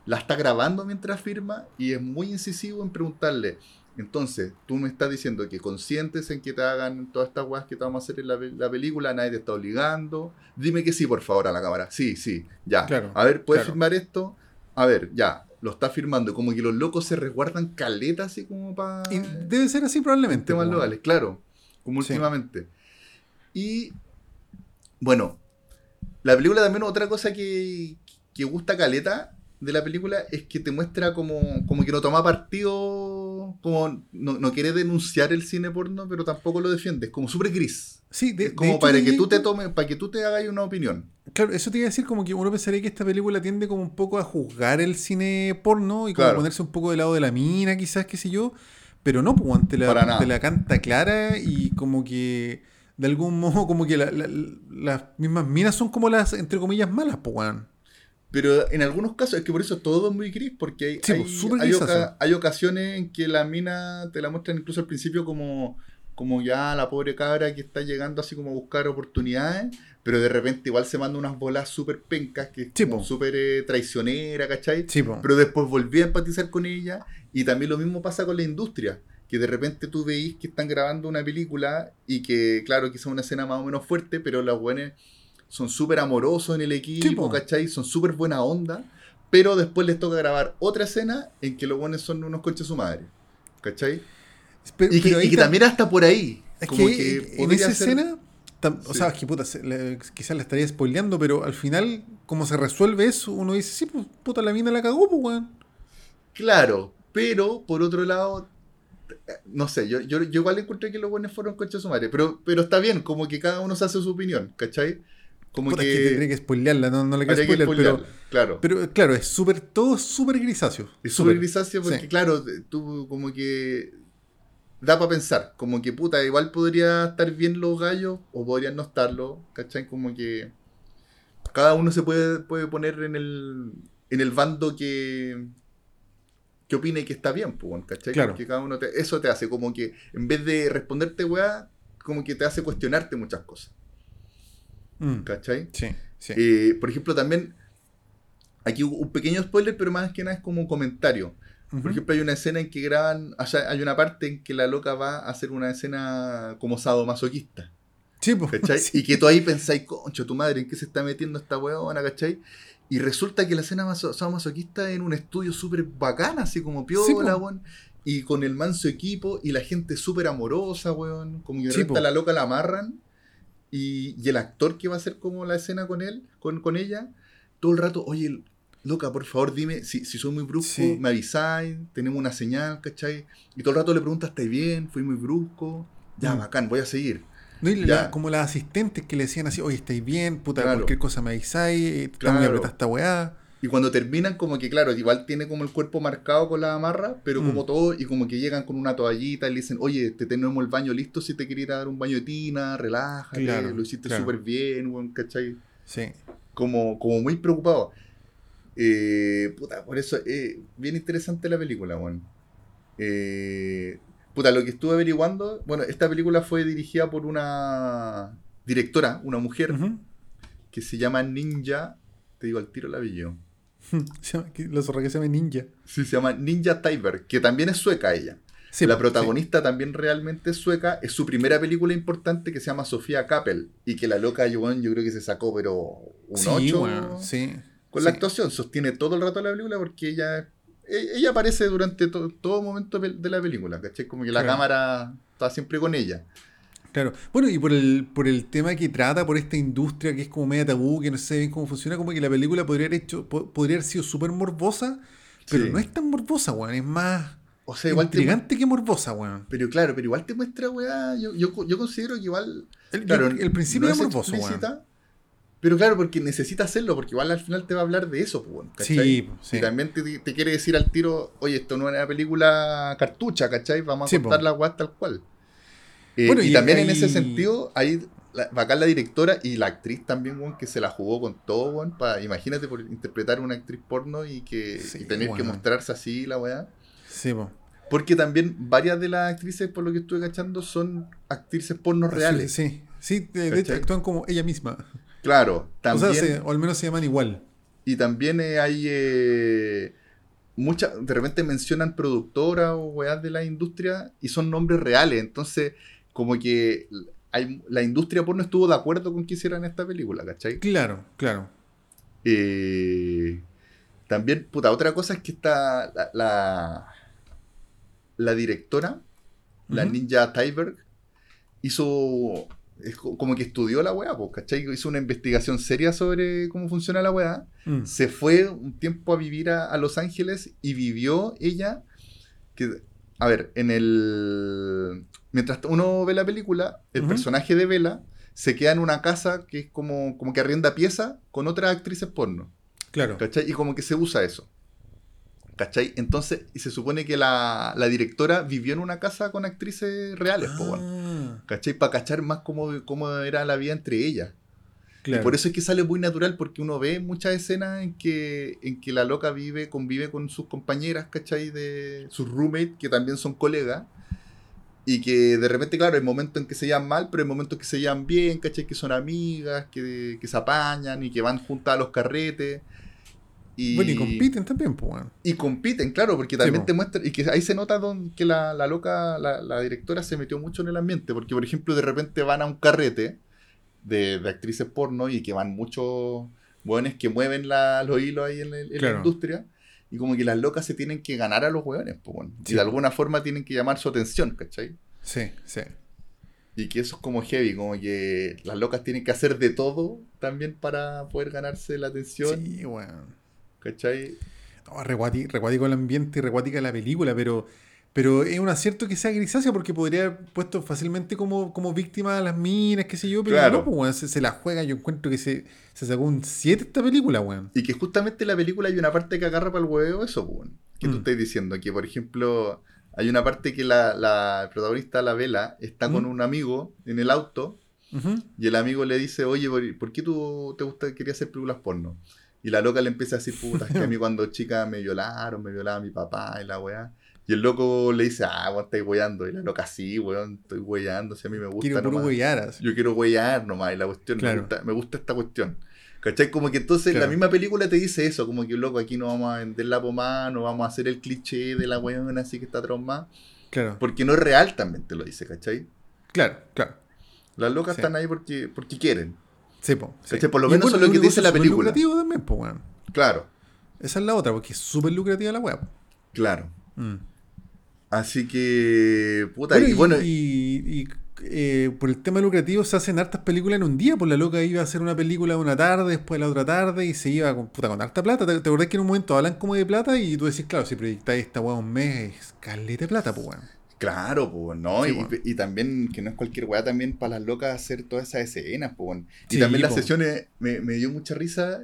Speaker 1: la está grabando mientras firma y es muy incisivo en preguntarle, entonces tú me estás diciendo que conscientes en que te hagan todas estas weas que te vamos a hacer en la, la película, nadie te está obligando, dime que sí por favor a la cámara, sí, sí, ya,
Speaker 2: Claro,
Speaker 1: a ver, ¿puedes
Speaker 2: claro.
Speaker 1: firmar esto? a ver, ya, lo está firmando, como que los locos se resguardan caletas así como para...
Speaker 2: Debe ser así probablemente.
Speaker 1: Temas locales, claro, como
Speaker 2: Sí.
Speaker 1: últimamente. Y, bueno, la película también otra cosa que, que gusta caleta de la película es que te muestra como, como que no toma partido, como no, no quiere denunciar el cine porno, pero tampoco lo defiende, es como súper gris.
Speaker 2: Sí, de,
Speaker 1: es
Speaker 2: de
Speaker 1: como
Speaker 2: hecho,
Speaker 1: para que tú te tomes, para que tú te hagas una opinión.
Speaker 2: Claro, eso te iba a decir como que uno pensaría que esta película tiende como un poco a juzgar el cine porno y como
Speaker 1: Claro.
Speaker 2: ponerse un poco del lado de la mina, quizás, qué sé yo. Pero no, pues te la, te la canta clara y como que de algún modo como que la- la- las mismas minas son como las, entre comillas, malas, pues.
Speaker 1: Pero en algunos casos, es que por eso todo es muy gris, porque hay,
Speaker 2: Sí,
Speaker 1: hay,
Speaker 2: pues,
Speaker 1: hay oca- hay ocasiones en que la mina te la muestran incluso al principio como, como ya la pobre cabra que está llegando así como a buscar oportunidades, pero de repente igual se manda unas bolas súper pencas, que es
Speaker 2: Sí,
Speaker 1: súper eh, traicionera, ¿cachai?
Speaker 2: Sí.
Speaker 1: Pero después volví a empatizar con ella y también lo mismo pasa con la industria. Que de repente tú veís que están grabando una película y que, claro, quizá una escena más o menos fuerte, pero los buenos son súper amorosos en el equipo,
Speaker 2: po.
Speaker 1: ¿cachai? Son súper buena onda, pero después les toca grabar otra escena en que los buenos son unos coches su madre, ¿cachai?
Speaker 2: Pero-
Speaker 1: Y que,
Speaker 2: pero ahí
Speaker 1: y que
Speaker 2: tam-
Speaker 1: también hasta por ahí.
Speaker 2: Es
Speaker 1: como
Speaker 2: que,
Speaker 1: que
Speaker 2: en esa
Speaker 1: ser-
Speaker 2: escena, tam- o sea, es que puta, se- le- quizás la estaría spoileando, pero al final, como se resuelve eso, uno dice, sí, pues puta, la mina la cagó, pues, weón.
Speaker 1: Claro, pero por otro lado, eh, no sé, yo, yo, yo igual encontré que los buenos fueron coches su madre, pero, pero está bien, como que cada uno se hace su opinión, ¿cachai? Como
Speaker 2: Puta,
Speaker 1: que,
Speaker 2: es que tendría que spoilearla, no, no le quiero
Speaker 1: habría que
Speaker 2: spoiler, pero,
Speaker 1: claro.
Speaker 2: pero claro, es súper, todo es súper grisáceo.
Speaker 1: Es súper grisáceo porque,
Speaker 2: sí.
Speaker 1: claro, tú como que da para pensar, como que puta, igual podría estar bien los gallos o podrían no estarlo, ¿cachai? Como que cada uno se puede, puede poner en el, en el bando que, que opine que está bien, pues, ¿cachai?
Speaker 2: Claro.
Speaker 1: Porque cada uno te- eso te hace como que en vez de responderte, weá, como que te hace cuestionarte muchas cosas,
Speaker 2: Mm,
Speaker 1: ¿cachai?
Speaker 2: sí, sí.
Speaker 1: Eh, por ejemplo, también, aquí un pequeño spoiler, pero más que nada es como un comentario. Por ejemplo, hay una escena en que graban, sea, hay una parte en que la loca va a hacer una escena como sadomasoquista,
Speaker 2: sí, pues,
Speaker 1: ¿cachai?
Speaker 2: sí.
Speaker 1: Y que tú ahí pensáis, concho, tu madre, ¿en qué se está metiendo esta weona, ¿cachai? Y resulta que la escena maso- sadomasoquista es en un estudio súper bacana, así como piola,
Speaker 2: po.
Speaker 1: weón. Y con el manso equipo y la gente súper amorosa, weón. Como que a la loca la amarran y, y el actor que va a hacer como la escena con él, con, con ella, todo el rato, oye, loca, por favor dime, si, si soy muy brusco,
Speaker 2: Sí.
Speaker 1: me avisáis, tenemos una señal, ¿cachai? Y todo el rato le preguntas, ¿estás bien? ¿Fui muy brusco? Ya,
Speaker 2: Mm.
Speaker 1: bacán, voy a seguir.
Speaker 2: No, y la- como las asistentes que le decían así, oye, ¿estáis bien? Puta,
Speaker 1: Claro.
Speaker 2: cualquier cosa me avisáis, eh,
Speaker 1: Claro.
Speaker 2: apretada esta weá.
Speaker 1: Y cuando terminan, como que, claro, igual tiene como el cuerpo marcado con la amarra, pero
Speaker 2: Mm.
Speaker 1: como todo, y como que llegan con una toallita y le dicen, oye, te tenemos el baño listo si te a dar un baño de tina, relájate,
Speaker 2: Claro,
Speaker 1: lo hiciste
Speaker 2: claro.
Speaker 1: súper bien, weón, ¿cachai?
Speaker 2: Sí.
Speaker 1: Como, como muy preocupado. Eh, puta, por eso, eh, bien interesante la película, weón. Eh, puta, lo que estuve averiguando, bueno, esta película fue dirigida por una directora, una mujer, que se llama Ninja, te digo al tiro el apellido.
Speaker 2: Se llama- que- La zorra que se llama Ninja.
Speaker 1: Sí, se llama Ninja Tyber, que también es sueca ella.
Speaker 2: Sí,
Speaker 1: la protagonista también realmente es sueca. Es su primera película importante que se llama Sofía Kappel. Y que la loca Joan yo creo que se sacó, pero un
Speaker 2: Sí,
Speaker 1: 8
Speaker 2: weón, sí.
Speaker 1: con la actuación. Sostiene todo el rato la película porque ella e- ella aparece durante to- todo momento de la película. ¿cachai? Como que la
Speaker 2: Claro.
Speaker 1: cámara está siempre con ella.
Speaker 2: Claro. Bueno, y por el, por el tema que trata, por esta industria que es como media tabú, que no sé bien cómo funciona, como que la película podría haber hecho, po- podría haber sido súper morbosa, pero
Speaker 1: Sí.
Speaker 2: no es tan morbosa, weón. Es más
Speaker 1: O sea, igual te,
Speaker 2: intrigante que morbosa, weón.
Speaker 1: Pero claro, pero igual te muestra, weá. Yo, yo, yo considero que igual.
Speaker 2: El,
Speaker 1: Claro,
Speaker 2: el- el principio
Speaker 1: no es
Speaker 2: morboso, weón.
Speaker 1: Pero claro, porque necesita hacerlo, porque igual al final te va a hablar de eso, pues, weón, ¿cachai?
Speaker 2: Sí, sí.
Speaker 1: Y también te, te quiere decir al tiro, oye, esto no es una película cartucha, ¿cachai? Vamos a
Speaker 2: Sí,
Speaker 1: contar
Speaker 2: po.
Speaker 1: la weá tal cual. Eh,
Speaker 2: Bueno,
Speaker 1: y,
Speaker 2: y
Speaker 1: también en ese sentido, ahí la, bacán la directora y la actriz también, que se la jugó con todo, para, imagínate por interpretar una actriz porno y que
Speaker 2: Sí,
Speaker 1: y tener que mostrarse así, la weá.
Speaker 2: Sí, po.
Speaker 1: Porque también varias de las actrices, por lo que estuve cachando, son actrices porno reales.
Speaker 2: Sí, sí, de, de hecho actúan como ella misma.
Speaker 1: Claro, también.
Speaker 2: O sea, se- o al menos se llaman igual.
Speaker 1: Y también eh, hay eh, muchas, de repente mencionan productoras o weas de la industria y son nombres reales. Entonces, como que hay, la industria porno estuvo de acuerdo con que hicieran esta película, ¿cachai?
Speaker 2: Claro, claro.
Speaker 1: Eh, También, puta, otra cosa es que está la, la, la directora, la ninja Tyberg, hizo, es como que estudió la weá, pues, ¿cachai? Hizo una investigación seria sobre cómo funciona la weá.
Speaker 2: Mm.
Speaker 1: Se fue un tiempo a vivir a, a Los Ángeles y vivió ella, que, a ver, en el... Mientras uno ve la película, el personaje de Vela se queda en una casa que es como, como que arrienda pieza con otras actrices porno.
Speaker 2: Claro.
Speaker 1: ¿Cachai? Y como que se usa eso. ¿Cachai? Entonces, y se supone que la, la directora vivió en una casa con actrices reales, po.
Speaker 2: Ah,
Speaker 1: ¿cachai? Para cachar más cómo, cómo era la vida entre ellas.
Speaker 2: Claro.
Speaker 1: Y por eso es que sale muy natural, porque uno ve muchas escenas en que, en que la loca vive, convive con sus compañeras, ¿cachai? De sus roommates, que también son colegas. Y que de repente, claro, hay momentos en que se llevan mal, pero hay momentos que se llevan bien, ¿cachai? Que son amigas, que, que se apañan y que van juntas a los carretes. Y,
Speaker 2: Bueno, y compiten también, pues, weón.
Speaker 1: y compiten, claro, porque también te muestra, y que ahí se nota don- que la, la loca, la, la directora se metió mucho en el ambiente, porque por ejemplo de repente van a un carrete de, de actrices porno y que van muchos hueones que mueven la- los hilos ahí en, el- en
Speaker 2: Claro.
Speaker 1: la industria, y como que las locas se tienen que ganar a los hueones, pues, bueno,
Speaker 2: Sí,
Speaker 1: y de alguna forma tienen que llamar su atención, ¿cachai?
Speaker 2: Sí, sí.
Speaker 1: Y que eso es como heavy, como que las locas tienen que hacer de todo también para poder ganarse la atención,
Speaker 2: Sí, weón.
Speaker 1: ¿cachai?
Speaker 2: No, recuático el ambiente y recuática la película, pero, pero es un acierto que sea grisácea porque podría haber puesto fácilmente como, como víctima a las minas, qué sé yo, pero
Speaker 1: Claro.
Speaker 2: no, pues, weón, se, se la juega. Yo encuentro que se, se sacó un 7 esta película, weón.
Speaker 1: Y que justamente en la película hay una parte que agarra para el huevo eso, pues, bueno, que tú
Speaker 2: Mm.
Speaker 1: estás diciendo, que por ejemplo hay una parte que la, la protagonista, la Vela, está con
Speaker 2: Mm.
Speaker 1: un amigo en el auto y el amigo le dice, oye, ¿por, por qué tú te gusta, querías hacer películas porno? Y la loca le empieza a decir, puta, es que a mí cuando chica me violaron, me violaba mi papá y la weá. Y el loco le dice, ah, weón, estáis weyando. Y la loca, sí, weón, estoy weyando, si a mí me gusta
Speaker 2: Quiero
Speaker 1: nomás.
Speaker 2: así.
Speaker 1: Yo quiero huellar nomás, y la cuestión, me, gusta, me gusta esta cuestión. ¿Cachai? Como que entonces
Speaker 2: Claro.
Speaker 1: la misma película te dice eso, como que loco, aquí no vamos a vender la pomada, no vamos a hacer el cliché de la weona así que está traumada,
Speaker 2: Claro,
Speaker 1: porque no es real también te lo dice, ¿cachai?
Speaker 2: claro, claro.
Speaker 1: Las locas
Speaker 2: Sí.
Speaker 1: están ahí porque, porque quieren.
Speaker 2: Sí, po, sí.
Speaker 1: ¿Cachai? Por lo menos eso es lo que dice la película.
Speaker 2: lucrativo también, pues, weón.
Speaker 1: Claro,
Speaker 2: Esa es la otra, porque es súper lucrativa la weá. po.
Speaker 1: claro.
Speaker 2: Mm.
Speaker 1: Así que, puta,
Speaker 2: Bueno,
Speaker 1: y, bueno,
Speaker 2: y- y, eh, por el tema lucrativo se hacen hartas películas en un día, pues la loca iba a hacer una película una tarde, después la otra tarde, y se iba con, puta, con harta plata. ¿Te, te acordás que en un momento hablan como de plata? Y tú decís, claro, si proyectáis esta weá un mes, es caleta de plata, pues weón.
Speaker 1: claro, pues, ¿no?
Speaker 2: Sí,
Speaker 1: y,
Speaker 2: bueno.
Speaker 1: y también, que no es cualquier weá también para las locas hacer todas esas escenas, pues, weón. Y
Speaker 2: Sí,
Speaker 1: también las
Speaker 2: po.
Speaker 1: sesiones, me, me dio mucha risa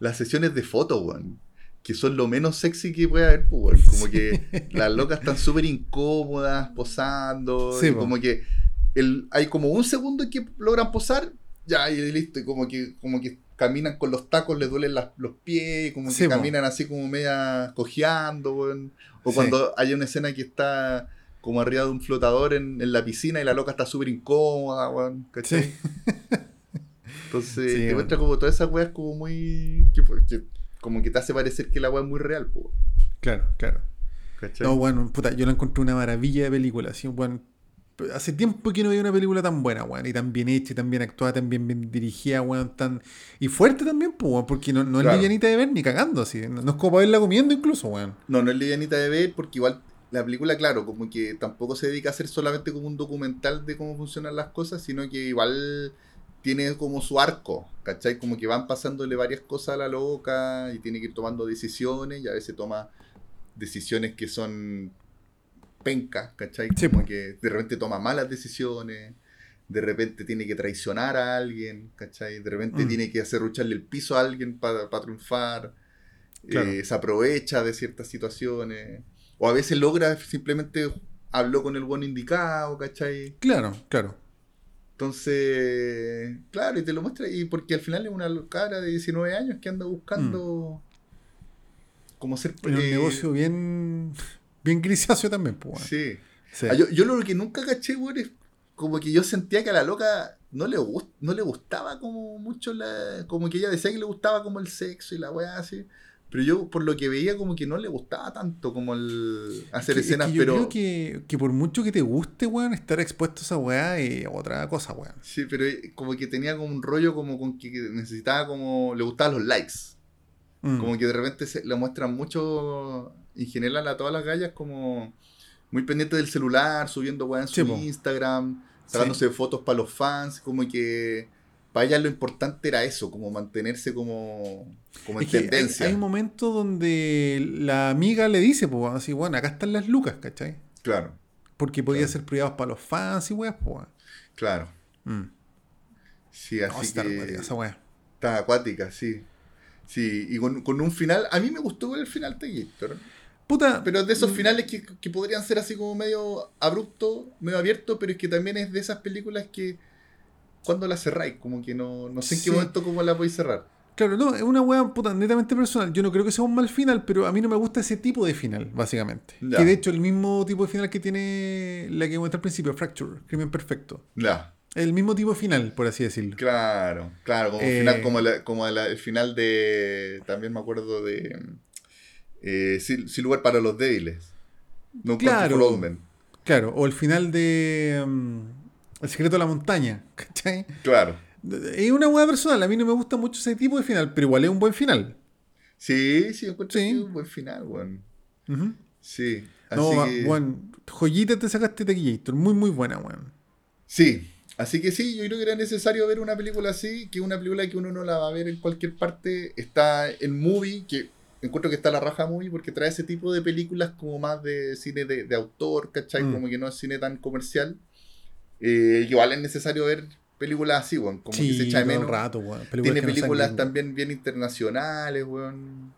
Speaker 1: las sesiones de foto, weón. Que son lo menos sexy que puede haber, pues. Como que las locas están súper incómodas, posando.
Speaker 2: Sí,
Speaker 1: y
Speaker 2: po.
Speaker 1: como que el, hay como un segundo que logran posar, ya, y listo. Y como que, como que caminan con los tacos, les duelen las- los pies, como
Speaker 2: Sí,
Speaker 1: que
Speaker 2: po.
Speaker 1: caminan así como media cojeando. O cuando hay una escena que está como arriba de un flotador en, en la piscina y la loca está súper incómoda. ¿Cachai? Entonces, te muestra como todas esas weas como muy. Que, que- como que te hace parecer que la wea es muy real, po,
Speaker 2: Claro, claro.
Speaker 1: ¿cachai?
Speaker 2: No, bueno, puta, yo la encontré una maravilla de película, así, weón. Hace tiempo que no veía una película tan buena, weón, y tan bien hecha, y tan bien actuada, tan bien, bien dirigida, weón, tan... Y fuerte también, pues, weón, porque no, no
Speaker 1: Claro.
Speaker 2: es livianita de ver ni cagando, así. No, no es como para verla comiendo incluso, weón.
Speaker 1: No, no es livianita de ver porque igual la película, claro, como que tampoco se dedica a ser solamente como un documental de cómo funcionan las cosas, sino que igual tiene como su arco, ¿cachai? Como que van pasándole varias cosas a la loca y tiene que ir tomando decisiones y a veces toma decisiones que son pencas, ¿cachai?
Speaker 2: Sí,
Speaker 1: como
Speaker 2: po.
Speaker 1: que de repente toma malas decisiones, de repente tiene que traicionar a alguien, ¿cachai? De repente
Speaker 2: Mm.
Speaker 1: tiene que hacer lucharle el piso a alguien para triunfar,
Speaker 2: Claro.
Speaker 1: eh, se aprovecha de ciertas situaciones, o a veces logra simplemente habló con el bueno indicado, ¿cachai?
Speaker 2: Claro, claro.
Speaker 1: Entonces, claro, y te lo muestra, y porque al final es una cara de 19 años que anda buscando como ser...
Speaker 2: En un
Speaker 1: eh,
Speaker 2: negocio bien... Bien grisáceo también, pues.
Speaker 1: Sí.
Speaker 2: Sí.
Speaker 1: Ah, yo, yo lo que nunca caché, weón, es como que yo sentía que a la loca no le, gust- no le gustaba como mucho la... Como que ella decía que le gustaba como el sexo y la weá así. Pero yo por lo que veía como que no le gustaba tanto como el hacer
Speaker 2: Que- es
Speaker 1: escenas,
Speaker 2: que yo
Speaker 1: pero...
Speaker 2: creo que, que por mucho que te guste, weón, estar expuesto a esa weá es otra cosa, weón.
Speaker 1: Sí, pero eh, como que tenía como un rollo como con que necesitaba como... Le gustaban los likes.
Speaker 2: Mm.
Speaker 1: Como que de repente se lo muestran mucho, en general a todas las gallas, como muy pendientes del celular, subiendo weá en su. Instagram, sacándose fotos para los fans, como que para ellas lo importante era eso, como mantenerse como, como en
Speaker 2: Es que hay,
Speaker 1: tendencia.
Speaker 2: hay un momento donde la amiga le dice, pues, así, bueno, acá están las lucas, ¿cachai?
Speaker 1: Claro,
Speaker 2: Porque podía
Speaker 1: Claro.
Speaker 2: ser privados para los fans y weas, pues.
Speaker 1: claro.
Speaker 2: Mm.
Speaker 1: Sí,
Speaker 2: No,
Speaker 1: así
Speaker 2: está
Speaker 1: que
Speaker 2: acuática esa wea.
Speaker 1: está acuática, sí. Sí, y con, con un final, a mí me gustó el final de Gator.
Speaker 2: Puta,
Speaker 1: Pero de esos
Speaker 2: mm,
Speaker 1: finales que, que podrían ser así como medio abrupto, medio abierto, pero es que también es de esas películas que cuando la cerráis, como que no, no sé en qué
Speaker 2: Sí.
Speaker 1: momento cómo la podéis cerrar.
Speaker 2: Claro, no, es una wea puta netamente personal. Yo no creo que sea un mal final, pero a mí no me gusta ese tipo de final, básicamente.
Speaker 1: Ya.
Speaker 2: Que de hecho el mismo tipo de final que tiene la que comenté al principio, Fracture, Crimen Perfecto.
Speaker 1: Ya,
Speaker 2: El mismo tipo de final, por así decirlo.
Speaker 1: claro, claro, como,
Speaker 2: Eh.
Speaker 1: final, como, la- como la- el final de. También me acuerdo de. eh, sin, Sin lugar para los débiles. No
Speaker 2: Claro. Claro, o el final de mm, El secreto de la montaña, ¿cachai?
Speaker 1: Claro.
Speaker 2: Es una buena personal, a mí no me gusta mucho ese tipo de final, pero igual es un buen final.
Speaker 1: Sí, sí, encuentro
Speaker 2: Sí.
Speaker 1: que es un buen final, weón. Sí. Así
Speaker 2: No,
Speaker 1: que-
Speaker 2: joyita te sacaste Taquillator, muy muy buena, weón.
Speaker 1: Sí, así que sí, yo creo que era necesario ver una película así, que una película que uno no la va a ver en cualquier parte. Está en movie, que encuentro que está la raja movie, porque trae ese tipo de películas como más de cine de, de autor, ¿cachai?
Speaker 2: Mm.
Speaker 1: Como que no es cine tan comercial. Eh, igual es necesario ver películas así, weón, como que se echa de
Speaker 2: todo el
Speaker 1: menos.
Speaker 2: rato, weón. Películas
Speaker 1: Tiene
Speaker 2: que no
Speaker 1: películas también bien internacionales, weón.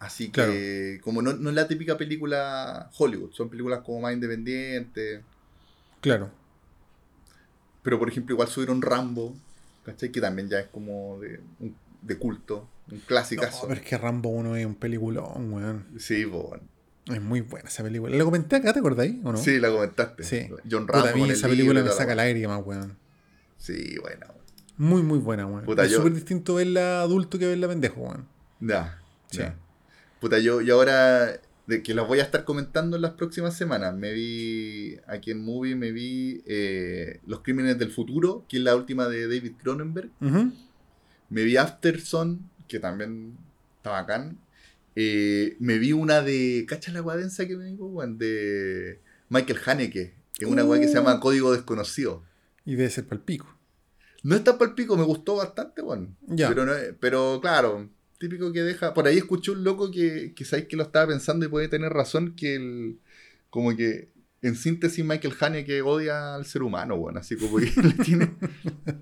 Speaker 1: Así
Speaker 2: Claro.
Speaker 1: que, como no, no es la típica película Hollywood, son películas como más independientes.
Speaker 2: Claro.
Speaker 1: Pero por ejemplo, igual subieron Rambo, ¿cachai? Que también ya es como de, de culto, un
Speaker 2: No,
Speaker 1: clasicazo.
Speaker 2: pero es que Rambo 1 es un peliculón, weón.
Speaker 1: Sí, bueno.
Speaker 2: Es muy buena esa película. ¿La comenté acá, te acordáis o no?
Speaker 1: Sí, la comentaste.
Speaker 2: Sí.
Speaker 1: John
Speaker 2: Puta,
Speaker 1: Rambo.
Speaker 2: a mí esa película me saca lágrimas, weón.
Speaker 1: Sí, bueno.
Speaker 2: Muy, muy buena, weón.
Speaker 1: Puta,
Speaker 2: es
Speaker 1: yo-
Speaker 2: súper distinto verla adulto que verla pendejo, weón.
Speaker 1: Ya,
Speaker 2: Sí.
Speaker 1: ya. Puta, yo, y ahora, de que las voy a estar comentando en las próximas semanas, me vi, aquí en Movie, me vi eh, Los Crímenes del Futuro, que es la última de David Cronenberg. Me vi Afterson, que también está bacán. Eh, me vi una de. ¿Cacha la guadensa que me dijo? De Michael Haneke, que es una weá que se
Speaker 2: Uh.
Speaker 1: llama Código Desconocido.
Speaker 2: Y debe ser palpico.
Speaker 1: No está para el pico, me gustó bastante, weón.
Speaker 2: Ya.
Speaker 1: Pero, no, pero claro, típico que deja. Por ahí escuché un loco que, que sabéis que lo estaba pensando y puede tener razón, que el. Como que. En síntesis, Michael Haneke odia al ser humano, weón. Así como que le tiene.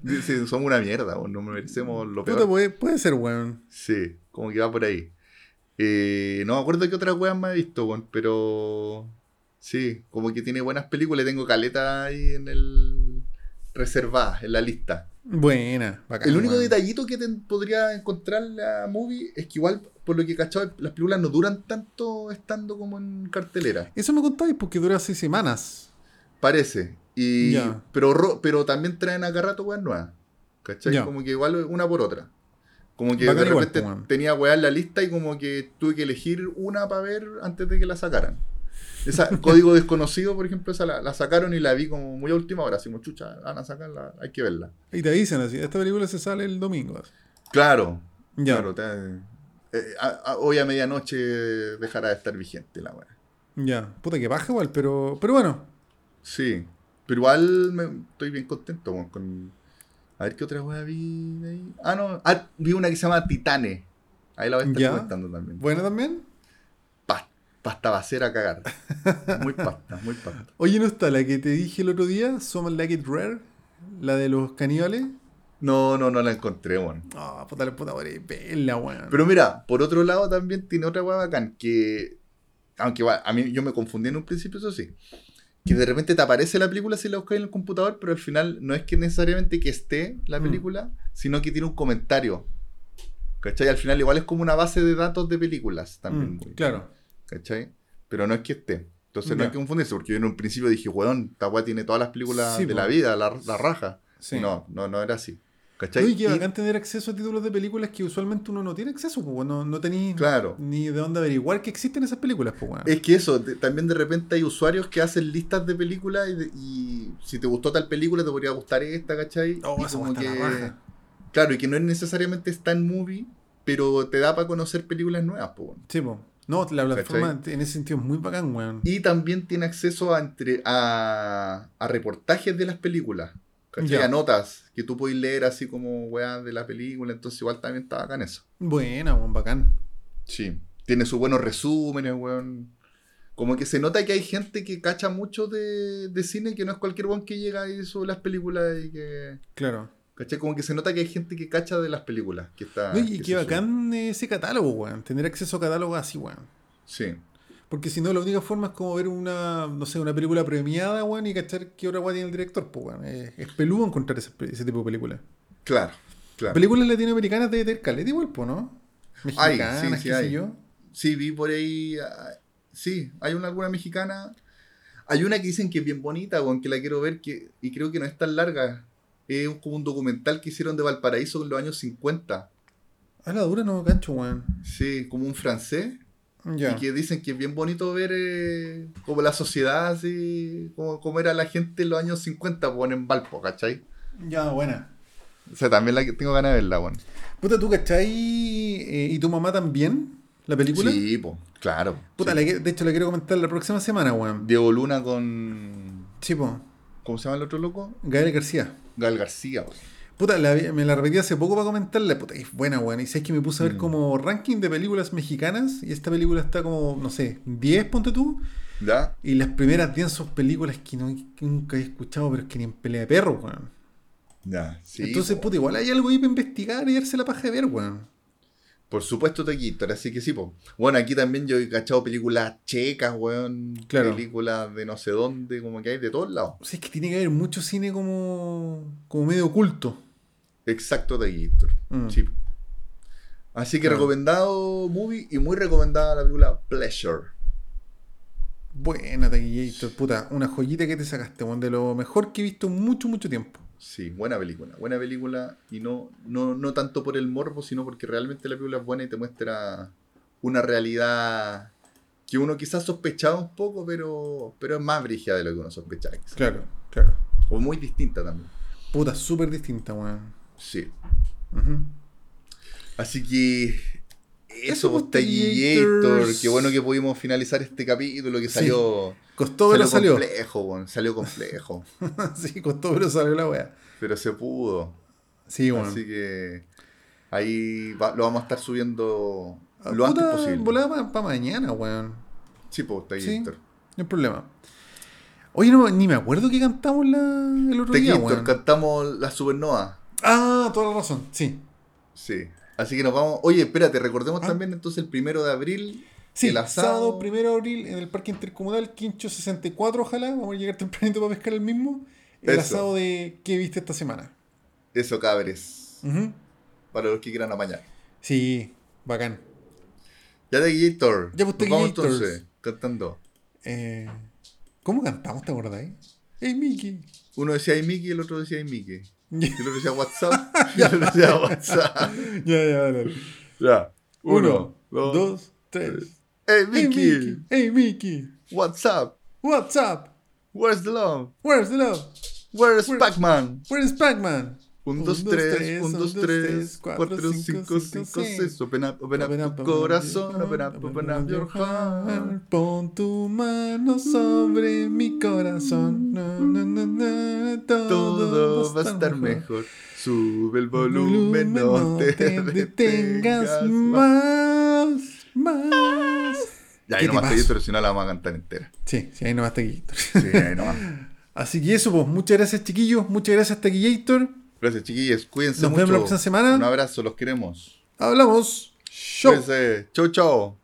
Speaker 1: Dice, somos una mierda, weón. No merecemos lo peor.
Speaker 2: Puede, puede ser, weón.
Speaker 1: Sí, como que va por ahí. Eh, no me acuerdo qué otras weas me he visto, weón, pero sí, como que tiene buenas películas. Tengo caleta ahí en el reservada, en la lista.
Speaker 2: Buena, bacán.
Speaker 1: el único detallito que te podría encontrar en la movie es que igual, por lo que he cachado, las películas no duran tanto estando como en cartelera.
Speaker 2: Eso me contáis porque dura seis semanas.
Speaker 1: Parece. Y, pero, ro- pero también traen acá rato weas nuevas. ¿Cachai? Como que igual una por otra. Como que
Speaker 2: Bacán
Speaker 1: de repente tenía weas en la lista y como que tuve que elegir una para ver antes de que la sacaran. Esa Código Desconocido, por ejemplo, esa la, la sacaron y la vi como muy a última hora. Así como, chucha, van a sacarla, hay que verla.
Speaker 2: Y te dicen así, esta película se sale el domingo.
Speaker 1: Claro,
Speaker 2: Ya,
Speaker 1: claro. te- eh, a- a- hoy a medianoche dejará de estar vigente la wea.
Speaker 2: ya. Puta que baja igual, pero, pero bueno.
Speaker 1: Sí, pero igual me- estoy bien contento con... A ver qué otra wea vi de ahí. Ah, no, ah, vi una que se llama Titane. Ahí la voy a estar
Speaker 2: Ya.
Speaker 1: comentando también.
Speaker 2: Buena también.
Speaker 1: Pa- pasta basera a cagar. Muy pasta, muy pasta.
Speaker 2: Oye, ¿no está la que te dije el otro día? Somos Like It Rare. La de los caníbales.
Speaker 1: No, no, no la encontré, weón.
Speaker 2: Ah, puta la puta, verla, weón.
Speaker 1: Pero mira, por otro lado también tiene otra wea bacán que... Aunque a mí yo me confundí en un principio, eso sí. Que de repente te aparece la película si la buscas en el computador, pero al final no es que necesariamente que esté la
Speaker 2: Mm.
Speaker 1: película, sino que tiene un comentario. ¿Cachai? Al final igual es como una base de datos de películas también.
Speaker 2: Mm, claro.
Speaker 1: ¿Cachai? Pero no es que esté. Entonces no hay que confundirse, porque yo en un principio dije, weón, esta weá tiene todas las películas
Speaker 2: Sí,
Speaker 1: de la vida, la, la raja.
Speaker 2: Sí.
Speaker 1: No, no, no era así. ¿Cachai?
Speaker 2: Oye, qué
Speaker 1: Y-
Speaker 2: bacán tener acceso a títulos de películas que usualmente uno no tiene acceso, pues no, no tenéis
Speaker 1: Claro.
Speaker 2: ni de dónde averiguar que existen esas películas, pues weón.
Speaker 1: Es que eso, también de repente hay usuarios que hacen listas de películas y, si te gustó tal película te podría gustar esta, ¿cachai?
Speaker 2: Oh,
Speaker 1: y como que,
Speaker 2: la
Speaker 1: claro, y que no es necesariamente en movie, pero te da para conocer películas nuevas, po. weón.
Speaker 2: Sí. No, la plataforma en ese sentido es muy bacán, weón.
Speaker 1: Y también tiene acceso a, entre, a, a reportajes de las películas. ¿Cachai?
Speaker 2: Ya.
Speaker 1: A notas que tú puedes leer así como weas de la película. Entonces igual también está bacán eso.
Speaker 2: Buena, weón, bacán.
Speaker 1: Sí. Tiene sus buenos resúmenes, weón. Como que se nota que hay gente que cacha mucho de, de cine, que no es cualquier weón que llega y sube las películas y que...
Speaker 2: Claro.
Speaker 1: ¿Cachai? Como que se nota que hay gente que cacha de las películas. Que está,
Speaker 2: Oye, y
Speaker 1: que
Speaker 2: qué
Speaker 1: sube.
Speaker 2: bacán ese catálogo, weón. Tener acceso a catálogos así, weón.
Speaker 1: Sí.
Speaker 2: Porque si no, la única forma es como ver una, no sé, una película premiada, weón, y cachar qué otra weón tiene el director, pues, weón. Es, es peludo encontrar ese, ese tipo de películas.
Speaker 1: Claro, claro.
Speaker 2: Películas latinoamericanas debe tener caleta igual, pues, ¿no? Mexicanas,
Speaker 1: sí, sí
Speaker 2: qué sé
Speaker 1: hay.
Speaker 2: yo.
Speaker 1: Sí, vi por ahí. ah, Sí, hay una alguna mexicana. Hay una que dicen que es bien bonita, weón, que la quiero ver que, y creo que no es tan larga. Es como un documental que hicieron de Valparaíso en los años 50.
Speaker 2: A la dura no gancho, weón.
Speaker 1: Sí, como un francés. Y que dicen que es bien bonito ver eh, como la sociedad, así, como, como era la gente en los años 50, weón, en Valpo, ¿cachai?
Speaker 2: Ya, buena.
Speaker 1: O sea, también la que tengo ganas de verla, weón.
Speaker 2: Puta, ¿tú cachai? eh, ¿Y tu mamá también? ¿La película?
Speaker 1: Sí, po, claro.
Speaker 2: Puta,
Speaker 1: sí.
Speaker 2: la que- de hecho la quiero comentar la próxima semana, weón.
Speaker 1: Diego Luna con.
Speaker 2: Sí, po.
Speaker 1: ¿Cómo se llama el otro loco?
Speaker 2: Gael García.
Speaker 1: Gal García, weón.
Speaker 2: Puta, la me la repetí hace poco para comentarla. Puta, es buena, weón. Y sabes que me puse a ver
Speaker 1: Mm.
Speaker 2: como ranking de películas mexicanas. Y esta película está como, no sé, 10, ponte tú.
Speaker 1: ¿Ya?
Speaker 2: Y las primeras 10 son películas que, no, que nunca he escuchado, pero es que ni en pelea de perros, weón.
Speaker 1: Ya, sí.
Speaker 2: Entonces,
Speaker 1: po.
Speaker 2: puta, igual hay algo ahí para investigar y darse la paja de ver, weón.
Speaker 1: Por supuesto, Tequistor, así que sí, po. Bueno, aquí también yo he cachado películas checas, weón.
Speaker 2: Claro.
Speaker 1: Películas de no sé dónde, como que hay de todos lados.
Speaker 2: O sea, es que tiene que haber mucho cine como, como medio oculto.
Speaker 1: Exacto, Tequistor.
Speaker 2: Mm.
Speaker 1: Sí. Así que recomendado movie y muy recomendada la película Pleasure.
Speaker 2: Buena, Taquillator, puta, una joyita que te sacaste, weón, de lo mejor que he visto en mucho, mucho tiempo.
Speaker 1: Sí, buena película. Buena película y no, no, no tanto por el morbo, sino porque realmente la película es buena y te muestra una realidad que uno quizás sospechaba un poco, pero, pero es más brígida de lo que uno sospechaba. quizás.
Speaker 2: Claro, claro.
Speaker 1: O muy distinta también.
Speaker 2: Puta, súper distinta, weón.
Speaker 1: Sí. Así que
Speaker 2: Eso, pues,
Speaker 1: Taquillator. Qué bueno que pudimos finalizar este capítulo que
Speaker 2: Sí.
Speaker 1: salió,
Speaker 2: Costó, pero salió.
Speaker 1: complejo, salió complejo.
Speaker 2: sí, costó, pero salió la weá.
Speaker 1: pero se pudo.
Speaker 2: Sí, weón.
Speaker 1: Así que ahí va- lo vamos a estar subiendo lo antes
Speaker 2: Ah,
Speaker 1: posible.
Speaker 2: volada para mañana, weón.
Speaker 1: Sí, pues,
Speaker 2: Sí, no hay problema. Oye, no, ni me acuerdo que cantamos la, el otro día, weón.
Speaker 1: cantamos la Supernova.
Speaker 2: Ah, toda la razón, sí.
Speaker 1: Sí. Así que nos vamos. Oye, espérate, recordemos también entonces el primero de abril.
Speaker 2: Ah. Sí,
Speaker 1: el asado.
Speaker 2: sábado 1 de abril en el Parque Intercomunal Quincho 64, ojalá. Vamos a llegar tempranito para pescar el mismo. El
Speaker 1: Eso.
Speaker 2: asado de ¿Qué viste esta semana?
Speaker 1: Eso, cabres.
Speaker 2: Ujú.
Speaker 1: Para los que quieran amañar.
Speaker 2: Sí, bacán.
Speaker 1: Ya Taquillator.
Speaker 2: Ya, pues,
Speaker 1: vamos entonces, cantando.
Speaker 2: Eh, ¿Cómo cantamos, te acordáis? ¡Ey, Mickey!
Speaker 1: Uno decía ay Mickey y el otro decía ay Mickey.
Speaker 2: Ya,
Speaker 1: Y el otro decía WhatsApp. y el otro decía WhatsApp.
Speaker 2: ya, dale, dale.
Speaker 1: Ya.
Speaker 2: Uno,
Speaker 1: dos,
Speaker 2: dos, tres.
Speaker 1: Hey
Speaker 2: ¡Ey,
Speaker 1: Mickey.
Speaker 2: Mickey! ¡Ey, Mickey!
Speaker 1: WhatsApp.
Speaker 2: What's up?
Speaker 1: Where's the love?
Speaker 2: Where's the love?
Speaker 1: Where's
Speaker 2: Where-
Speaker 1: Pac-Man?
Speaker 2: Where's Pac-Man?
Speaker 1: Un,
Speaker 2: Un,
Speaker 1: dos,
Speaker 2: dos,
Speaker 1: tres,
Speaker 2: tres,
Speaker 1: un,
Speaker 2: un,
Speaker 1: dos,
Speaker 2: dos,
Speaker 1: tres,
Speaker 2: tres,
Speaker 1: cuatro,
Speaker 2: cuatro,
Speaker 1: cinco,
Speaker 2: cinco,
Speaker 1: cinco,
Speaker 2: cinco,
Speaker 1: seis.
Speaker 2: seis.
Speaker 1: Open up, open up
Speaker 2: Open up,
Speaker 1: tu corazón, open up, open up your heart.
Speaker 2: Pon tu mano sobre mi corazón. Na, na, na, na,
Speaker 1: Todo va a estar mejor. Sube el volumen, no te detengas más.
Speaker 2: más, ¿Qué
Speaker 1: ahí
Speaker 2: te
Speaker 1: nomás te pero si no la vamos a cantar entera.
Speaker 2: Sí, sí, ahí nomás Taquillator.
Speaker 1: Sí, ahí nomás.
Speaker 2: Así que eso, pues, muchas gracias, chiquillos. Muchas gracias, Taquillator.
Speaker 1: Gracias, chiquillos. Cuídense
Speaker 2: Nos
Speaker 1: mucho.
Speaker 2: vemos la próxima semana.
Speaker 1: Un abrazo, los queremos.
Speaker 2: Hablamos. Show.
Speaker 1: Cuídense. Chau, chau.